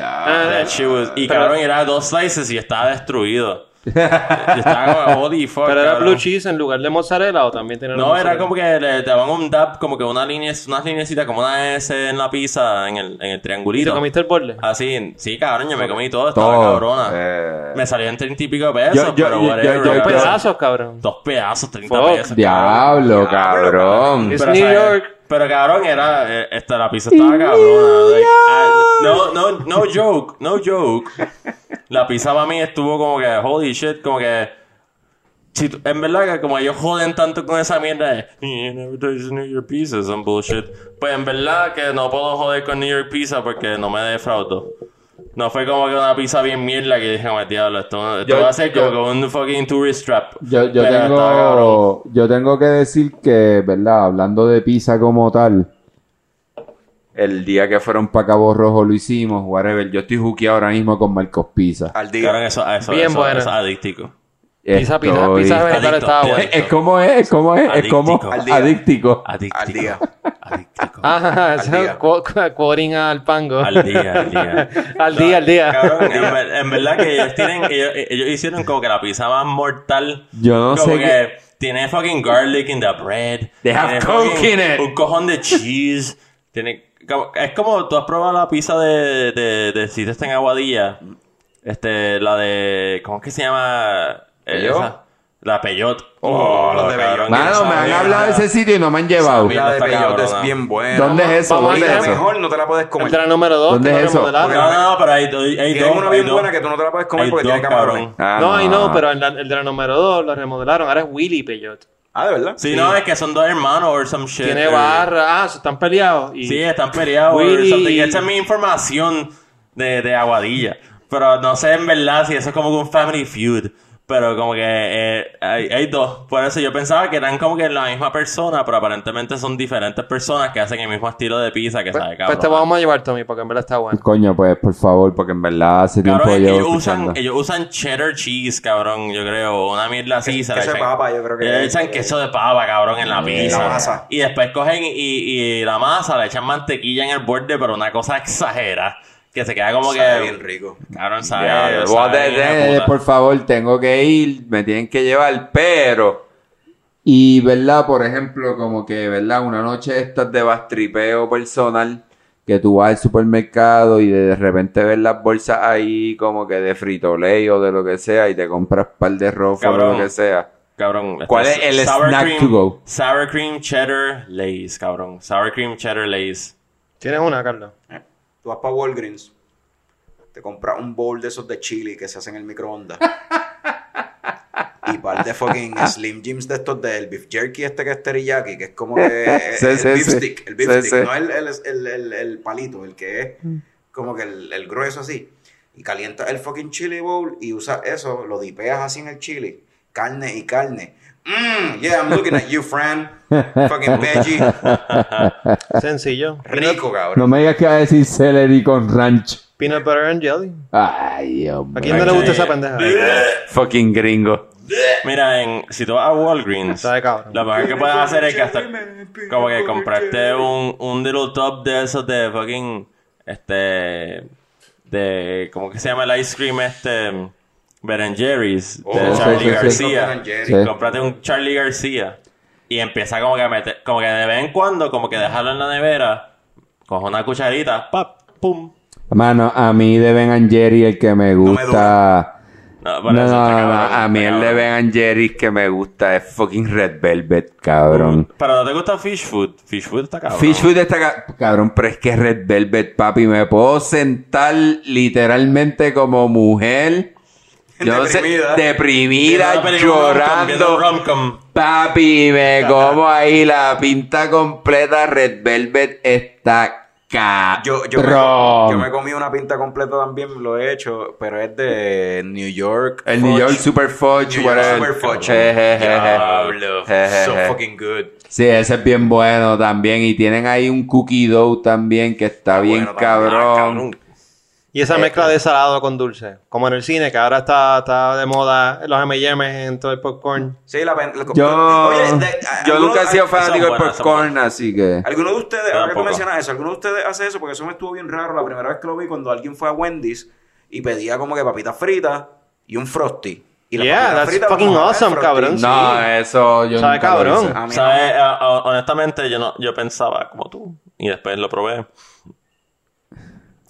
Ah, shit was- y pero- cabrón, era dos slices y estaba destruido. Estaba como, holy fuck, Pero era cabrón. blue cheese en lugar de mozzarella o también tenía No, era como que le daban un dab, como que una línea, unas linecitas, como una S en la pizza, en el, en el ¿Y te triangulito. comiste el borde? Así, sí, cabrón, yo me comí todo, estaba Todo. cabrona. Eh. Me salían treinta y pico de pesos, Yo- yo- pero yo- yo- whatever, yo- Dos pedazos, cabrón. Dos pedazos, 30 Fuck. pesos. cabrón. Diablo, cabrón. Es New ¿sabes? York. Pero cabrón, era, eh, esta, la pizza estaba cabrona. like, ah, no, no, no joke, no joke. La pizza para mí estuvo como que, holy shit, como que. si en verdad que como ellos joden tanto con esa mierda de "You never taste New York pizza, some bullshit. Pues en verdad que no puedo joder con New York pizza porque no me defraudó. No fue como que una pizza bien mierda que dije, "Oh, diablo, esto, esto Yo- va a ser yo- como que un fucking tourist trap. Yo, yo tengo, yo tengo que decir que, ¿verdad? Hablando de pizza como tal, el día que fueron para Cabo Rojo lo hicimos, whatever. Yo estoy juqueado ahora mismo con Marcos Pizza. Al día. Cabrón, eso, eso, Bien eso, buena. eso es adictico. Pizza, pizza, Estoy- pizza vegetal adicto, estaba bueno. Es como es, es como es, es como Adictico. Al día. adíctico. Adictico. Al día. Adictico. Ajá, Al eso día. es cu- cu- quoting al pango. Al día, al día. al día, al día. Cabrón, en, ver- en verdad que ellos tienen, ellos, ellos hicieron como que la pizza más mortal. Yo no como sé que tiene fucking garlic in the bread. They have coke in it. Un cojón de cheese. Tiene, como- es como tú has probado la pizza de, de, de si está en Aguadilla. Este, la de, ¿cómo es que se llama? Eh, ¿Peyot? esa. La Peyot. Oh, la de cabrón, Mano, me han hablado de ese sitio y no me han llevado. La de es bien buena. ¿Dónde es eso? ¿Dónde es eso? mejor no te la puedes El comer. de la número 2. ¿Dónde es eso? No, no, no, pero hay, hay, dos. una bien buena que tú no te la puedes comer porque tiene cabrón. Ah, no, ay no, pero el, de la número 2 lo remodelaron. Ahora es Willy Peyot. Ah, ¿de verdad? Sí, no, es que son dos hermanos or some shit. Tiene or- barra. Ah, se están peleados. Y... Sí, están peleados. or Willy- something. Esta es mi información de, de Aguadilla. Pero no sé en verdad si eso es como que un family feud. Pero como que eh, hay, hay dos. Por eso yo pensaba que eran como que la misma persona, pero aparentemente son diferentes personas que hacen el mismo estilo de pizza que sabe Pues, cabrón. pues te vamos a llevar, Tommy, porque en verdad está bueno. Coño, pues por favor, porque en verdad hace tiempo Cabrón, que llevo ellos usan, ellos usan cheddar cheese, cabrón, yo creo. Una mierda así. queso de papa, yo creo que Le echan queso de papa, cabrón, en la pizza. la masa. Y después cogen y, y la masa, le echan mantequilla en el borde, pero una cosa exagera. Que se queda como Sabe que... bien rico. Cabrón, sabe... Ya, sabe vos de- bien, hijo de de- puta. por favor, tengo que ir, me tienen que llevar, pero... Y, ¿verdad? Por ejemplo, como que, ¿verdad? Una noche estas de bastripeo personal, que tú vas al supermercado y de repente ves las bolsas ahí como que de Frito-Lay o de lo que sea y te compras un par de rofos o lo que sea. Cabrón. este ¿Cuál es el snack cream, to go? Sour cream cheddar lays, cabrón. Sour cream cheddar lays. ¿Tienes una, Carlos? Tú vas para Walgreens, te compras un bowl de esos de chili que se hacen en el microondas. y par de fucking Slim Jims de estos del beef jerky este que es teriyaki, que es como que Sí, el sí, beef sí. stick, el beef Sí, stick, sí. no el, el, el, el- el palito, el que es como que el, el grueso así. Y calientas el fucking chili bowl y usas eso, lo dipeas así en el chili, carne y carne. Mmm, yeah, I'm looking at you, Fran. Fucking veggie. Sencillo. Rico, No cabrón. me digas que va a decir celery con ranch. Peanut butter and jelly. Ay, Dios ¿A quién no le gusta esa pendeja? Fucking gringo. Mira, en, si tú vas a Walgreens, lo mejor que puedes hacer es gastar, como que comprarte un, un little top de esos de fucking, este, de, ¿cómo que se llama el ice cream este? Ben Jerry's, de Oh, Charlie sí. García. Ben Jerry's. Sí. Cómprate un Charlie García y empieza como que a meter, como que de vez en cuando, como que dejarlo en la nevera, coge una cucharita, pap, pum. Mano, a mí de Ben and Jerry el que me gusta... No, No, no, no, a mí el de. Ben and Jerry que me gusta es fucking Red Velvet, cabrón. Pero no te gusta Fish Food. Fish Food está cabrón. Fish Food está ca- cabrón, pero es que Red Velvet, papi, me puedo sentar literalmente como mujer. Yo Deprimida. Deprimida, llorando. Papi, me como ahí la pinta completa. Red Velvet está cabrón. Yo, yo, me, yo me comí una pinta completa también, lo he hecho, pero es de New York. El New. York Super Fudge, New York. Super Fudge. Diablo, so fucking good. Sí, ese es bien bueno también. Y tienen ahí un cookie dough también que está bien cabrón. Y esa mezcla de salado con dulce. Como en el cine, que ahora está, está de moda los M&M's en todo el popcorn. Sí, la, pen- la- Yo, Oye, de- yo ¿alguno- nunca he sido fanático del buenas, popcorn, así que... ¿Alguno de ustedes, ahora que mencionas eso, alguno de ustedes hace eso? Porque eso me estuvo bien raro la primera vez que lo vi cuando alguien fue a Wendy's y pedía como que papitas fritas y un frosty. Y las Yeah, that's fucking awesome, cabrón. No, eso yo Sabe nunca lo cabrón. hice. ¿Sabes? Ah, ah, honestamente, yo no, yo pensaba como tú. Y después lo probé.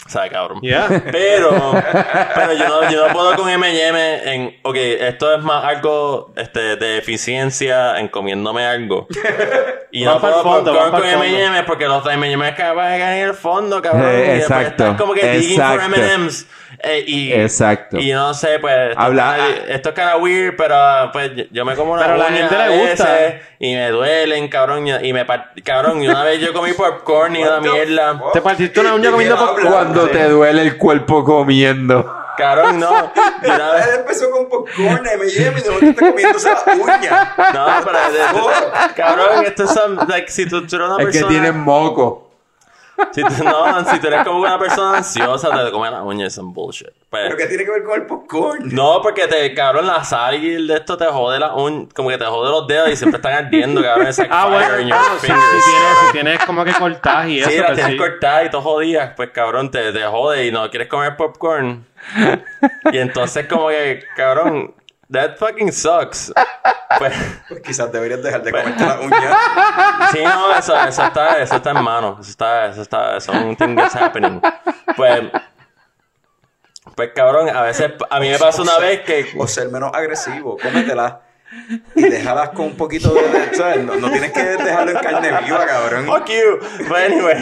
¿Sabe, cabrón? Yeah. Pero, pero yo no, yo no puedo con M&M en... Ok, esto es más algo este, de eficiencia en comiéndome algo. Y no puedo fondo, con fondo. M&M porque los M&M que van a caer en el fondo, cabrón. Eh, y después exacto, estás como que digging for exacto. M&M's. Eh, y, Exacto. Y no sé, pues... esto Habla- es kinda- Esto es of weird, pero pues yo- me como una Pero la uña gente le gusta. veces Y me duelen, cabrón. Y, me... Cabrón, y una vez yo comí popcorn y una mierda. Te partiste una uña ¿De comiendo popcorn. Cuando te duele el cuerpo comiendo. Cabrón, no. Y una vez... Él empezó con popcorn, y de momento está comiéndose la uña. No, pero de- cabrón, esto es like, si tú, tú eres una Es que persona. tienen moco. Si tú, no, si tú eres como una persona ansiosa, te comes la uña y son bullshit. Pues, ¿Pero qué tiene que ver con el popcorn? no, porque te, cabrón, la sal y el de esto te jode la uña, como que te jode los dedos y siempre están ardiendo, cabrón. Es like Ah, fire bueno, in your si, fingers. si tienes, si tienes como que cortar y eso. Sí, la pues tienes sí. cortada y todo jodida, pues cabrón, te, te jode y no quieres comer popcorn. y entonces como que, cabrón, that fucking sucks. Pues, Pues quizás deberías dejar de Pues- comerte la uña. Sí, no, eso, eso está, eso está en mano. Eso está, eso está, eso es un thing that's happening. Pues, pues cabrón, a veces, a mí me pasó una vez que, O ser menos agresivo, cómetela. Y déjalas con un poquito de... de- ¿sabes? No, no tienes que dejarlo en carne viva, cabrón. fuck you. But anyway,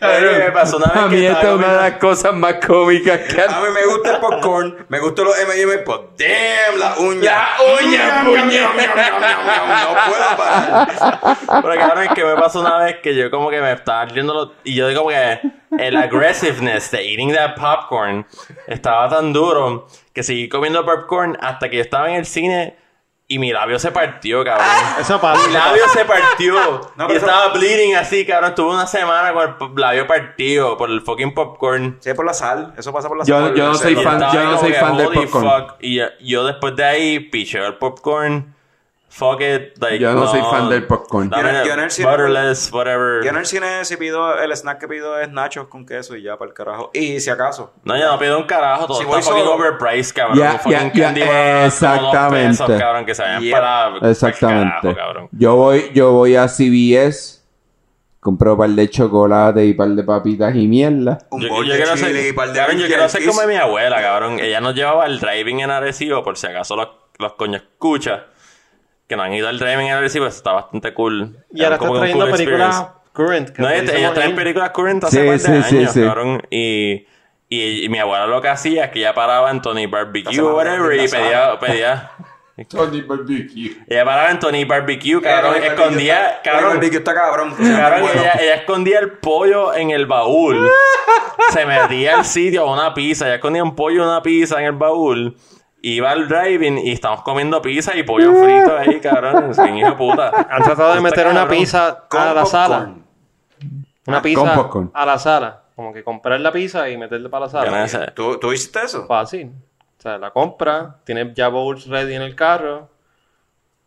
Anyway, me pasó una vez A que mí esta es una de las cosas más cómicas que A mí me gusta el popcorn, me gustan los M&M, pues damn, la uña. La uña, puñet. No puedo parar. Pero cabrón, es que me pasó una vez que yo como que me estaba ardiendo los... Y yo digo que el aggressiveness de eating that popcorn estaba tan duro que seguí comiendo popcorn hasta que yo estaba en el cine y mi labio se partió, cabrón. Eso pasa. Mi labio se partió. No, y eso- estaba bleeding así, cabrón. Estuve una semana con el labio partido por el fucking popcorn. Sí, por la sal, eso pasa por la Yo- sal. yo no soy Y fan- estaba yo no como soy que, fan del holy popcorn. fuck. Y yo, yo después de ahí picheo el popcorn. Fuck it. Like, Yo no soy fan del popcorn. Dame Yo en- yo en el cine- butterless, whatever. Yo en el cine si pido, el snack que pido es nachos con queso y ya, para el carajo. Y si acaso. No, yo no pido un carajo. Todo Si está voy fucking solo- overpriced, cabrón. Ya, Un fucking ya, candy dos exactamente. pesos, cabrón, que se vayan para... Exactamente. carajo, cabrón. Yo voy, yo voy a CVS, compro un par de chocolate y un par de papitas y mierda. Un Yo, yo quiero chile y par de cabrón, yo quiero Yankees. como mi abuela, cabrón. Ella nos llevaba al driving en Arecibo, por si acaso los, los coños escucha. Que no han ido al driving en Arecibo, eso está bastante cool. Y ahora un trayendo cool películas current. que No, ella, utilizamos ella trae en- películas current hace Sí, par de sí, sí, años, sí. cabrón. Y, y, y mi abuela lo que hacía es que ella paraba en Tony Barbecue o whatever en y pedía, pedía... Tony Barbecue. Ella paraba en Tony Barbecue, cabrón, El escondía... está- El Cabrón, barbecue está cabrón. Cabrón, bueno. ella, ella escondía el pollo en el baúl. Se metía al sitio a una pizza. Ella escondía un pollo y una pizza en el baúl. Iba al driving y estamos comiendo pizza y pollo frito ahí, cabrón. Sin hijo de puta. Han tratado de meter una pizza a la sala. Una pizza con popcorn. a la sala. Como que comprar la pizza y meterla para la sala. ¿Tú, ¿Tú hiciste eso? Fácil. O sea, la compra, tienes ya bowls ready en el carro,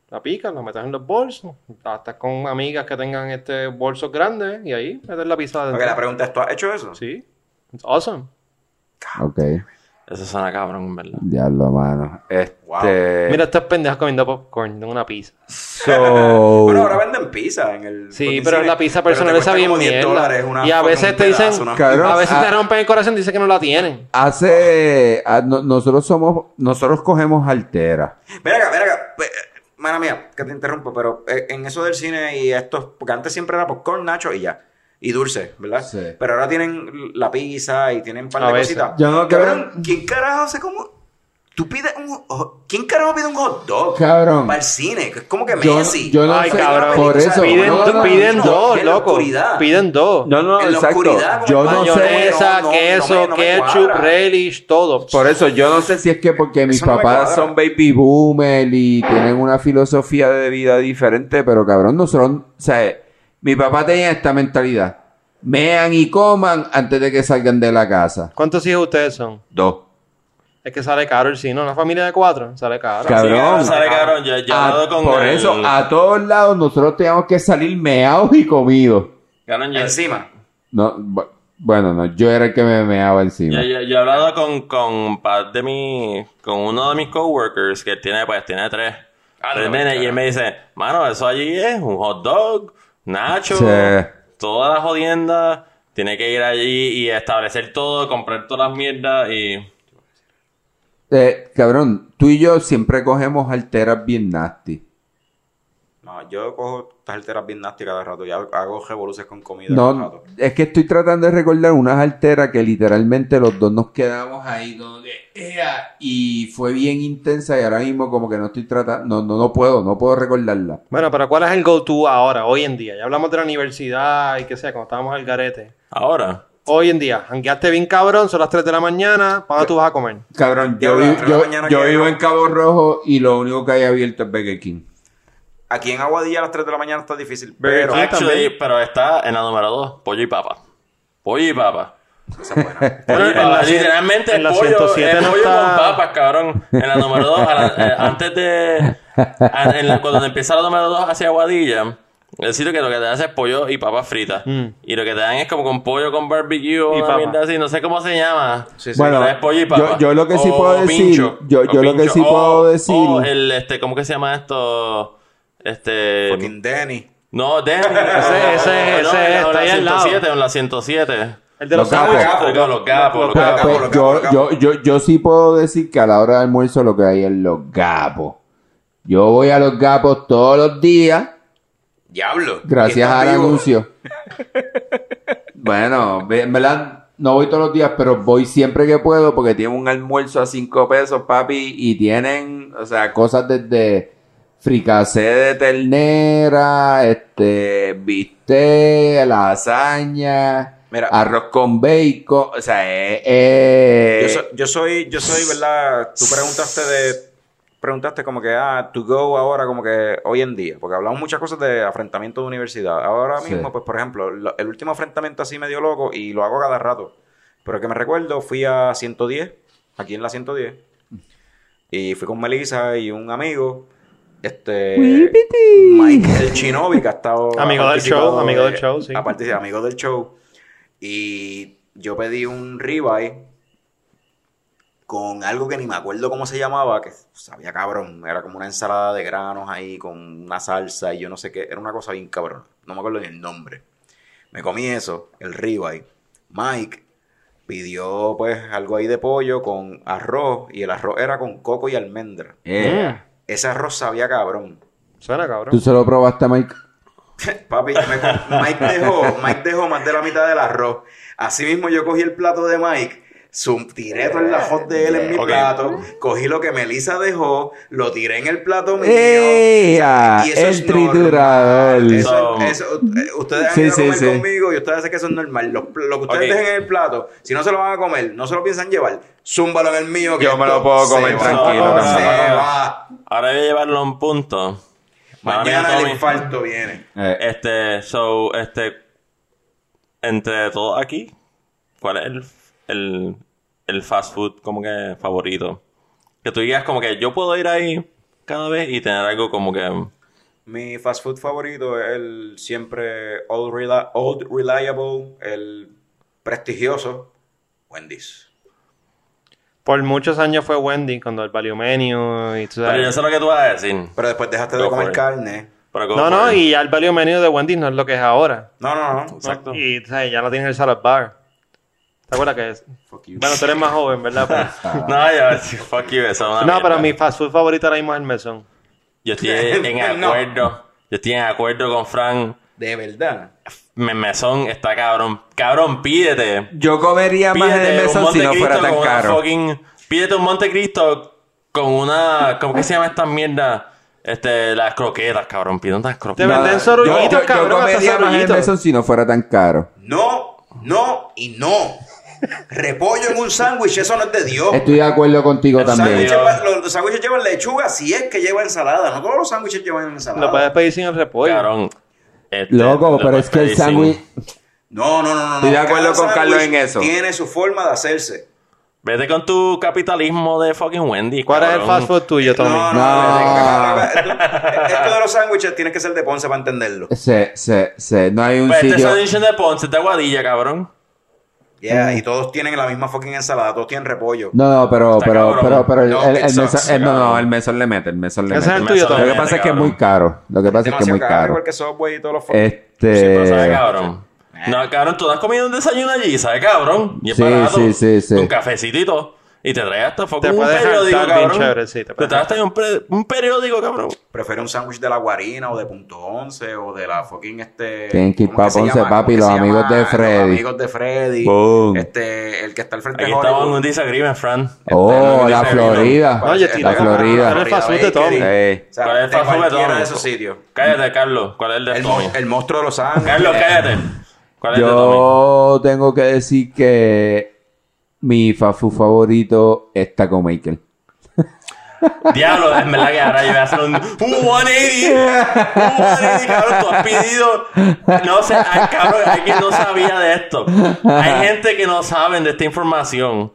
la picas, la metes en los bolsos, estás con amigas que tengan este bolsos grandes y ahí metes la pizza Ok, adentro. la pregunta es, ¿tú has hecho eso? Sí. It's awesome. Ok, Eso suena cabrón, en verdad. diablo, mano. Este. Mira, estas pendejas comiendo popcorn de una pizza. So. Bueno, ahora venden pizza en el... Sí, pero cine, la pizza personal esa bien como 10 mierda. Y a veces te dicen, pedazo, Cabrón. a veces ah. te rompen el corazón y dicen que no la tienen. Hace. ah, no- nosotros somos. Nosotros cogemos altera. Ven acá, ven acá. Pe- eh, Mala mía, que te interrumpo, pero eh, en eso del cine y estos... Porque antes siempre era popcorn, nacho y ya. Y dulce, ¿verdad? Sí. Pero ahora tienen la pizza y tienen un par A de cositas. Yo no Cabrón, creo- ¿quién carajo hace como... Tú pides un... ¿Quién carajo pide un hot dog? Cabrón. Para el cine, es como que Yo- Messi. yo no Ay, sé, cabrón. por eso. Piden, no, no, no, piden no. dos, en la loco. oscuridad. Piden dos. No, no, En la exacto. oscuridad, con Yo no sé. Mayonesa, no, no, queso, ketchup, relish, todo. Por eso yo no sé si es que porque mis papás son baby boomer y tienen una filosofía de vida diferente, pero cabrón, nosotros, o sea, mi papá tenía esta mentalidad. Mean y coman antes de que salgan de la casa. ¿Cuántos hijos ustedes son? Dos. Es que sale caro el cine. Una familia de cuatro sale caro. Cabrón. Sí, sale cabrón. Yo, yo he A- hablado con por el- eso, a todos lados nosotros teníamos que salir meados y comidos. Cabrón, yo- Encima. No, bu- Bueno, no, yo era el que me meaba encima. Yo, yo- yo he hablado con, con par de mi, con uno de mis coworkers que tiene, pues, tiene tres. tres nenes, y él me dice, mano, eso allí es un hot dog, nacho, Sí. toda la jodienda. Tiene que ir allí y establecer todo, comprar todas las mierdas y... Eh, cabrón, tú y yo siempre cogemos alteras bien nasty. No, yo cojo estas alteras bien nasty cada rato. Ya hago revoluciones con comida. cada No, rato. es que estoy tratando de recordar unas alteras que literalmente los dos nos quedamos ahí como que, "Ea", y fue bien intensa y ahora mismo como que no estoy tratando, no, no, no puedo, no puedo recordarla. Bueno, pero ¿cuál es el go-to ahora, hoy en día? Ya hablamos de la universidad y qué sé, cuando estábamos al garete. Ahora, Hoy en día, jangueaste bien cabrón, son las 3 de la mañana, ¿para tú vas a comer? Cabrón, yo, yo, yo vivo en Cabo Rojo y lo único que hay abierto es Burger King. Aquí en Aguadilla a las 3 de la mañana está difícil. Burger Pero King. actually, pero está en la número dos, pollo y papa. Pollo y papa. esa es buena. Pollo y papa. Literalmente en la el pollo, 107 el no pollo está- con papas, cabrón. En la número dos, a la- eh, antes de... a- en la- cuando empieza la número dos hacia Aguadilla, el sitio que lo que te hace es pollo y papas fritas. Mm. Y lo que te dan es como con pollo con barbecue o Y una mierda así. No sé cómo se llama. Sí, sí. Bueno, es pollo y yo- papa. yo lo que sí O puedo decir- pincho. yo- O yo lo que sí O- puedo decir- o el, este, ¿cómo que se llama esto? Este... Fucking Denny. No, Denny. Ese- ese- No, ese está en la ahí al lado. 107, en la 107. El de Los sándwiches. Los gapos, los los yo, yo, gapos. yo, yo sí puedo decir que a la hora de almuerzo lo que hay es los gapos. Yo voy a los gapos todos los días Diablo. gracias ¿Estás al vivo? anuncio. bueno, en verdad no voy todos los días, pero voy siempre que puedo porque tienen un almuerzo a cinco pesos, papi, y tienen, o sea, cosas desde fricacé de ternera, este, bistec, lasaña, Mira. arroz con bacon, o sea, es... es- Yo, so- yo soy, yo soy, ¿verdad? Tú preguntaste de, preguntaste como que, ah, to go ahora, como que hoy en día, porque hablamos muchas cosas de afrentamiento de universidad. Ahora Sí. mismo, pues, por ejemplo, lo- el último afrentamiento así medio loco, y lo hago cada rato, pero que me recuerdo, fui a 110, aquí en la 110, y fui con Melissa y un amigo, este, Mike el Chinobi, que ha estado... Amigo ha del show, amigo de- del show, sí. ha participado- amigo del show, y yo pedí un ribeye con algo que ni me acuerdo cómo se llamaba, que sabía cabrón. Era como una ensalada de granos ahí con una salsa y yo no sé qué. Era una cosa bien cabrón. No me acuerdo ni el nombre. Me comí eso, el ribeye. Mike pidió pues algo ahí de pollo con arroz y el arroz era con coco y almendra. eh. Ese arroz sabía cabrón. Suena cabrón. ¿Tú se lo probaste, Mike? Papi, me- Mike, dejó, Mike dejó más de la mitad del arroz. Así mismo yo cogí el plato de Mike, zum- tiré todo el ajos de él en mi plato, cogí lo que Melissa dejó, lo tiré en el plato mío. ¡Ea! Y eso El es normal. triturador. Eso, So- eso- eh, ustedes han Sí, ido a comer sí. conmigo y ustedes saben que eso es normal. Lo, lo que ustedes Ok. dejen en el plato, si no se lo van a comer, no se lo piensan llevar, zúmbalo en el mío. que Yo me lo puedo comer va, tranquilo, Se va. Ahora voy a llevarlo a un punto. Mañana el Tommy. infarto viene. Eh, Este, so, este, entre todos aquí, ¿cuál es el, el, el fast food como que favorito? Que tú digas como que yo puedo ir ahí cada vez y tener algo como que... Mi fast food favorito es el siempre old, rela- old reliable, el prestigioso Wendy's. Por muchos años fue Wendy cuando el value menu y tú Pero yo sé lo que tú vas a decir. Pero después dejaste de comer carne. Pero No, no, it. y ya el value menu de Wendy no es lo que es ahora. No, no, no. Exacto. Y tú sabes, ya no tienes el salad bar. ¿Te acuerdas que es? Fuck you. Bueno, tú eres más joven, ¿verdad? Pero- No, ya, fuck you, eso es una no, mierda. pero mi fast food favorito ahora mismo es el mesón. Yo estoy en No. acuerdo. Yo estoy en acuerdo con Frank. De verdad. Me mesón está cabrón. Cabrón, pídete. Yo comería más en Pídete el un mesón si no Montecristo fuera tan con una caro. fucking- Pídete un Montecristo con una... ¿Cómo que se llama esta mierda? Este, las croquetas, cabrón. Pide unas Te croquetas. venden yo, sorullitos, yo, yo cabrón, hasta comería más en el sorullitos. mesón si no fuera tan caro. No, no y no. Repollo en un sándwich, eso no es de Dios. Estoy de acuerdo contigo El también. los, los sándwiches llevan lechuga si es que lleva ensalada. No todos los sándwiches llevan ensalada. Lo puedes pedir sin el repollo. Cabrón. Este, Loco, lo pero es que el sándwich... No, no, no, no. no. Estoy de acuerdo con Carlos en eso. Tiene su forma de hacerse. Vete con tu capitalismo de fucking Wendy. ¿Cuál es el fast food tuyo, Tommy? No, no, No. no. Esto de los sándwiches tienes que ser de Ponce para entenderlo. Se, se, se, no hay un Pues este sitio... sándwich de Ponce, de Aguadilla, cabrón. Yeah, y todos tienen la misma fucking ensalada, todos tienen repollo. No, no, pero, Está pero, cabrón. pero, pero, el, No, el- el sucks, mesón- el- no, no, el mesón le mete, el mesón le es mete. el tuyo, Lo que pasa es que es muy caro. Lo que pasa es que es muy caro, caro. igual que Subway y todos los Este. Sí, pero sabe cabrón. No, cabrón, tú has comido un desayuno allí, sabe cabrón. Y es Sí, barato. sí, sí, sí. Un cafecito y todo. Y te traes hasta Te un periódico, cabrón. chévere, sí, te te traes hasta un, un periódico, cabrón. Prefiere un sándwich de la guarina o de punto 11 o de la fucking este. Tienen que ir ¿cómo pa' se Ponce, llama? papi, ¿Cómo que los amigos llama? de Freddy. Los amigos de Freddy. Boom. Este, el que está al frente Aquí de en Hollywood. un disagreement, Fran. Oh, Este, la no, Florida. No, oye, la tira- Florida. Era el fast de. Tommy. Ey. O sea, ¿Cuál es el de fast food de cualquiera Tommy? de esos sitios. Cállate, Carlos. ¿Cuál es el de El, Tommy? el monstruo de los ángeles. Carlos, cállate. ¿Cuál es el de Tommy? Yo tengo que decir que mi food favorito es Taco Maker. Diablo, es verdad que ahora yo voy a hacer un, un 180. Un 180, cabrón. Tú has pedido. No sé, ay, cabrón, hay quien no sabía de esto. Hay gente que no saben de esta información.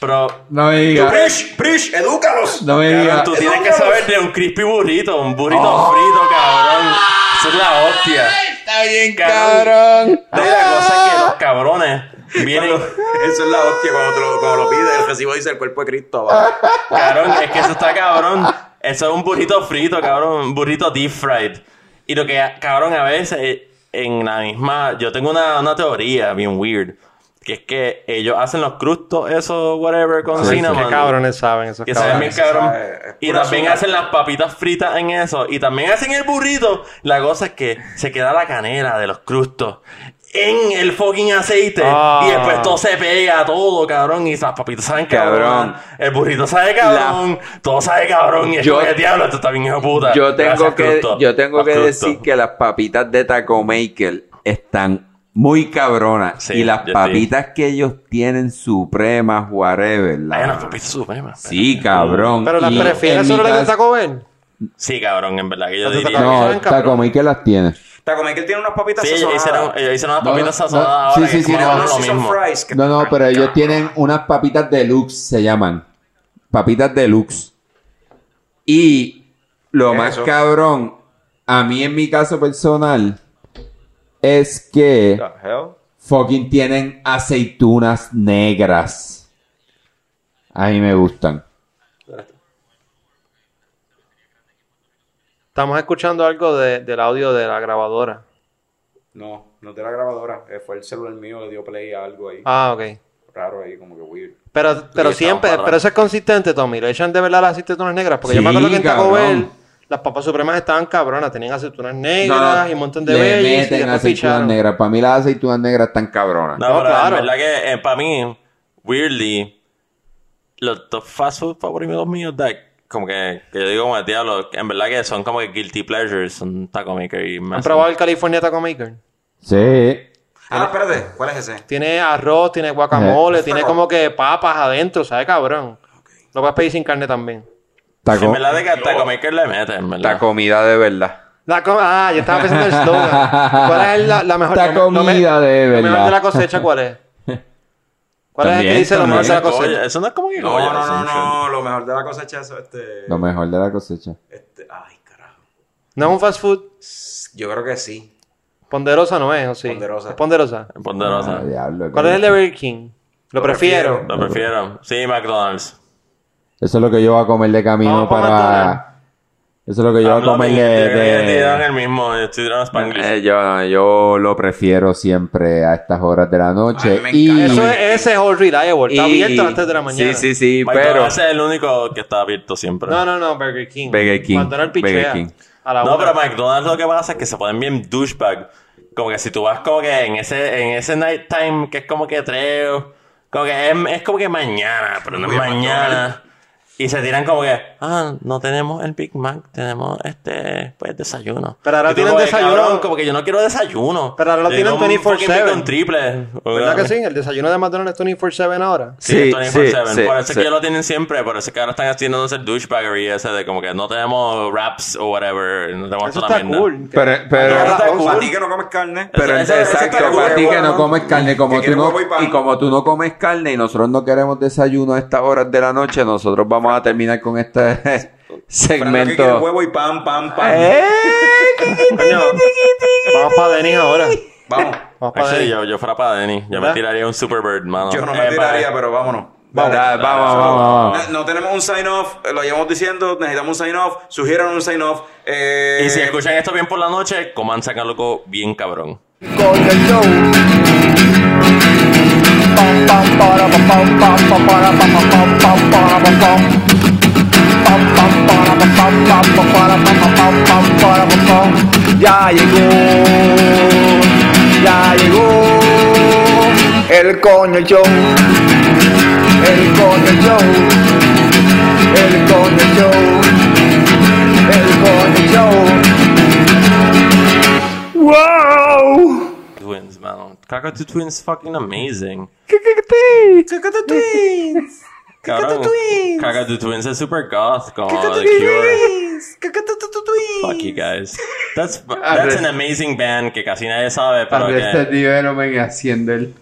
Pero, No me digas. Prish, Prish, edúcalos. No me cabrón, digas. tú tienes que saber de un crispy burrito. Un burrito frito, cabrón. Eso es la hostia. Está bien, cabrón. No, y la cosa es que los cabrones vienen. Eso es la hostia cuando, te lo, cuando lo pides. El recibo dice el cuerpo de Cristo abajo. Cabrón, es que eso está cabrón. Eso es un burrito frito, cabrón. Un burrito deep fried. Y lo que, cabrón, a veces eh, en la misma. Yo tengo una, una teoría bien weird. Que es que ellos hacen los crustos, eso, whatever, con cinnamon. Qué cabrones saben esos Que saben cabrones. cabrón. sabe, es Y también azúcar. hacen las papitas fritas en eso. Y también hacen el burrito. La cosa es que se queda la canela de los crustos en el fucking aceite. Ah. Y después todo se pega, todo, cabrón. Y las papitas saben Cabrón. cabrón. El burrito sabe cabrón. Todo sabe cabrón. Y es Yo- como que diablo, esto está bien hijo puta. Yo tengo Gracias, que, yo tengo Los que decir que las papitas de Taco Maker están muy cabronas. Sí, y las papitas que ellos tienen supremas, whatever. la- Hay unas papitas supremas. Sí, cabrón. Pero las prefieres solo las de Taco Bell. Sí, cabrón, en verdad que yo diría. No, Taco. Maker las tiene. Taco Maker tiene unas papitas Sí, ellos sazonadas. hicieron, ellos hicieron unas No, papitas no, sazonadas no, ahora sí, sí, sí, no, no, lo Season mismo. fries, que No, no, pero ellos tienen unas papitas deluxe, se llaman. Papitas deluxe. Y lo ¿Qué es más eso? cabrón, a mí en mi caso personal, es que fucking tienen aceitunas negras. A mí me gustan. Estamos escuchando algo de- del audio de la grabadora. No, no de la grabadora. eh, fue el celular mío que dio play a algo ahí. Ah, ok. Raro ahí, como que weird. Pero, pero Sí, siempre, pero eso es consistente, Tommy. Le echan de verdad las aceitunas negras. Porque yo me Sí, acuerdo que en Taco. Bell las papas supremas estaban cabronas. Tenían aceitunas negras No, y un montón de le bellis. Y meten aceitunas negras. Para mí las aceitunas negras están cabronas. No, No, pero claro. en verdad que eh, para mí, weirdly, los dos fast food favoritos míos, like, como que, que yo digo como el diablo, que en verdad que son como que guilty pleasures, son Taco Maker y ¿Han más. probado el California Taco Maker? Sí. Ah, espérate. ¿Cuál es ese? Tiene arroz, tiene guacamole, tiene como que papas adentro, ¿sabe, cabrón? Lo puedes pedir sin carne también. Taco, En verdad de que a Taco Maker le mete, en verdad. la comida de verdad. La co- ah, yo estaba pensando en el slogan. ¿Cuál es la, la mejor La lo me- comida de Lo mejor verdad. de la cosecha, ¿cuál es? ¿Cuál es el que También, dice lo mejor de la cosecha? Eso no es como que No, no, no, no. Lo mejor de la cosecha es este. Lo mejor de la cosecha. este ay, carajo. ¿No es un fast food? Yo creo que sí. Ponderosa no es, ¿o sí? Ponderosa. ¿Es ponderosa? Ponderosa. Ah, diablo, ¿Cuál es el de Burger King? Lo, Lo prefiero. prefiero. Lo prefiero. Sí, McDonald's. Eso es lo que yo voy a comer de camino para... Eso es lo que yo voy a comer de... yo de- el mismo, estoy tirando Spanglish. Eh, yo, yo lo prefiero siempre a estas horas de la noche. Y. Eso es, ese es all reliable. Está y- abierto antes de la mañana. Sí, sí, sí, pero... McDonald's es el único que está abierto siempre. No, no, no, Burger King. Burger King, pichea. Burger King. A la No, pero McDonald's lo que pasa es que se ponen bien douchebag. Como que si tú vas como que en ese, en ese night time que es como que tres, como que es, es como que mañana, pero no es mañana. Y se tiran como que, ah, no tenemos el Big Mac, tenemos este, pues desayuno. Pero ahora tienen como que, desayuno. cabrón, como que yo no quiero desayuno. Pero ahora lo tienen quiero un 24/7. fucking bacon triple. ¿Verdad que sí? El desayuno de McDonald's es 24-7 ahora. Sí, Sí, 24/7. sí, por eso sí. es que ellos lo tienen siempre. Por eso es que ahora están haciendo ese douchebaggery ese de como que no tenemos wraps o whatever. No tenemos Eso toda está mierda. cool. Pero, pero, Ahora está cool. Para ti que no comes carne. pero Eso- eso- exacto, cool. para ti que no comes carne, como tú no, y como tú no comes carne y nosotros no queremos desayuno a estas horas de la noche, nosotros vamos a terminar con este segmento. huevo y pan, pan, pan. ¡Eh! Coño, vamos para Denis ahora. Vamos. Vamos Vamos para Denny. yo, yo fuera para Denny. Yo me tiraría un Superbird, mano. Yo no Eh, me tiraría, para- pero vámonos. Vamos, vamos, vamos, vamos. No, no tenemos un sign off, lo llevamos diciendo, necesitamos un sign off, sugieran un sign off. Eh, Y si escuchan esto bien por la noche, coman sacan loco bien cabrón. Ya llegó, ya llegó el coño show, el coño show, el coño show, el coño show. Wow! Twins. Kakatu Twins fucking amazing. Cabrón, Kakatu Twins es super goth como The Cure. Fuck you guys. That's, that's an amazing band que casi nadie sabe, pero que... Development haciendo el...